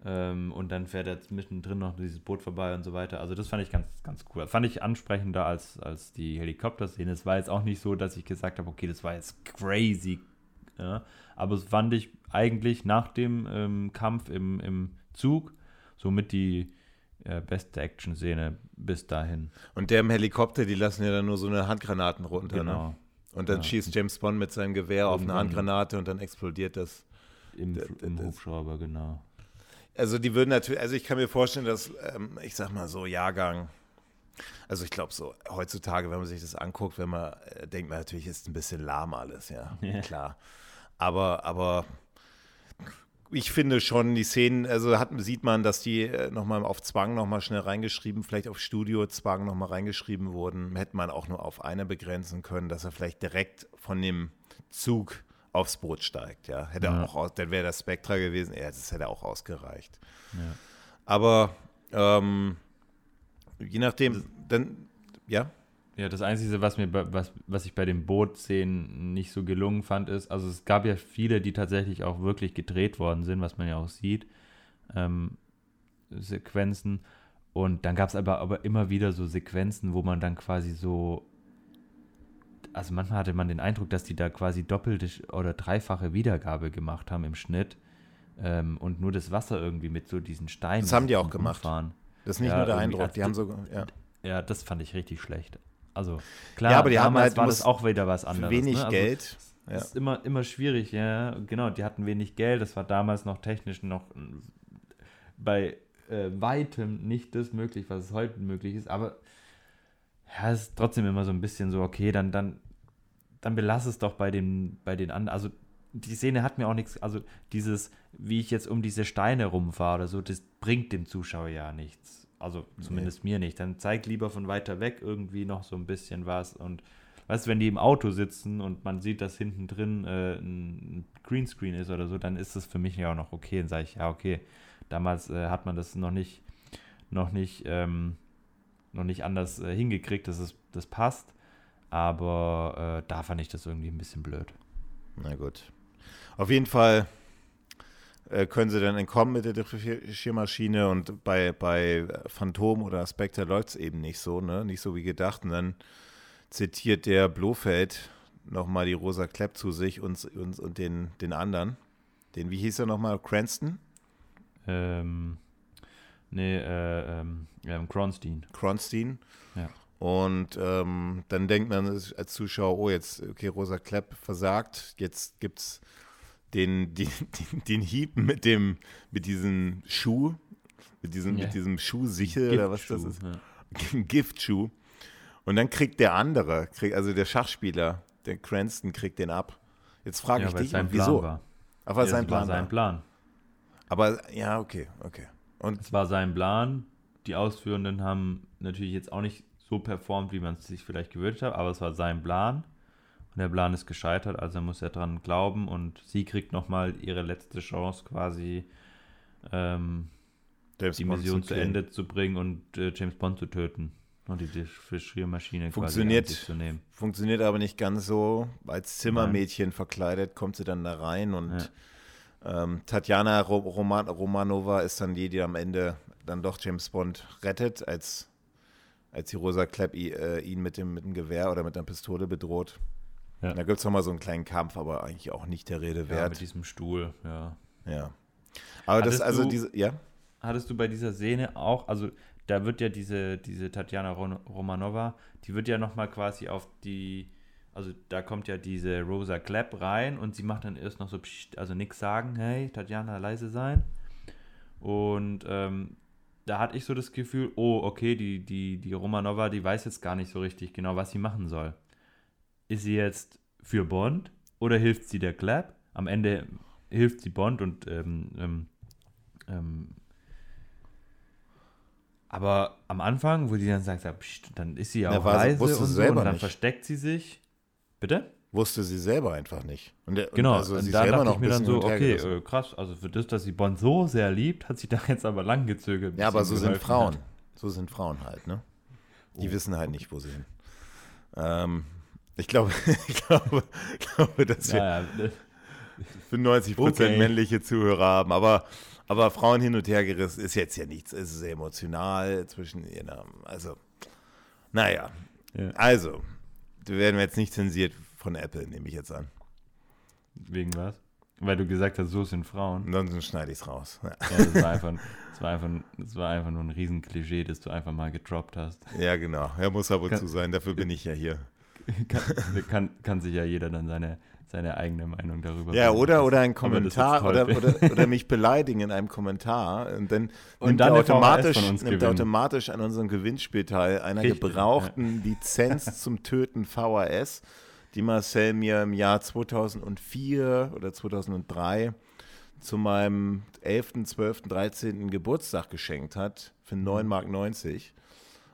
S1: Ähm, und dann fährt jetzt mittendrin noch dieses Boot vorbei und so weiter. Also das fand ich ganz, ganz cool. Fand ich ansprechender als, als die Helikopter-Szene. Es war jetzt auch nicht so, dass ich gesagt habe, okay, das war jetzt crazy. Ja? Aber es fand ich eigentlich nach dem ähm, Kampf im, im Zug somit die äh, beste Action-Szene bis dahin.
S2: Und der im Helikopter, die lassen ja dann nur so eine Handgranaten runter, ne? genau. ne? Und dann ja. schießt James Bond mit seinem Gewehr Irgendwann auf eine Handgranate und dann explodiert das.
S1: Im, im Hubschrauber, genau.
S2: Also die würden natürlich, also ich kann mir vorstellen, dass, ähm, ich sag mal so, Jahrgang, also ich glaube so, heutzutage, wenn man sich das anguckt, wenn man, äh, denkt man natürlich, ist ein bisschen lahm alles, ja, ja. klar. Aber, aber ich finde schon, die Szenen, also hat, sieht man, dass die äh, nochmal auf Zwang nochmal schnell reingeschrieben, vielleicht auf Studio-Zwang nochmal reingeschrieben wurden. Hätte man auch nur auf eine begrenzen können, dass er vielleicht direkt von dem Zug aufs Boot steigt. Ja, hätte ja. auch, dann wäre das Spectra gewesen. Ja, das hätte auch ausgereicht. Ja. Aber ähm, je nachdem, dann ja.
S1: Ja, das Einzige, was mir, was, was ich bei den Bootszenen nicht so gelungen fand, ist, also es gab ja viele, die tatsächlich auch wirklich gedreht worden sind, was man ja auch sieht, ähm, Sequenzen. Und dann gab es aber, aber immer wieder so Sequenzen, wo man dann quasi so also manchmal hatte man den Eindruck, dass die da quasi doppelte oder dreifache Wiedergabe gemacht haben im Schnitt ähm, und nur das Wasser irgendwie mit so diesen Steinen.
S2: Das haben die auch gemacht. Fahren. Das ist nicht ja, nur der Eindruck, die haben so, ja.
S1: Ja, das fand ich richtig schlecht. Also klar,
S2: Ja, aber die
S1: damals
S2: halt-
S1: war das auch wieder was anderes.
S2: Wenig
S1: ne? also,
S2: Geld. Ja.
S1: Das ist immer, immer schwierig, ja. Genau, die hatten wenig Geld. Das war damals noch technisch noch äh, bei äh, weitem nicht das möglich, was es heute möglich ist. Aber ja, es ist trotzdem immer so ein bisschen so, okay, dann, dann, dann belass es doch bei den, bei den anderen. Also die Szene hat mir auch nichts, also dieses, wie ich jetzt um diese Steine rumfahre oder so, das bringt dem Zuschauer ja nichts. Also zumindest mir nicht. Dann zeig lieber von weiter weg irgendwie noch so ein bisschen was und weißt du, wenn die im Auto sitzen und man sieht, dass hinten drin äh, ein Greenscreen ist oder so, dann ist das für mich ja auch noch okay. Dann sage ich, ja, okay, damals äh, hat man das noch nicht, noch nicht, ähm, noch nicht anders äh, hingekriegt, dass es, das passt. Aber äh, da fand ich das irgendwie ein bisschen blöd.
S2: Na gut. Auf jeden Fall können sie dann entkommen mit der Differenziermaschine und bei, bei Phantom oder Spectre läuft es eben nicht so, ne? Nicht so wie gedacht. Und dann zitiert der Blofeld nochmal die Rosa Klepp zu sich und, und, und den, den anderen. Den, wie hieß er nochmal? Cranston?
S1: Ähm, nee, äh, ähm, ähm, Kronstein.
S2: Kronstein.
S1: Ja.
S2: Und ähm, dann denkt man als Zuschauer, oh, jetzt, okay, Rosa Klepp versagt, jetzt gibt es den, den, den, Hieb mit dem, mit diesem Schuh, mit diesem,
S1: Ja.
S2: mit diesem Schuhsichel oder was das ist.
S1: Ja.
S2: Giftschuh. Und dann kriegt der andere, kriegt, also der Schachspieler, der Cranston, kriegt den ab. Jetzt frage
S1: Ja,
S2: ich dich,
S1: Plan
S2: wieso?
S1: war.
S2: Weil
S1: Ja,
S2: sein
S1: das war
S2: Plan
S1: sein
S2: war.
S1: Plan.
S2: Aber ja, okay, okay. Und
S1: Es war sein Plan. Die Ausführenden haben natürlich jetzt auch nicht so performt, wie man es sich vielleicht gewünscht hat, aber es war sein Plan. Der Plan ist gescheitert, also muss er dran glauben und sie kriegt nochmal ihre letzte Chance quasi ähm,
S2: James
S1: die
S2: Bond
S1: Mission zu. Ende zu bringen und äh, James Bond zu töten. Und die Differenziermaschine
S2: Funktioniert.
S1: quasi zu nehmen.
S2: Funktioniert aber nicht ganz so. Als Zimmermädchen verkleidet kommt sie dann da rein und ähm, Tatjana Ro Roman Romanova ist dann die, die am Ende dann doch James Bond rettet, als, als die Rosa Klepp äh, ihn mit dem, mit dem Gewehr oder mit einer Pistole bedroht.
S1: Ja.
S2: Da gibt es nochmal so einen kleinen Kampf, aber eigentlich auch nicht der Rede
S1: Ja, mit
S2: wert.
S1: diesem Stuhl, ja.
S2: Ja. Aber das,
S1: Hattest
S2: also
S1: du-
S2: diese, ja?
S1: hattest du bei dieser Szene auch, also da wird ja diese, diese Tatjana Romanova, die wird ja nochmal quasi auf die, also da kommt ja diese Rosa Klepp rein und sie macht dann erst noch so, also nichts sagen, hey, Tatjana, leise sein. Und ähm, da hatte ich so das Gefühl, oh, okay, die, die, die Romanova, die weiß jetzt gar nicht so richtig genau, was sie machen soll. Ist sie jetzt für Bond oder hilft sie der Klepp? Am Ende hilft sie Bond und ähm, ähm, ähm, aber am Anfang, wo die dann sagt, dann ist sie ja auch
S2: sie-
S1: leise und so, und dann
S2: nicht.
S1: versteckt sie sich. Bitte?
S2: Wusste sie selber einfach nicht. Und der,
S1: Genau,
S2: und also
S1: und
S2: sie
S1: da dachte
S2: noch
S1: ich mir dann so, okay, äh, krass, also für das, dass sie Bond so sehr liebt, hat sie da jetzt aber lang gezögert.
S2: Ja, aber so sind Frauen.
S1: hat.
S2: So sind Frauen halt, ne? Die
S1: Oh.
S2: wissen halt nicht, wo sie hin. Ähm, ich glaube, ich glaube, glaube, dass wir
S1: Ja, ja, ne,
S2: 95 Prozent
S1: Okay.
S2: männliche Zuhörer haben, aber, aber Frauen hin und her gerissen ist jetzt ja nichts. Es ist sehr emotional zwischen ihren, also, naja.
S1: Ja.
S2: Also, wir werden jetzt nicht zensiert von Apple, nehme ich jetzt an.
S1: wegen was? Weil du gesagt hast, so sind Frauen.
S2: Ansonsten schneide ich es raus. Ja.
S1: Ja, das war einfach, das war einfach, das war einfach nur ein Riesenklischee, das du einfach mal gedroppt hast.
S2: ja, genau. Er muss ab und
S1: Kann-
S2: zu sein, dafür bin ich ja hier.
S1: Kann, kann, kann sich ja jeder dann seine, seine eigene Meinung darüber
S2: Ja,
S1: bilden.
S2: oder, oder ein Kommentar oder, oder, oder mich beleidigen in einem Kommentar und dann
S1: Und
S2: nimmt,
S1: dann
S2: er automatisch, nimmt automatisch an unserem Gewinnspiel teil einer
S1: Richtig,
S2: gebrauchten Lizenz zum Töten VHS, die Marcel mir im Jahr 2004 oder 2003 zu meinem 11., 12., 13. Geburtstag geschenkt hat für
S1: Mhm.
S2: 9,90 Mark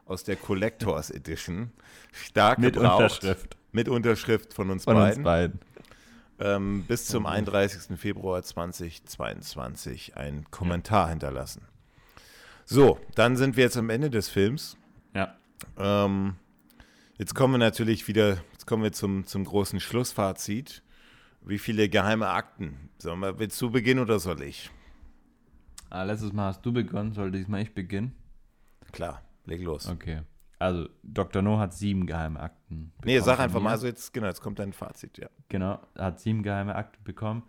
S2: aus der Collectors Edition. Stark
S1: Mit
S2: gebraucht.
S1: Unterschrift
S2: Mit Unterschrift von uns
S1: von
S2: beiden
S1: uns beiden.
S2: ähm, bis zum
S1: Mhm.
S2: 31. Februar 2022 einen Kommentar hinterlassen. So, dann sind wir jetzt am Ende des Films.
S1: Ja.
S2: Ähm, jetzt kommen wir natürlich wieder, jetzt kommen wir zum, zum großen Schlussfazit. Wie viele geheime Akten? Sollen wir, willst du beginnen oder soll ich?
S1: Ah, letztes Mal hast du begonnen, soll diesmal ich beginnen?
S2: Klar, leg los.
S1: Okay. Also, Dr. No hat sieben geheime Akten.
S2: Nee,
S1: bekommen
S2: sag
S1: von
S2: einfach mal, also jetzt, genau, jetzt kommt dein Fazit, ja.
S1: Genau, hat sieben geheime Akten bekommen.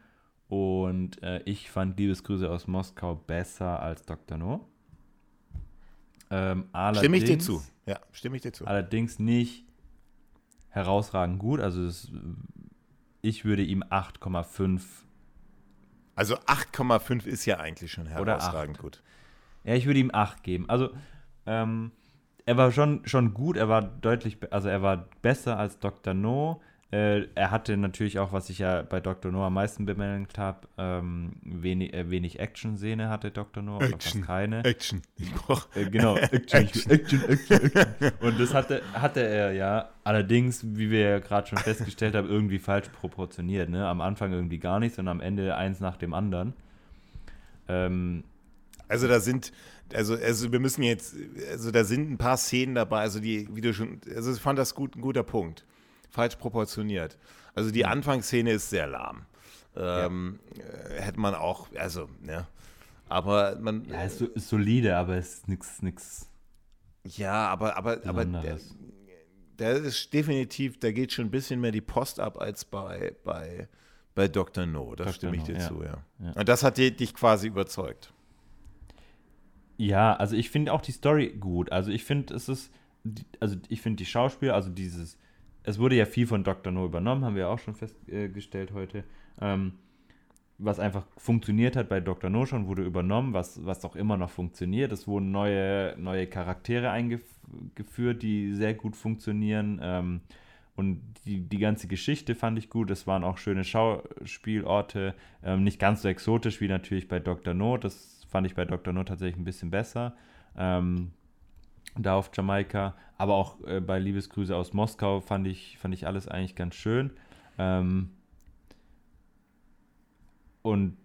S1: Und äh, ich fand Liebesgrüße aus Moskau besser als Dr. No. Ähm,
S2: Stimme ich dir zu. Ja, stimme ich dir zu.
S1: Allerdings nicht herausragend gut. Also es, ich würde ihm 8,5.
S2: Also 8,5 ist ja eigentlich schon herausragend gut.
S1: Ja, ich würde ihm 8 geben. Also ähm, er war schon, schon gut, er war deutlich, also er war besser als Dr. No. Äh, er hatte natürlich auch, was ich ja bei Dr. No am meisten bemängelt habe, ähm, wenig, äh, wenig Action-Szene hatte Dr. No,
S2: oder fast keine. Action.
S1: Ich brauch äh, genau, Action, Action, Action, Action, Action. Und das hatte, hatte er ja, allerdings, wie wir ja gerade schon festgestellt haben, irgendwie falsch proportioniert. Ne? Am Anfang irgendwie gar nichts und am Ende eins nach dem anderen.
S2: Ähm, also da sind, also, also wir müssen jetzt, also da sind ein paar Szenen dabei, also die, wie du schon, also ich fand das gut, ein guter Punkt. Falsch proportioniert. Also die Anfangsszene ist sehr lahm. Ähm, ja. Äh, hätte man auch, also, ne. Aber man.
S1: Ja, ist, ist solide, aber es ist nichts, nichts.
S2: Ja, aber, aber, aber der, der ist definitiv, da geht schon ein bisschen mehr die Post ab als bei, bei, bei Dr. No. Das Dr. stimme ich dir ja. zu, ja. ja. Und das hat dich quasi überzeugt.
S1: Ja, also ich finde auch die Story gut. Also ich finde, es ist, also ich finde die Schauspieler, also dieses, es wurde ja viel von Dr. No übernommen, haben wir auch schon festgestellt heute. Ähm, was einfach funktioniert hat bei Dr. No schon, wurde übernommen, was, was auch immer noch funktioniert. Es wurden neue, neue Charaktere eingeführt, die sehr gut funktionieren. Ähm, und die, die ganze Geschichte fand ich gut. Es waren auch schöne Schauspielorte. Ähm, nicht ganz so exotisch wie natürlich bei Dr. No. Das fand ich bei Dr. No tatsächlich ein bisschen besser. Ähm, da auf Jamaika. Aber auch äh, bei Liebesgrüße aus Moskau fand ich, fand ich alles eigentlich ganz schön. Ähm, und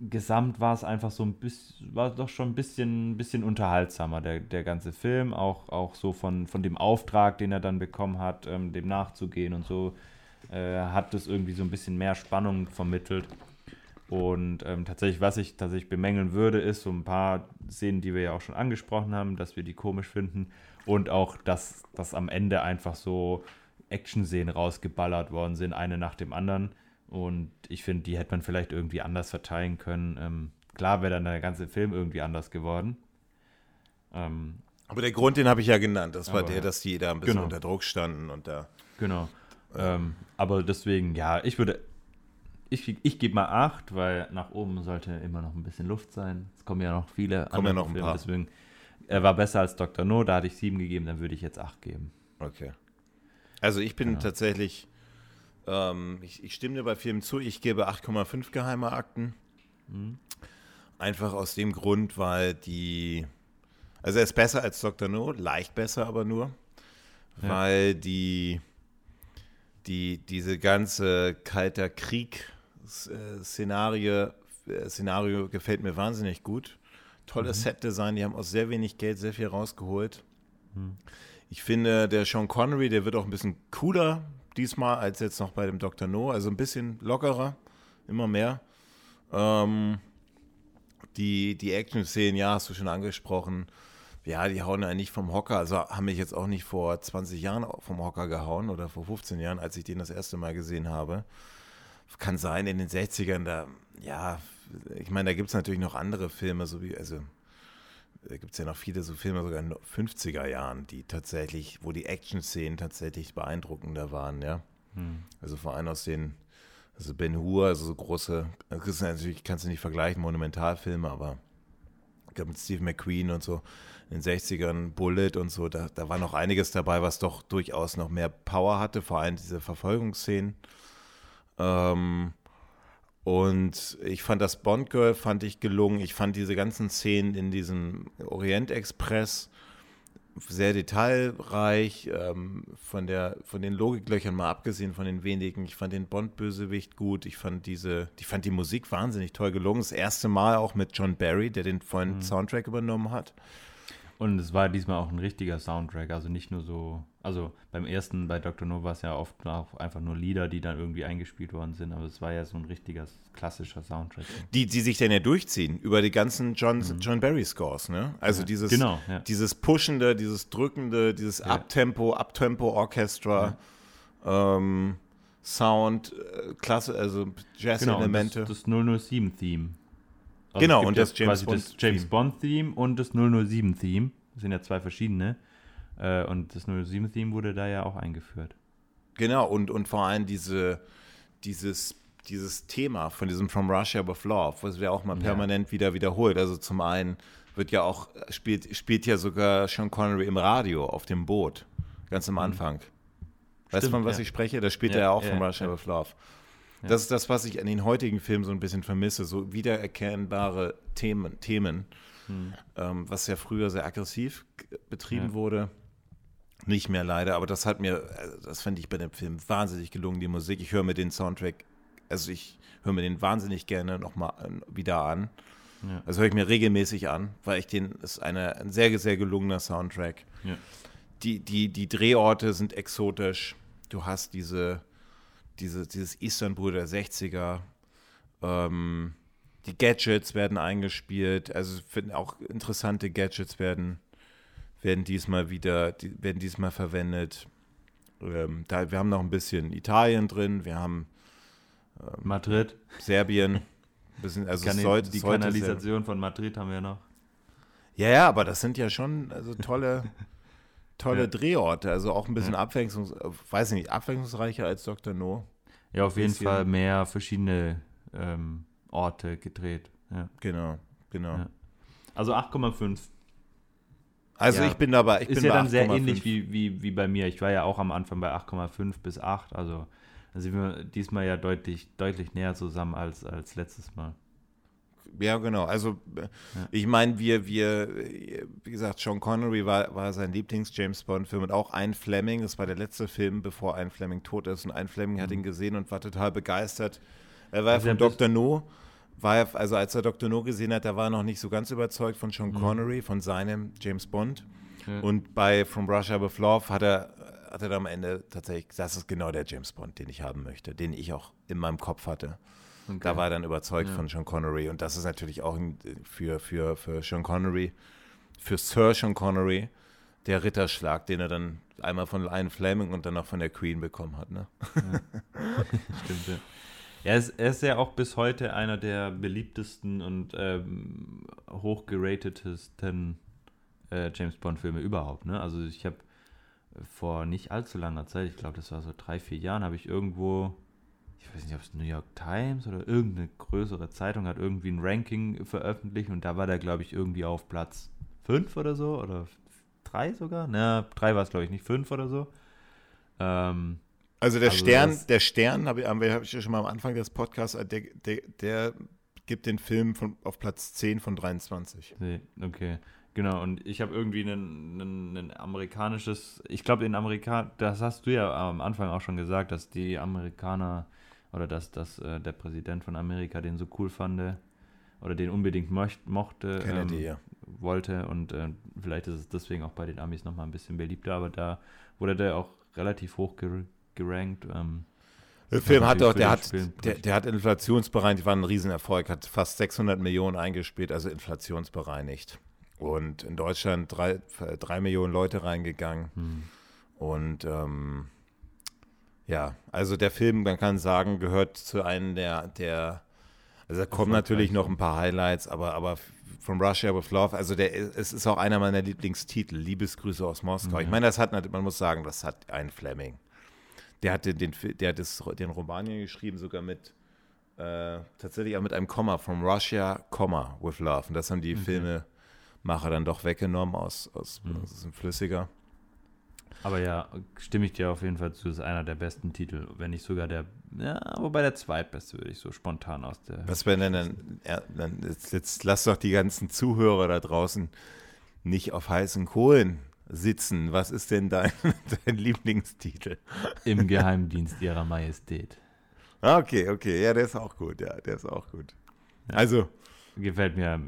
S1: gesamt war es einfach so ein bisschen, war doch schon ein bisschen, bisschen unterhaltsamer, der, der ganze Film. Auch, auch so von, von dem Auftrag, den er dann bekommen hat, ähm, dem nachzugehen und so, äh, hat es irgendwie so ein bisschen mehr Spannung vermittelt. Und ähm, tatsächlich, was ich tatsächlich bemängeln würde, ist so ein paar Szenen, die wir ja auch schon angesprochen haben, dass wir die komisch finden. Und auch, dass, dass am Ende einfach so Action-Szenen rausgeballert worden sind, eine nach dem anderen. Und ich finde, die hätte man vielleicht irgendwie anders verteilen können. Ähm, klar wäre dann der ganze Film irgendwie anders geworden.
S2: Ähm, aber der Grund, den habe ich ja genannt. Das war der, dass die da ein bisschen genau. unter Druck standen und da.
S1: Genau. Ähm, aber deswegen, ja, ich würde ich, ich gebe mal 8, weil nach oben sollte immer noch ein bisschen Luft sein. Es kommen ja noch viele
S2: kommen andere ja noch ein Filme, paar.
S1: deswegen er war besser als Dr. No, da hatte ich 7 gegeben, dann würde ich jetzt 8 geben.
S2: Okay. Also ich bin genau. tatsächlich, ähm, ich, ich, stimme dir bei Filmen zu, ich gebe 8,5 geheime Akten. Mhm. Einfach aus dem Grund, weil die, also er ist besser als Dr. No, leicht besser aber nur, ja. weil die, die, diese ganze kalter Krieg Szenario, äh, Szenario gefällt mir wahnsinnig gut. Tolles mhm. Set-Design, die haben aus sehr wenig Geld sehr viel rausgeholt. Mhm. Ich finde, der Sean Connery, der wird auch ein bisschen cooler diesmal als jetzt noch bei dem Dr. No, also ein bisschen lockerer, immer mehr. Ähm, die die Action-Szenen, ja, hast du schon angesprochen. Ja, die hauen ja nicht vom Hocker. Also haben mich jetzt auch nicht vor 20 Jahren vom Hocker gehauen oder vor 15 Jahren, als ich den das erste Mal gesehen habe kann sein, in den 60ern, da, ja, ich meine, da gibt es natürlich noch andere Filme, so wie, also, da gibt es ja noch viele so Filme, sogar in den 50er Jahren, die tatsächlich, wo die Action-Szenen tatsächlich beeindruckender waren, ja. Hm. Also vor allem aus den, also Ben Hur, also so große, das ist natürlich, kannst du nicht vergleichen, Monumentalfilme, aber ich glaube mit Steve McQueen und so, in den 60ern, Bullet und so, da, da war noch einiges dabei, was doch durchaus noch mehr Power hatte, vor allem diese Verfolgungsszenen. Ähm, und ich fand das Bond Girl fand ich gelungen. Ich fand diese ganzen Szenen in diesem Orient Express sehr detailreich, ähm, von, der, von den Logiklöchern mal abgesehen von den wenigen. Ich fand den Bond-Bösewicht gut. Ich fand diese, ich fand die Musik wahnsinnig toll gelungen. Das erste Mal auch mit John Barry, der den vollen mhm. Soundtrack übernommen hat.
S1: Und es war diesmal auch ein richtiger Soundtrack, also nicht nur so, also beim ersten bei Dr. No war es ja oft auch einfach nur Lieder, die dann irgendwie eingespielt worden sind, aber es war ja so ein richtiger klassischer Soundtrack.
S2: Die, die sich dann ja durchziehen über die ganzen John, mhm. John Barry Scores, ne? Also ja, dieses,
S1: genau, ja.
S2: dieses Pushende, dieses Drückende, dieses ja. Abtempo, Abtempo Orchestra, ähm, Sound, äh, Klasse, also Jazz-Elemente.
S1: Genau, das, das 007-Theme.
S2: Also genau, und
S1: das James, Bond, das James Bond Theme und das 007 Theme. Das sind ja zwei verschiedene. Äh, und das 007-Theme wurde da ja auch eingeführt.
S2: Genau, und, und vor allem diese, dieses, dieses Thema von diesem From Russia with Love, was wir auch mal permanent ja. wieder wiederholt. Also zum einen wird ja auch, spielt, spielt ja sogar Sean Connery im Radio auf dem Boot, ganz am mhm. Anfang. Weißt du, von was ja. ich spreche? Da spielt ja, er ja auch From Russia with Love. Das ist das, was ich in den heutigen Filmen so ein bisschen vermisse, so wiedererkennbare Themen, Themen hm. ähm, was ja früher sehr aggressiv betrieben wurde nicht mehr leider, aber das hat mir, äh, das fand ich bei dem Film wahnsinnig gelungen, die Musik. Ich höre mir den Soundtrack, also ich höre mir den wahnsinnig gerne nochmal wieder an. Ja. Also höre ich mir regelmäßig an, weil ich den, ist eine, ein sehr, sehr gelungener Soundtrack. Ja. Die, die, die Drehorte sind exotisch. Du hast diese, diese, dieses Istanbul der 60er. Ähm, die Gadgets werden eingespielt, also auch interessante Gadgets werden werden diesmal wieder, die, werden diesmal verwendet. Ähm, da, wir haben noch ein bisschen Italien drin, wir haben
S1: ähm, Madrid,
S2: Serbien. Bisschen,
S1: also Kann sollte, die sollte Kanalisation von Madrid haben wir noch.
S2: Ja, ja, aber das sind ja schon also tolle, tolle ja. Drehorte. Also auch ein bisschen ja. abwechslungs, weiß ich nicht, abwechslungsreicher als Dr. No.
S1: Ja, auf jeden Fall mehr verschiedene ähm, Orte gedreht. Ja.
S2: Genau, genau.
S1: Also 8,5.
S2: Also ja, ich bin dabei. Ich
S1: ist
S2: bin
S1: ja dann sehr ähnlich wie, wie, wie bei mir. Ich war ja auch am Anfang bei 8,5 bis 8. Also sind wir diesmal ja deutlich, deutlich näher zusammen als, als letztes Mal.
S2: Ja, genau. Also ja. ich meine, wir, wir, wie gesagt, Sean Connery war, war sein Lieblings-James Bond-Film und auch ein Fleming. Das war der letzte Film, bevor ein Fleming tot ist. Und ein Fleming mhm. hat ihn gesehen und war total begeistert. Er war also von Dr. No war er, also als er Dr. No gesehen hat, da war er noch nicht so ganz überzeugt von Sean mhm. Connery, von seinem James Bond. Ja. Und bei From Russia with Love hat er, hat er dann am Ende tatsächlich, das ist genau der James Bond, den ich haben möchte, den ich auch in meinem Kopf hatte. Okay. Da war er dann überzeugt ja. von Sean Connery. Und das ist natürlich auch für, für, für Sean Connery, für Sir Sean Connery, der Ritterschlag, den er dann einmal von Lion Fleming und dann noch von der Queen bekommen hat. Ne? Ja.
S1: Stimmt, ja. Er ist, er ist ja auch bis heute einer der beliebtesten und ähm, hochgeratetesten äh, James Bond-Filme überhaupt. Ne? Also ich habe vor nicht allzu langer Zeit, ich glaube, das war so drei, vier Jahren, habe ich irgendwo, ich weiß nicht, ob es New York Times oder irgendeine größere Zeitung hat irgendwie ein Ranking veröffentlicht und da war der, glaube ich, irgendwie auf Platz fünf oder so oder drei sogar. Na, drei war es, glaube ich, nicht fünf oder so. Ähm,
S2: also der also Stern, der Stern, habe hab ich ja schon mal am Anfang des Podcasts, der, der, der gibt den Film von, auf Platz 10 von 23.
S1: Okay, genau. Und ich habe irgendwie ein amerikanisches, ich glaube, in Amerika, das hast du ja am Anfang auch schon gesagt, dass die Amerikaner oder dass, dass äh, der Präsident von Amerika den so cool fand oder den unbedingt möcht, mochte,
S2: Kennedy, ähm, ja.
S1: wollte und äh, vielleicht ist es deswegen auch bei den Amis nochmal ein bisschen beliebter, aber da wurde der auch relativ hoch gerankt. Ähm,
S2: der Film hat auch, der hat, der, der, hat inflationsbereinigt, war ein Riesenerfolg, hat fast 600 Millionen eingespielt, also inflationsbereinigt. Und in Deutschland drei, drei Millionen Leute reingegangen. Hm. Und ähm, ja, also der Film, man kann sagen, gehört zu einem der, der also da kommen natürlich noch ein paar Highlights, aber, aber From Russia with Love, also der, es ist auch einer meiner Lieblingstitel, Liebesgrüße aus Moskau. Mhm. Ich meine, das hat, man muss sagen, das hat ein Fleming. Der hat den, der hat das, den Roman hier geschrieben, sogar mit äh, tatsächlich auch mit einem Komma, from Russia, Komma, with Love. Und das haben die okay. Filmemacher dann doch weggenommen aus, aus, mhm. aus dem Flüssiger.
S1: Aber ja, stimme ich dir auf jeden Fall zu, ist einer der besten Titel, wenn nicht sogar der, ja, wobei der zweitbeste, würde ich so spontan aus der.
S2: Was wäre denn dann, ja, dann jetzt, jetzt lass doch die ganzen Zuhörer da draußen nicht auf heißen Kohlen sitzen. Was ist denn dein, dein Lieblingstitel?
S1: Im Geheimdienst ihrer Majestät.
S2: Okay, okay. Ja, der ist auch gut. Ja, der ist auch gut. Ja. Also.
S1: Gefällt mir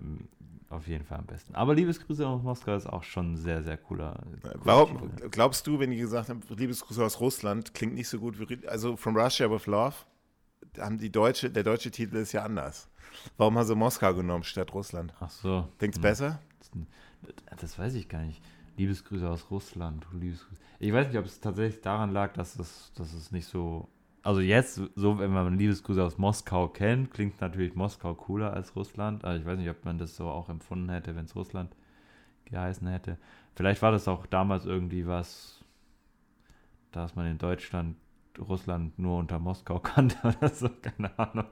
S1: auf jeden Fall am besten. Aber Liebesgrüße aus Moskau ist auch schon sehr, sehr cooler.
S2: cooler Warum glaubst du, wenn ich gesagt habe, Liebesgrüße aus Russland, klingt nicht so gut wie. Also From Russia with Love, haben die deutsche, der deutsche Titel ist ja anders. Warum haben sie Moskau genommen statt Russland?
S1: Ach so.
S2: Du hm. besser?
S1: Das weiß ich gar nicht. Liebesgrüße aus Russland. Liebesgrüße. Ich weiß nicht, ob es tatsächlich daran lag, dass es, dass es nicht so. Also jetzt, so wenn man Liebesgrüße aus Moskau kennt, klingt natürlich Moskau cooler als Russland. Aber ich weiß nicht, ob man das so auch empfunden hätte, wenn es Russland geheißen hätte. Vielleicht war das auch damals irgendwie was, dass man in Deutschland Russland nur unter Moskau kannte oder so, keine Ahnung.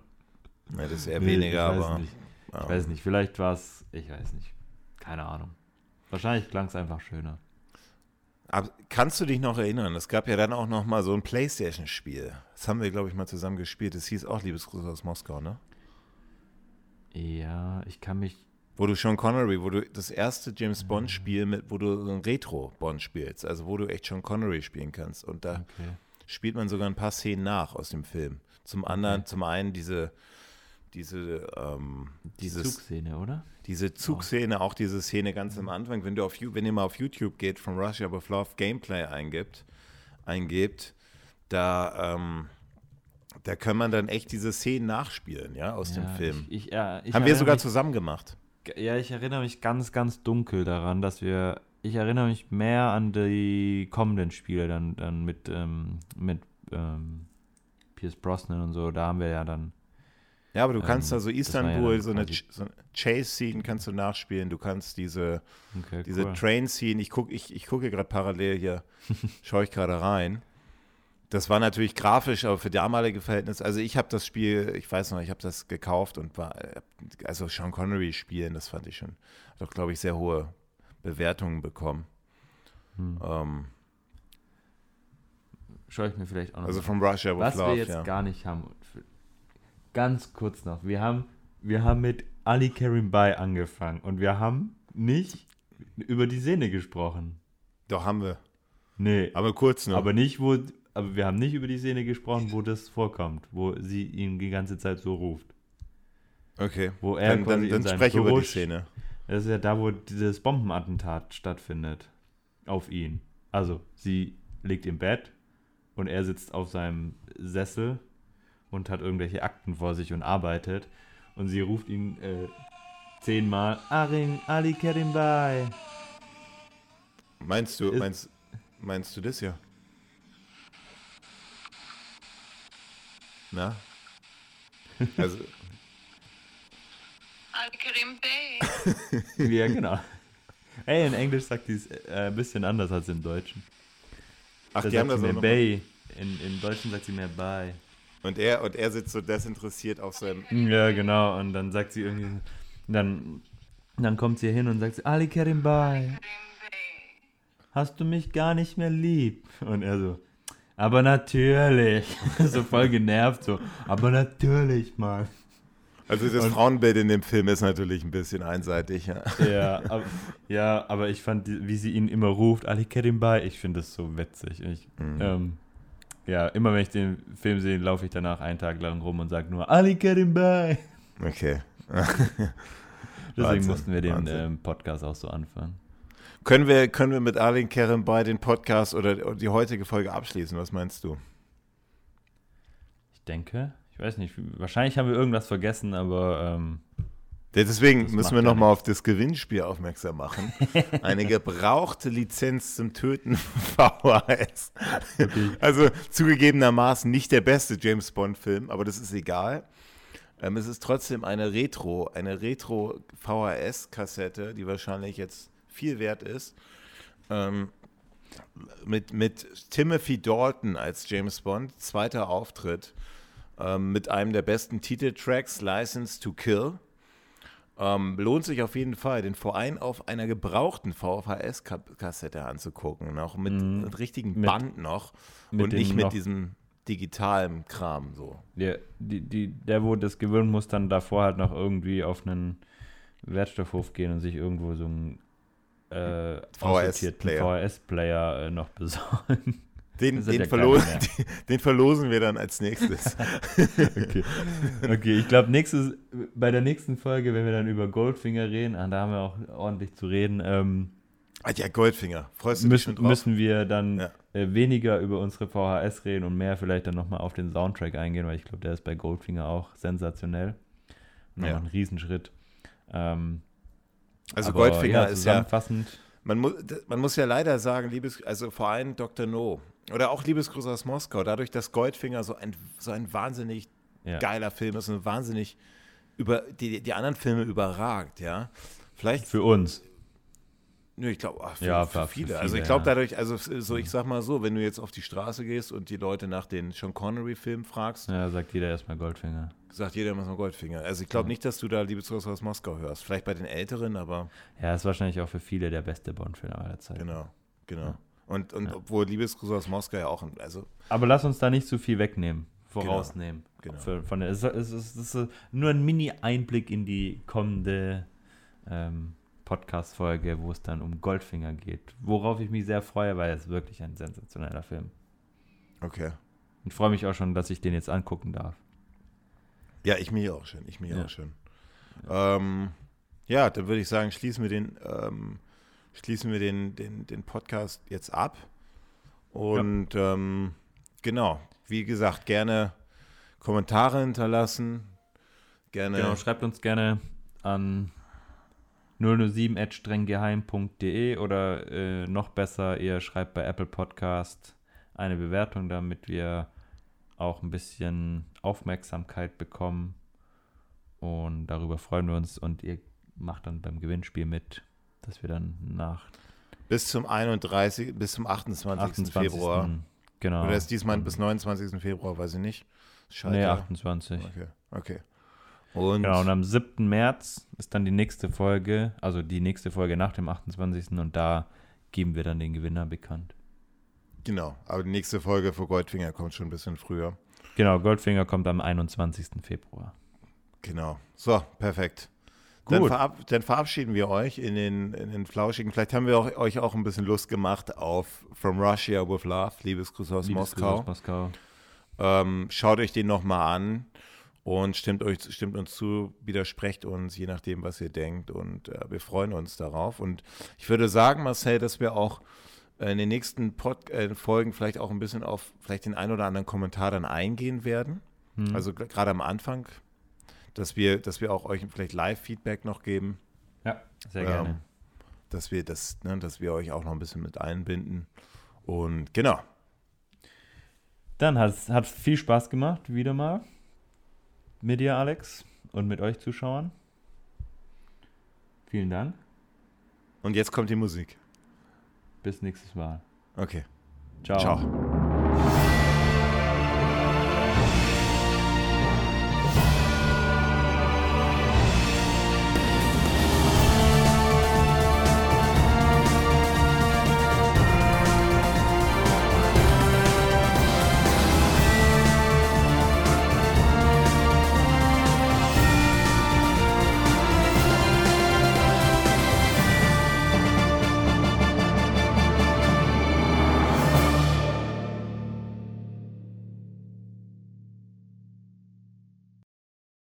S2: Ja, das ist eher nee, weniger,
S1: ich
S2: aber.
S1: Nicht. Ich weiß nicht, vielleicht war es, ich weiß nicht. Keine Ahnung. Wahrscheinlich klang es einfach schöner.
S2: Aber kannst du dich noch erinnern? Es gab ja dann auch noch mal so ein Playstation-Spiel. Das haben wir, glaube ich, mal zusammen gespielt. Das hieß auch Liebesgrüße aus Moskau, ne?
S1: Ja, ich kann mich.
S2: Wo du Sean Connery, wo du das erste James Bond-Spiel mit, wo du ein Retro-Bond spielst, also wo du echt Sean Connery spielen kannst. Und da okay. spielt man sogar ein paar Szenen nach aus dem Film. Zum anderen, okay. zum einen diese, diese, ähm, dieses,
S1: Zugszene, oder?
S2: Diese Zugszene, auch diese Szene ganz am Anfang, wenn du auf, wenn ihr mal auf YouTube geht, von Russia with Love Gameplay eingibt, eingebt, da, ähm, da kann man dann echt diese Szenen nachspielen, ja, aus ja, dem Film.
S1: Ich, ich, ja, ich
S2: Haben wir sogar mich, zusammen gemacht.
S1: Ja, ich erinnere mich ganz, ganz dunkel daran, dass wir, ich erinnere mich mehr an die kommenden Spiele dann, dann mit, ähm, mit ähm, Pierce Brosnan und so, da haben wir ja dann
S2: ja, aber du kannst ähm, also Istanbul, ja so, eine, so eine Chase-Scene kannst du nachspielen. Du kannst diese, okay, diese cool. Train-Scene, ich gucke ich, ich guck hier gerade parallel hier, schaue ich gerade rein. Das war natürlich grafisch, aber für damalige Verhältnisse, also ich habe das Spiel, ich weiß noch, ich habe das gekauft und war, also Sean Connery spielen, das fand ich schon, hat doch, glaube ich, sehr hohe Bewertungen bekommen. Hm. Ähm,
S1: Schaue ich mir vielleicht auch noch
S2: Also von Russia
S1: with Was Love, wir jetzt ja. gar nicht haben, ganz kurz noch. Wir haben, wir haben mit Ali Karim Bay angefangen und wir haben nicht über die Sehne gesprochen.
S2: Doch, haben wir.
S1: Nee.
S2: Aber kurz noch.
S1: Aber nicht, wo, aber wir haben nicht über die Szene gesprochen, wo das vorkommt, wo sie ihn die ganze Zeit so ruft.
S2: Okay.
S1: Wo er
S2: dann, dann, dann spreche über die Szene.
S1: Das ist ja da, wo dieses Bombenattentat stattfindet. Auf ihn. Also, sie liegt im Bett und er sitzt auf seinem Sessel und hat irgendwelche Akten vor sich und arbeitet. Und sie ruft ihn äh, zehnmal Arin Ali Kerim Bay.
S2: Meinst du, meinst, meinst du das ja? Na? Also.
S3: Ali Kerim Bay.
S1: ja, genau. Ey, in Englisch sagt die es äh, ein bisschen anders als im Deutschen.
S2: Ach, da die haben das
S1: mehr Bay. In, Im Deutschen sagt sie mehr Bay.
S2: Und er, und er sitzt so desinteressiert auf seinem.
S1: Ja, genau. Und dann sagt sie irgendwie. Dann, dann kommt sie hin und sagt: Ali Kerim Bay, hast du mich gar nicht mehr lieb? Und er so: Aber natürlich. so voll genervt, so: Aber natürlich, Mann.
S2: Also das und, Frauenbild in dem Film ist natürlich ein bisschen einseitig, ja.
S1: Ja, aber, ja, aber ich fand, wie sie ihn immer ruft, Ali Kerim Bay, ich finde das so witzig. Ich, mhm. ähm, ja, immer wenn ich den Film sehe, laufe ich danach einen Tag lang rum und sage nur Ali Kerim Bay.
S2: Okay.
S1: Deswegen Wahnsinn, mussten wir den ähm, Podcast auch so anfangen.
S2: Können wir, können wir mit Arlene Kerem bei den Podcast oder die heutige Folge abschließen? Was meinst du?
S1: Ich denke, ich weiß nicht, wahrscheinlich haben wir irgendwas vergessen, aber ähm,
S2: Deswegen müssen wir nochmal auf das Gewinnspiel aufmerksam machen. Eine gebrauchte Lizenz zum Töten VHS. Also zugegebenermaßen nicht der beste James Bond-Film, aber das ist egal. Ähm, es ist trotzdem eine Retro, eine Retro VHS-Kassette, die wahrscheinlich jetzt viel wert ist. Ähm, mit, mit Timothy Dalton als James Bond, zweiter Auftritt, ähm, mit einem der besten Titeltracks, License to Kill. Ähm, lohnt sich auf jeden Fall, den Verein auf einer gebrauchten VHS-Kassette anzugucken. Auch mit, mm, mit richtigen mit, Band noch und nicht mit diesem digitalen Kram so.
S1: Der, die, die, der, wo das gewöhnen muss, dann davor halt noch irgendwie auf einen Wertstoffhof gehen und sich irgendwo so einen äh,
S2: VHS-Player
S1: VHS äh, noch besorgen.
S2: Den, den, verlosen, den, verlosen wir dann als nächstes.
S1: okay. okay, ich glaube, bei der nächsten Folge, wenn wir dann über Goldfinger reden, ah, da haben wir auch ordentlich zu reden. Ähm,
S2: ah, ja, Goldfinger. Freust du
S1: müssen, dich schon drauf? Müssen wir dann ja. äh, weniger über unsere VHS reden und mehr vielleicht dann nochmal auf den Soundtrack eingehen, weil ich glaube, der ist bei Goldfinger auch sensationell. Noch ja. ein Riesenschritt. Ähm,
S2: also aber, Goldfinger ja, ist ja man muss, man muss ja leider sagen, liebes, also vor allem Dr. No, oder auch Liebesgrüße aus Moskau, dadurch, dass Goldfinger so ein, so ein wahnsinnig ja. geiler Film ist und wahnsinnig über die, die anderen Filme überragt, ja. Vielleicht.
S1: Für uns.
S2: Nö, ich glaube, für,
S1: Ja,
S2: für,
S1: für
S2: viele. Also ich glaube dadurch, also so ich sag mal so, wenn du jetzt auf die Straße gehst und die Leute nach den Sean Connery-Filmen fragst,
S1: Ja, sagt jeder erstmal Goldfinger.
S2: sagt jeder so Goldfinger. Also ich glaube
S1: Ja.
S2: nicht, dass du da Liebesgruß aus Moskau hörst. Vielleicht bei den Älteren, aber
S1: Ja, ist wahrscheinlich auch für viele der beste Bond-Film aller Zeiten.
S2: genau, genau.
S1: Ja.
S2: Und, und
S1: Ja.
S2: obwohl Liebesgruß aus Moskau ja auch, ein- also
S1: Aber lass uns da nicht zu viel wegnehmen, vorausnehmen.
S2: genau.
S1: Für, von der, es, ist- es, ist- es ist nur ein Mini-Einblick in die kommende ähm, Podcast-Folge, wo es dann um Goldfinger geht. Worauf ich mich sehr freue, weil es wirklich ein sensationeller Film.
S2: okay.
S1: Ich freue mich auch schon, dass ich den jetzt angucken darf.
S2: Ja, ich mich auch schon, ich mich
S1: Ja.
S2: auch schon. Ähm, ja, dann würde ich sagen, schließen wir den, ähm, schließen wir den, den, den Podcast jetzt ab. Und ähm, genau, wie gesagt, gerne Kommentare hinterlassen. Gerne.
S1: Genau, schreibt uns gerne an 007.strenggeheim.de oder äh, noch besser, ihr schreibt bei Apple Podcast eine Bewertung, damit wir auch ein bisschen Aufmerksamkeit bekommen. Und darüber freuen wir uns und ihr macht dann beim Gewinnspiel mit, dass wir dann nach
S2: bis zum 31, bis zum 28. Februar.
S1: Genau.
S2: Oder ist diesmal bis 29. Februar, weiß ich nicht. Scheiße.
S1: Nee, 28.
S2: Okay, okay. Und,
S1: Genau, und am 7. März ist dann die nächste Folge, also die nächste Folge nach dem 28. und da geben wir dann den Gewinner bekannt.
S2: genau, aber die nächste Folge für Goldfinger kommt schon ein bisschen früher.
S1: Genau, Goldfinger kommt am 21. Februar.
S2: Genau. So, perfekt. Dann,
S1: Gut.
S2: verab dann verabschieden wir euch in den, in den Flauschigen. Vielleicht haben wir auch, euch auch ein bisschen Lust gemacht auf From Russia with Love, Liebesgrüße aus
S1: Liebes
S2: Moskau.
S1: aus Moskau.
S2: Ähm, schaut euch den nochmal an und stimmt, euch, stimmt uns zu, widersprecht uns, je nachdem, was ihr denkt. Und äh, wir freuen uns darauf. Und ich würde sagen, Marcel, dass wir auch in den nächsten Pod äh, Folgen vielleicht auch ein bisschen auf vielleicht den ein oder anderen Kommentar dann eingehen werden.
S1: Hm.
S2: Also gerade am Anfang, dass wir, dass wir auch euch vielleicht Live-Feedback noch geben,
S1: ja, sehr
S2: ähm,
S1: gerne.
S2: dass wir das, ne, dass wir euch auch noch ein bisschen mit einbinden. Und genau.
S1: Dann hat es hat viel Spaß gemacht, wieder mal. Mit dir, Alex, und mit euch Zuschauern. Vielen Dank.
S2: Und jetzt kommt die Musik.
S1: Bis nächstes Mal.
S2: Okay.
S1: Ciao.
S2: Ciao.